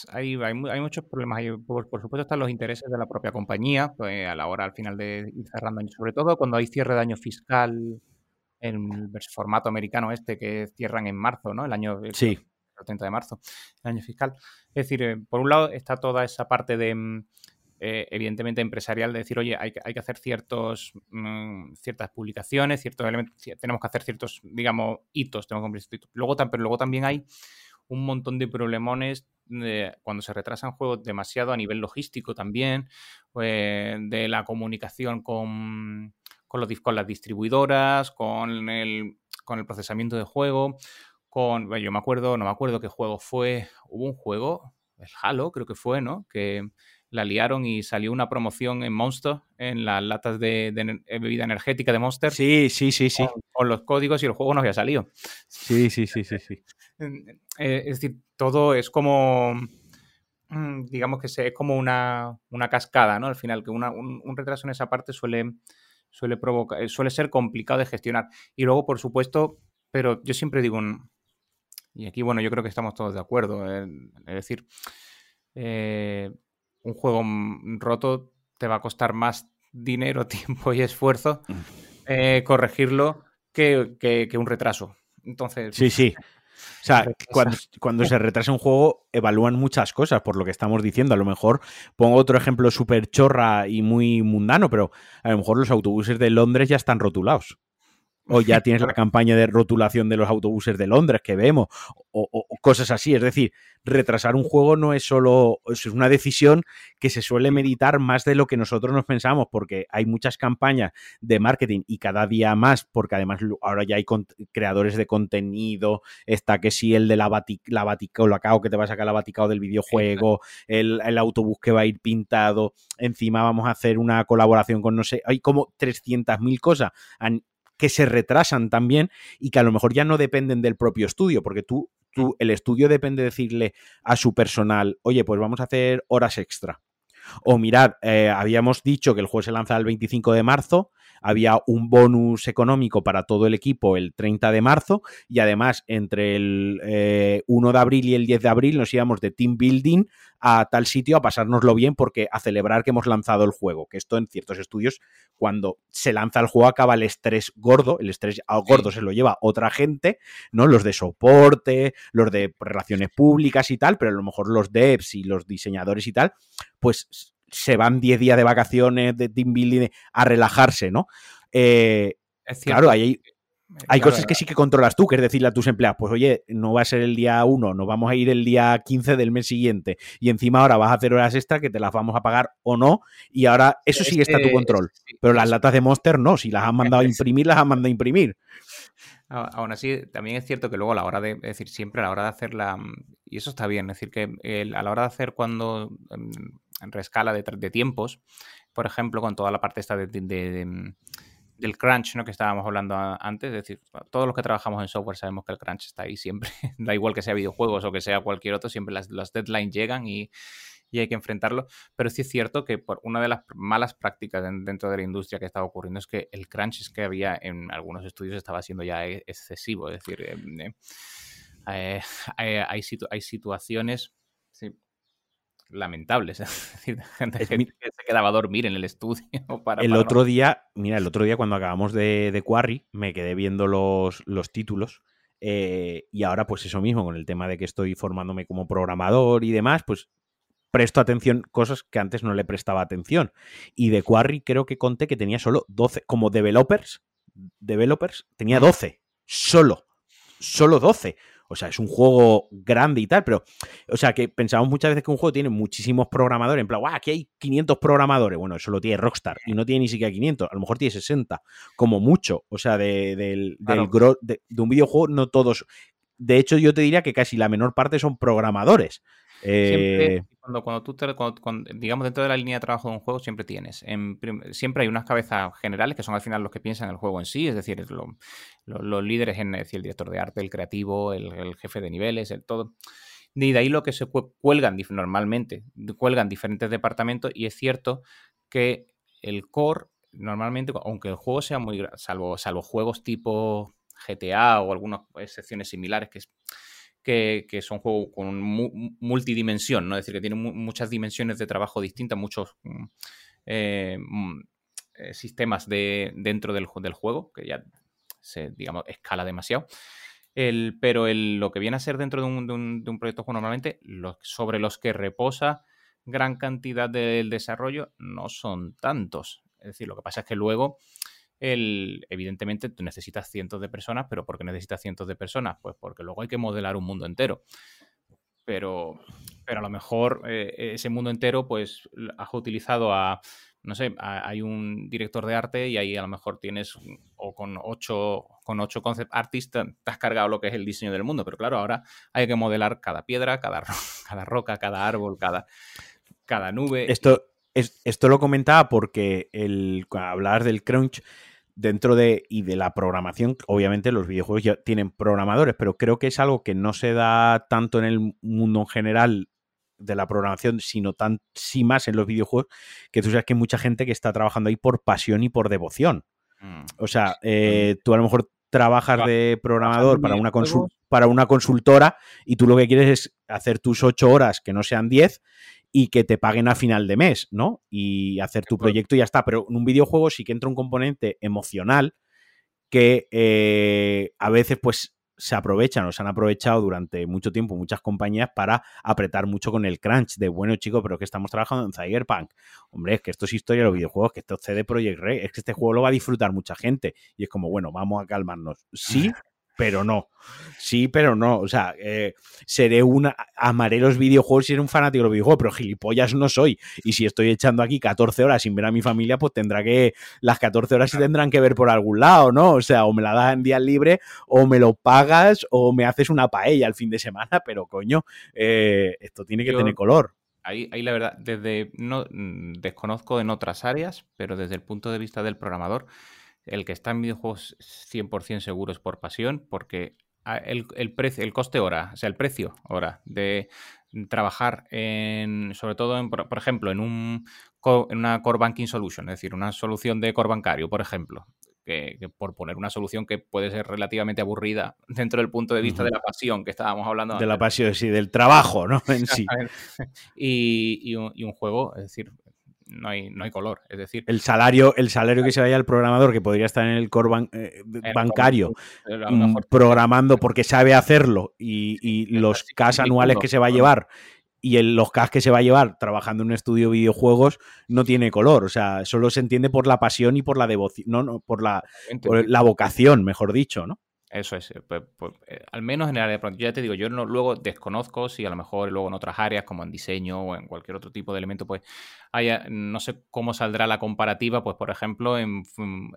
Speaker 2: Hay, hay, muchos problemas. por, supuesto, están los intereses de la propia compañía pues, a la hora, al final, de ir cerrando años. Sobre todo cuando hay cierre de año fiscal en el formato americano este que cierran en marzo, ¿no? El año.
Speaker 1: Sí
Speaker 2: el 30 de marzo, el año fiscal. Es decir, eh, por un lado está toda esa parte de, mm, eh, evidentemente, empresarial, de decir, oye, hay, que hacer ciertos, mm, ciertas publicaciones, ciertos elementos, tenemos que hacer ciertos, digamos, hitos, tenemos que cumplir Luego, pero luego también hay un montón de problemones cuando se retrasan juegos demasiado a nivel logístico también, eh, de la comunicación con, con las distribuidoras, con el, con el procesamiento de juego, con, yo me acuerdo, no me acuerdo qué juego fue, hubo un juego, el Halo creo que fue, ¿no? Que la liaron y salió una promoción en Monster, en las latas de, bebida energética de Monster.
Speaker 1: Sí, sí, sí, sí.
Speaker 2: Con, los códigos y el juego no había salido.
Speaker 1: Sí, sí, sí, sí, sí.
Speaker 2: Eh, es decir, todo es como, mm, digamos que es como una, cascada, ¿no? Al final, que un, un, retraso en esa parte suele, suele, provocar, suele ser complicado de gestionar. Y luego, por supuesto, pero yo siempre digo, y aquí, bueno, yo creo que estamos todos de acuerdo. es decir, eh, un juego roto te va a costar más dinero, tiempo y esfuerzo mm. eh, corregirlo que, un retraso. Entonces.
Speaker 1: Sí, sí. O sea, cuando, cuando, se retrasa un juego, evalúan muchas cosas, por lo que estamos diciendo. A lo mejor pongo otro ejemplo súper chorra y muy mundano, pero a lo mejor los autobuses de Londres ya están rotulados o ya tienes la campaña de rotulación de los autobuses de Londres que vemos, o, cosas así. Es decir, retrasar un juego no es solo, es una decisión que se suele meditar más de lo que nosotros nos pensamos, porque hay muchas campañas de marketing y cada día más, porque además ahora ya hay creadores de contenido, está que sí, el de la, batic, la Baticao, que te va a sacar la Baticao del videojuego, el, el autobús que va a ir pintado, encima vamos a hacer una colaboración con no sé, hay como 300.000 cosas que se retrasan también y que a lo mejor ya no dependen del propio estudio, porque tú, tú el estudio depende de decirle a su personal, oye, pues vamos a hacer horas extra. O mirad, eh, habíamos dicho que el juego se lanza el 25 de marzo, había un bonus económico para todo el equipo el 30 de marzo y además entre el 1 eh, de abril y el 10 de abril nos íbamos de team building a tal sitio a pasárnoslo bien porque a celebrar que hemos lanzado el juego, que esto en ciertos estudios cuando se lanza el juego acaba el estrés gordo, el estrés gordo se lo lleva otra gente, ¿no? Los de soporte, los de relaciones públicas y tal, pero a lo mejor los devs y los diseñadores y tal, pues se van 10 días de vacaciones de team building a relajarse, ¿no? Eh, claro, ahí Hay cosas que sí que controlas tú, que es decirle a tus empleados, pues oye, no va a ser el día 1, nos vamos a ir el día 15 del mes siguiente y encima ahora vas a hacer horas extra que te las vamos a pagar o no y ahora eso sí está a tu control. Pero las latas de Monster no, si las han mandado a imprimir, las han mandado a imprimir.
Speaker 2: Aún así, también es cierto que luego a la hora de, es decir, siempre a la hora de hacer la, y eso está bien, es decir, que a la hora de hacer cuando en, rescala de, de, tiempos, por ejemplo, con toda la parte esta de del crunch, ¿no? Que estábamos hablando antes, es decir, todos los que trabajamos en software sabemos que el crunch está ahí siempre, da igual que sea videojuegos o que sea cualquier otro, siempre las, deadlines llegan y, hay que enfrentarlo, pero sí es cierto que por una de las malas prácticas dentro de la industria que estaba ocurriendo es que el crunch que había en algunos estudios estaba siendo ya e, excesivo, es decir, em, eh, eh, hay, situaciones lamentables. Es decir, gente que, se quedaba a dormir en el estudio.
Speaker 1: Para, el otro día, mira, el otro día cuando acabamos de, de Quarry, me quedé viendo los, los títulos. Eh, y ahora, pues eso mismo, con el tema de que estoy formándome como programador y demás, pues presto atención cosas que antes no le prestaba atención. Y de Quarry creo que conté que tenía solo 12, como developers, developers, tenía 12, solo, solo 12. O sea, es un juego grande y tal, pero, o sea, que pensamos muchas veces que un juego tiene muchísimos programadores, en plan, ¡guau! Aquí hay 500 programadores. Bueno, eso lo tiene Rockstar y no tiene ni siquiera 500, a lo mejor tiene 60, como mucho. O sea, de, del, de, un videojuego, no todos. De hecho, yo te diría que casi la menor parte son programadores.
Speaker 2: Eh, cuando, cuando tú, te, digamos, dentro de la línea de trabajo de un juego, siempre tienes. siempre hay unas cabezas generales que son al final los que piensan el juego en sí, es decir, los líderes, en, el director de arte, el creativo, el, jefe de niveles, el todo. Y de ahí lo que se cuelgan normalmente, cuelgan diferentes departamentos, y es cierto que el core, normalmente, aunque el juego sea muy. salvo, salvo juegos tipo GTA o algunas excepciones similares que es que, son juegos con multidimensión, ¿no? Es decir, que tienen muchas dimensiones de trabajo distintas, muchos mm, eh, mm, eh, sistemas de, dentro del, juego, que ya se, digamos, escala demasiado. El, pero el, lo que viene a ser dentro de un, proyecto normalmente, sobre los que reposa gran cantidad del desarrollo, no son tantos. Es decir, lo que pasa es que luego evidentemente tú necesitas cientos de personas, pero ¿por qué necesitas cientos de personas? Pues porque luego hay que modelar un mundo entero. Pero, pero a lo mejor eh, ese mundo entero, pues has utilizado a, no sé, hay un director de arte y ahí a lo mejor tienes, o con ocho, con ocho concept artists, te has cargado lo que es el diseño del mundo. Pero claro, ahora hay que modelar cada piedra, cada, cada roca, cada árbol, cada, cada nube.
Speaker 1: Esto, es, esto lo comentaba porque el, hablar del crunch dentro de y de la programación, obviamente los videojuegos ya tienen programadores, pero creo que es algo que no se da tanto en el mundo en general de la programación, sino tan sí más en los videojuegos, que tú sabes que hay mucha gente que está trabajando ahí por pasión y por devoción. Mm. O sea, eh, tú a lo mejor trabajas de programador para una, para una consultora y tú lo que quieres es hacer tus ocho horas que no sean diez y que te paguen a final de mes, ¿no? Y hacer tu proyecto y ya está. Pero en un videojuego sí que entra un componente emocional que eh, a veces pues se aprovechan o se han aprovechado durante mucho tiempo muchas compañías para apretar mucho con el crunch de, bueno chicos, pero que estamos trabajando en Cyberpunk. Hombre, es que esto es historia de los videojuegos, que esto es CD Projekt Red, es que este juego lo va a disfrutar mucha gente. Y es como, bueno, vamos a calmarnos. Sí, pero no. Sí, pero no. O sea, eh, seré una. Amaré los videojuegos y seré un fanático de los videojuegos, pero gilipollas no soy. Y si estoy echando aquí 14 horas sin ver a mi familia, pues tendrá que. Las 14 horas se tendrán que ver por algún lado, ¿no? O sea, o me la das en día libre, o me lo pagas, o me haces una paella el fin de semana, pero coño, eh, esto tiene que tener color.
Speaker 2: Ahí, ahí, la verdad, desde. No, mm, desconozco en otras áreas, pero desde el punto de vista del programador el que está en videojuegos 100% seguro es por pasión, porque el, precio, el coste hora, o sea, el precio hora de trabajar en, sobre todo, en, por, ejemplo, en, un, en una core banking solution, es decir, una solución de core bancario, por ejemplo, que, por poner una solución que puede ser relativamente aburrida dentro del punto de vista de la pasión que estábamos hablando.
Speaker 1: De la pasión, sí, del trabajo, ¿no? En sí.
Speaker 2: y, un, y, un, juego, es decir, no hay, no hay color. Es decir,
Speaker 1: el salario, el salario que se vaya al programador, que podría estar en el core eh, bancario, mm, programando porque sabe hacerlo y, los cash anuales que se va a llevar y el, los CAS que se va a llevar trabajando en un estudio de videojuegos no tiene color. O sea, solo se entiende por la pasión y por la devoción, no, no, por la, por la vocación, mejor dicho, ¿no?
Speaker 2: Eso es, pues, pues, eh, al menos en el área de pronto. Ya te digo, yo no, luego desconozco si a lo mejor luego en otras áreas, como en diseño o en cualquier otro tipo de elemento, pues haya, no sé cómo saldrá la comparativa, pues por ejemplo, en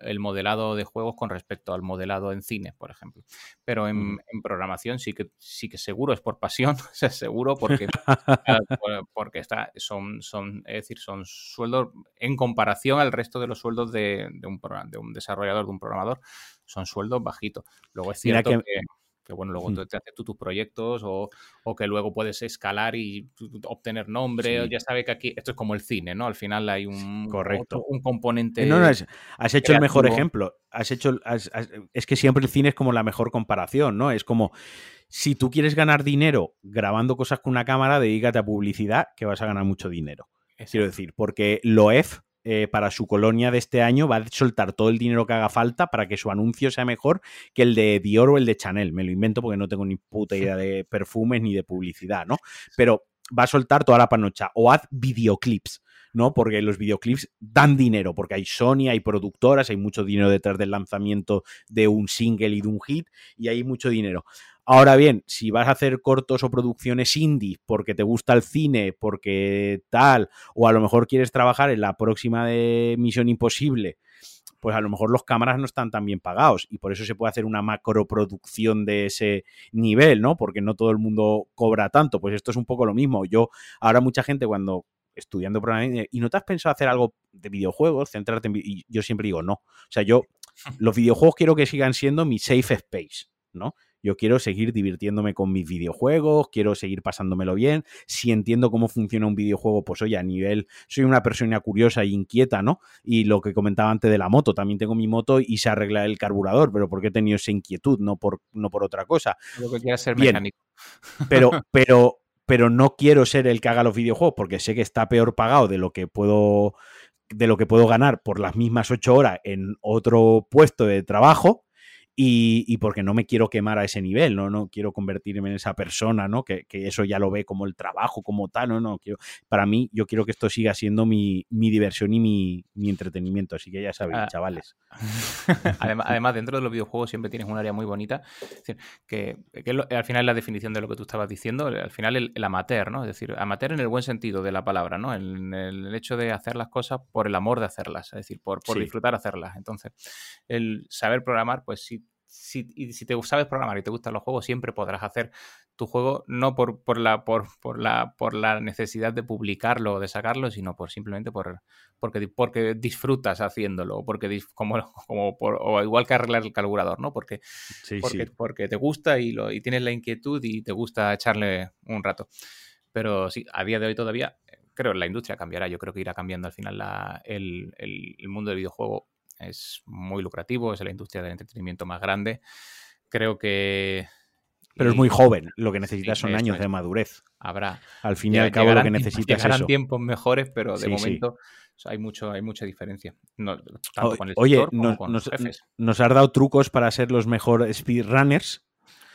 Speaker 2: el modelado de juegos con respecto al modelado en cine, por ejemplo. Pero en, programación sí que sí que seguro es por pasión, seguro porque, porque está, son, son, es decir, son sueldos en comparación al resto de los sueldos de, de un, de un desarrollador, de un programador son sueldos bajitos. Luego es cierto que, bueno, luego te haces tú tus proyectos o, que luego puedes escalar y obtener nombre. Ya sabes que aquí esto es como el cine, ¿no? Al final hay un,
Speaker 1: Correcto.
Speaker 2: un componente.
Speaker 1: No, no, has hecho el mejor ejemplo. Has hecho, es que siempre el cine es como la mejor comparación, ¿no? Es como si tú quieres ganar dinero grabando cosas con una cámara, dedícate a publicidad, que vas a ganar mucho dinero. Quiero decir, porque lo EF eh, para su colonia de este año va a soltar todo el dinero que haga falta para que su anuncio sea mejor que el de Dior o el de Chanel. Me lo invento porque no tengo ni puta idea de perfumes ni de publicidad, ¿no? Pero va a soltar toda la panocha. O haz videoclips. ¿No? Porque los videoclips dan dinero, porque hay Sony, hay productoras, hay mucho dinero detrás del lanzamiento de un single y de un hit, y hay mucho dinero. Ahora bien, si vas a hacer cortos o producciones indie porque te gusta el cine, porque tal, o a lo mejor quieres trabajar en la próxima de Misión Imposible, pues a lo mejor los cámaras no están tan bien pagados y por eso se puede hacer una macroproducción de ese nivel, ¿no? Porque no todo el mundo cobra tanto. Pues esto es un poco lo mismo. Yo, ahora mucha gente cuando estudiando programación, ¿y no te has pensado hacer algo de videojuegos? Centrarte en... Y yo siempre digo, no. O sea, yo, los videojuegos quiero que sigan siendo mi safe space, ¿no? Yo quiero seguir divirtiéndome con mis videojuegos, quiero seguir pasándomelo bien. Si entiendo cómo funciona un videojuego, pues oye, a nivel, soy una persona curiosa e inquieta, ¿no? Y lo que comentaba antes de la moto, también tengo mi moto y se arregla el carburador, pero porque he tenido esa inquietud, no por, no por otra cosa.
Speaker 2: Lo que ser mecánico.
Speaker 1: Pero, pero, pero no quiero ser el que haga los videojuegos porque sé que está peor pagado de lo que puedo de lo que puedo ganar por las mismas ocho horas en otro puesto de trabajo y, porque no me quiero quemar a ese nivel, no, no quiero convertirme en esa persona, ¿no? Que, eso ya lo ve como el trabajo, como tal, no, no, quiero, para mí yo quiero que esto siga siendo mi, diversión y mi, entretenimiento, así que ya sabéis, ah, chavales.
Speaker 2: Además, dentro de los videojuegos siempre tienes un área muy bonita, que, al final es la definición de lo que tú estabas diciendo, al final el, amateur, ¿no? Es decir, amateur en el buen sentido de la palabra, ¿no? El, el hecho de hacer las cosas por el amor de hacerlas, es decir, por, por disfrutar hacerlas. Entonces, el saber programar, pues sí si, y si te sabes programar y te gustan los juegos, siempre podrás hacer tu juego no por, por, la, por, por, la, por la necesidad de publicarlo o de sacarlo, sino por simplemente por, porque, porque disfrutas haciéndolo, porque como, como por, o igual que arreglar el carburador, ¿no? Porque, porque, porque, te gusta y, lo, y tienes la inquietud y te gusta echarle un rato. Pero sí, a día de hoy todavía creo que la industria cambiará. Yo creo que irá cambiando al final la, el, el, el, mundo del videojuego es muy lucrativo, es la industria del entretenimiento más grande. Creo que...
Speaker 1: Pero es muy joven, lo que necesita son años de madurez.
Speaker 2: Habrá.
Speaker 1: Al fin y al cabo lo que necesitas es eso.
Speaker 2: tiempos mejores, pero de momento hay, mucho, hay mucha diferencia.
Speaker 1: Oye, nos, nos, has dado trucos para ser los mejores speedrunners.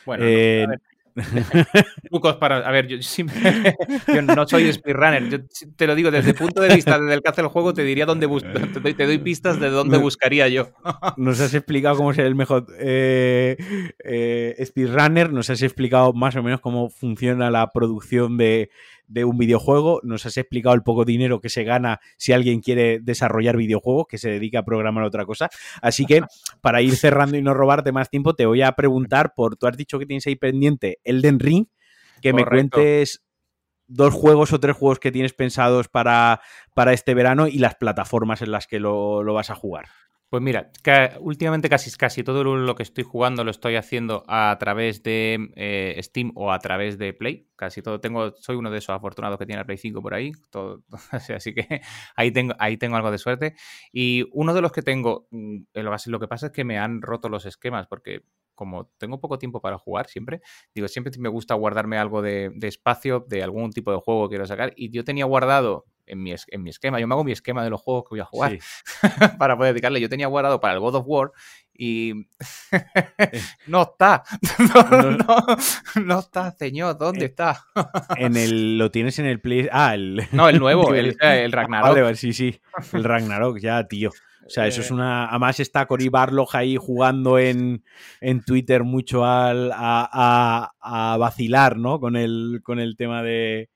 Speaker 2: Bueno, eh, trucos para. A ver, yo, no soy speedrunner. Yo te lo digo desde el punto de vista desde el que hace el juego, te diría dónde te, doy, pistas de dónde buscaría yo.
Speaker 1: Nos has explicado cómo ser el mejor eh, eh, speedrunner, nos has explicado más o menos cómo funciona la producción de, de un videojuego, nos has explicado el poco dinero que se gana si alguien quiere desarrollar videojuegos, que se dedica a programar otra cosa. Así que para ir cerrando y no robarte más tiempo, te voy a preguntar por, tú has dicho que tienes ahí pendiente Elden Ring, que me cuentes dos juegos o tres juegos que tienes pensados para, para este verano y las plataformas en las que lo, lo vas a jugar.
Speaker 2: Pues mira, últimamente casi, casi todo lo que estoy jugando lo estoy haciendo a través de eh, Steam o a través de Play. Casi todo tengo, soy uno de esos afortunados que tiene el Play 5 por ahí. Todo, así que ahí tengo, ahí tengo algo de suerte. Y uno de los que tengo, mm, lo que pasa es que me han roto los esquemas porque como tengo poco tiempo para jugar siempre, digo, siempre me gusta guardarme algo de, espacio de algún tipo de juego que quiero sacar. Y yo tenía guardado en mi, en mi esquema. Yo me hago mi esquema de los juegos que voy a jugar para poder dedicarle. Yo tenía guardado para el God of War y eh. no está. No, está, señor. ¿Dónde eh, está?
Speaker 1: en el, lo tienes en el Play. Ah, el.
Speaker 2: No, el nuevo, el, el Ragnarok.
Speaker 1: Vale, sí, sí. El Ragnarok, ya, tío. O sea, eso es eh. una. Además está Cory Barlog ahí jugando en, en Twitter mucho al, a, a, vacilar, ¿no? Con el, con el tema de,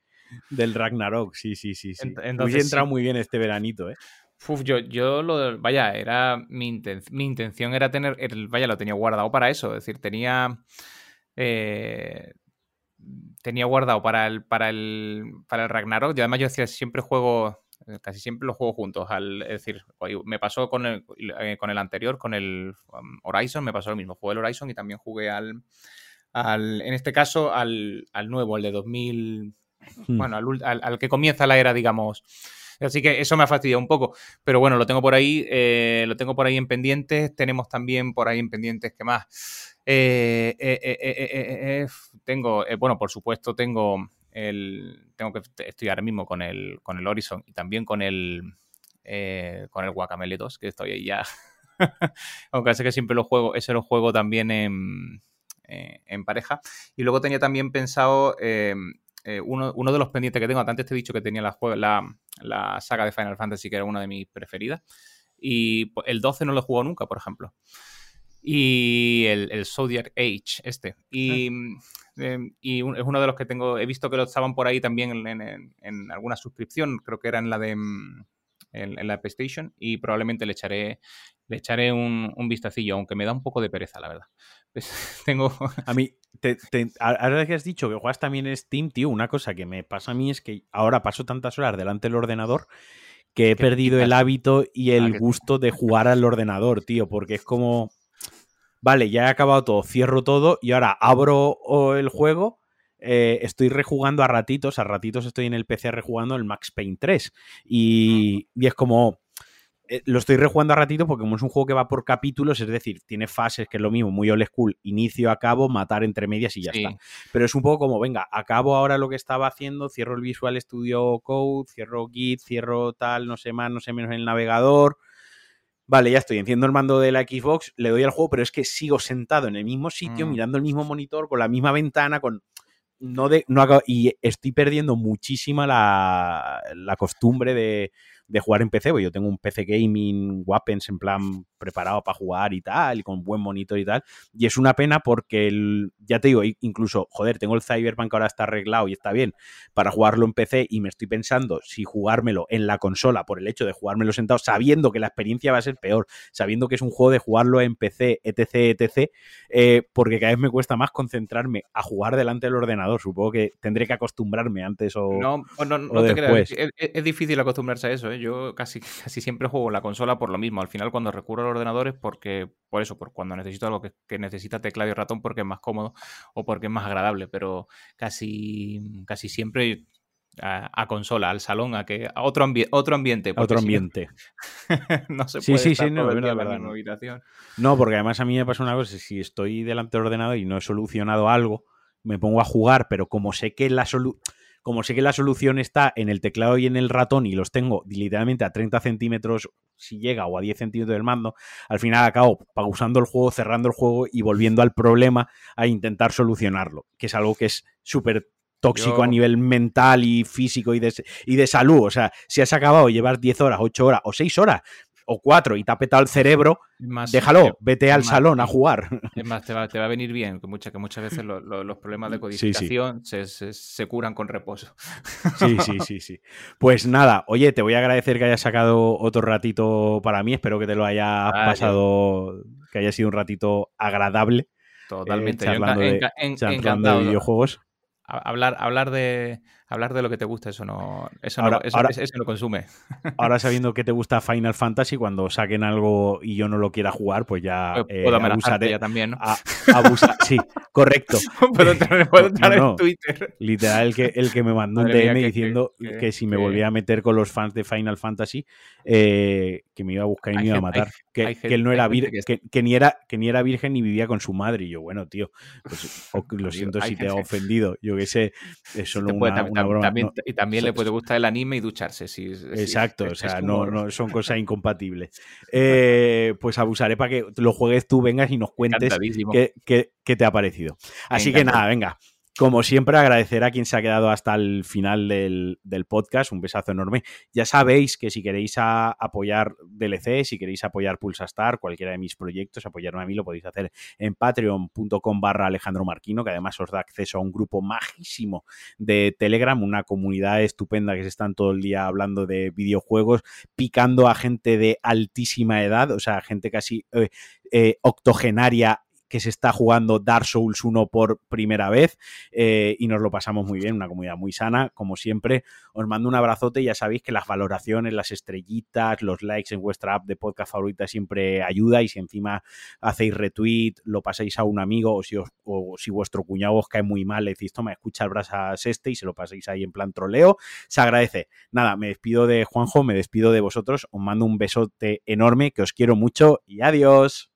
Speaker 1: del Ragnarok. Sí, sí, sí. sí. Entonces, entrado muy bien este veranito, ¿eh?
Speaker 2: Uf, yo, yo lo. Vaya, era. Mi, mi intención era tener. vaya, lo tenía guardado para eso. Es decir, tenía. Eh, tenía guardado para el, para el, para el Ragnarok. Y además yo decía, siempre juego casi siempre los juego juntos. Al, es decir, me pasó con el, eh, con el anterior, con el um, Horizon, me pasó lo mismo. Jugué el Horizon y también jugué al, al en este caso, al, al nuevo, el de 2000, hmm. bueno, al, al, que comienza la era, digamos. Así que eso me ha fastidiado un poco. Pero bueno, lo tengo por ahí, eh, lo tengo por ahí en pendientes. Tenemos también por ahí en pendientes, ¿qué más? tengo, bueno, por supuesto, tengo tengo que estoy ahora mismo con el, con el Horizon y también con el, eh, con el Guacamele 2, que estoy ahí ya. Aunque sé que siempre lo juego, ese lo juego también en, eh, en pareja. Y luego tenía también pensado eh, uno, uno, de los pendientes que tengo. Antes te he dicho que tenía la, la, la, saga de Final Fantasy, que era una de mis preferidas. Y el 12 no lo he jugado nunca, por ejemplo. Y el, el Zodiac Age, este. Y. Ah. Em, y es uno de los que tengo, he visto que lo estaban por ahí también en, alguna suscripción, creo que era en la de mm, en, la PlayStation y probablemente le echaré le echaré un, un, vistacillo, aunque me da un poco de pereza, la verdad. Pues, tengo...
Speaker 1: A mí, ahora que has dicho que juegas también en Steam, tío, una cosa que me pasa a mí es que ahora paso tantas horas delante del ordenador que he perdido el hábito y el ah, gusto de jugar al ordenador, tío, porque es como vale, ya he acabado todo, cierro todo y ahora abro el juego. Eh, estoy rejugando a ratitos, a ratitos estoy en el PC rejugando el Max Payne 3 y, y es como, eh, lo estoy rejugando a ratito porque como es un juego que va por capítulos, es decir, tiene fases que es lo mismo, muy old school, inicio, acabo, matar entre medias y ya está. Pero es un poco como, venga, acabo ahora lo que estaba haciendo, cierro el Visual Studio Code, cierro Git, cierro tal, no sé más, no sé menos en el navegador, vale, ya estoy, enciendo el mando de la Xbox, le doy al juego, pero es que sigo sentado en el mismo sitio, mm. mirando el mismo monitor, con la misma ventana, con... No de, no y estoy perdiendo muchísima la, la costumbre de, de jugar en PC, porque yo tengo un PC gaming, weapons en plan preparado para jugar y tal, y con buen monitor y tal. Y es una pena porque, el, ya te digo, incluso, joder, tengo el Cyberpunk ahora está arreglado y está bien para jugarlo en PC y me estoy pensando si jugármelo en la consola por el hecho de jugármelo sentado, sabiendo que la experiencia va a ser peor, sabiendo que es un juego de jugarlo en PC, etc., etc., eh, porque cada vez me cuesta más concentrarme a jugar delante del ordenador. Supongo que tendré que acostumbrarme antes o,
Speaker 2: no, no, no te después. Es, es, difícil acostumbrarse a eso, ¿eh? Yo casi, casi siempre juego la consola por lo mismo. Al final, cuando recurro al ordenador es porque, por eso, por cuando necesito algo que, necesita teclado y ratón porque es más cómodo o porque es más agradable. Pero casi, casi siempre a, consola, al salón, a que a otro, otro ambiente.
Speaker 1: Otro ambiente.
Speaker 2: no se puede sí, sí, no,
Speaker 1: No, porque además a mí me pasa una cosa, si estoy delante del ordenador y no he solucionado algo, me pongo a jugar, pero como sé que la solución como sé que la solución está en el teclado y en el ratón y los tengo literalmente a 30 centímetros si llega o a 10 centímetros del mando, al final acabo pausando el juego, cerrando el juego y volviendo al problema a intentar solucionarlo, que es algo que es súper tóxico a nivel mental y físico y de, y de salud. O sea, si has acabado, llevar 10 horas, 8 horas o 6 horas o cuatro y te ha petado el cerebro, déjalo, vete al salón a jugar.
Speaker 2: Es más, te va, te va a venir bien, que, muchas que muchas veces los problemas de codificación Se, se, curan con reposo.
Speaker 1: Sí, sí, sí, sí. Pues nada, oye, te voy a agradecer que hayas sacado otro ratito para mí, espero que te lo haya ah, pasado, que haya sido un ratito agradable.
Speaker 2: Totalmente,
Speaker 1: eh, charlando, de, de videojuegos.
Speaker 2: Hablar, hablar de hablar de lo que te gusta, eso no, eso no, eso, no consume.
Speaker 1: Ahora sabiendo que te gusta Final Fantasy, cuando saquen algo y yo no lo quiera jugar, pues ya
Speaker 2: eh, puedo abusaré. Ya también, ¿no?
Speaker 1: sí, correcto.
Speaker 2: puedo entrar, en Twitter.
Speaker 1: Literal, el que, el que me mandó un DM diciendo que, si me volvía a meter con los fans de Final Fantasy, eh, que me iba a buscar y me iba a matar. que, él no era virgen, que, ni era, que ni era virgen ni vivía con su madre. Y yo, bueno, tío, pues, lo siento si te ha ofendido. Yo qué sé, es solo una una broma.
Speaker 2: También, Y también le puede gustar el anime y ducharse.
Speaker 1: Exacto, o sea, no, no, son cosas incompatibles. Eh, pues abusaré para que lo juegues tú, vengas y nos cuentes qué, qué, te ha parecido. Así que nada, venga. Como siempre, agradecer a quien se ha quedado hasta el final del, podcast. Un besazo enorme. Ya sabéis que si queréis apoyar DLC, si queréis apoyar Pulsastar, cualquiera de mis proyectos, apoyarme a mí, lo podéis hacer en patreon.com barra Alejandro Marquino, que además os da acceso a un grupo majísimo de Telegram, una comunidad estupenda que se están todo el día hablando de videojuegos, picando a gente de altísima edad, o sea, gente casi eh, eh, octogenaria que se está jugando Dark Souls 1 por primera vez eh, y nos lo pasamos muy bien, una comunidad muy sana, como siempre. Os mando un abrazote, ya sabéis que las valoraciones, las estrellitas, los likes en vuestra app de podcast favorita siempre ayuda y si encima hacéis retweet, lo pasáis a un amigo o si, o si vuestro cuñado os cae muy mal, le decís, toma, escucha el brasas este y se lo pasáis ahí en plan troleo, se agradece. Nada, me despido de Juanjo, me despido de vosotros, os mando un besote enorme, que os quiero mucho y adiós.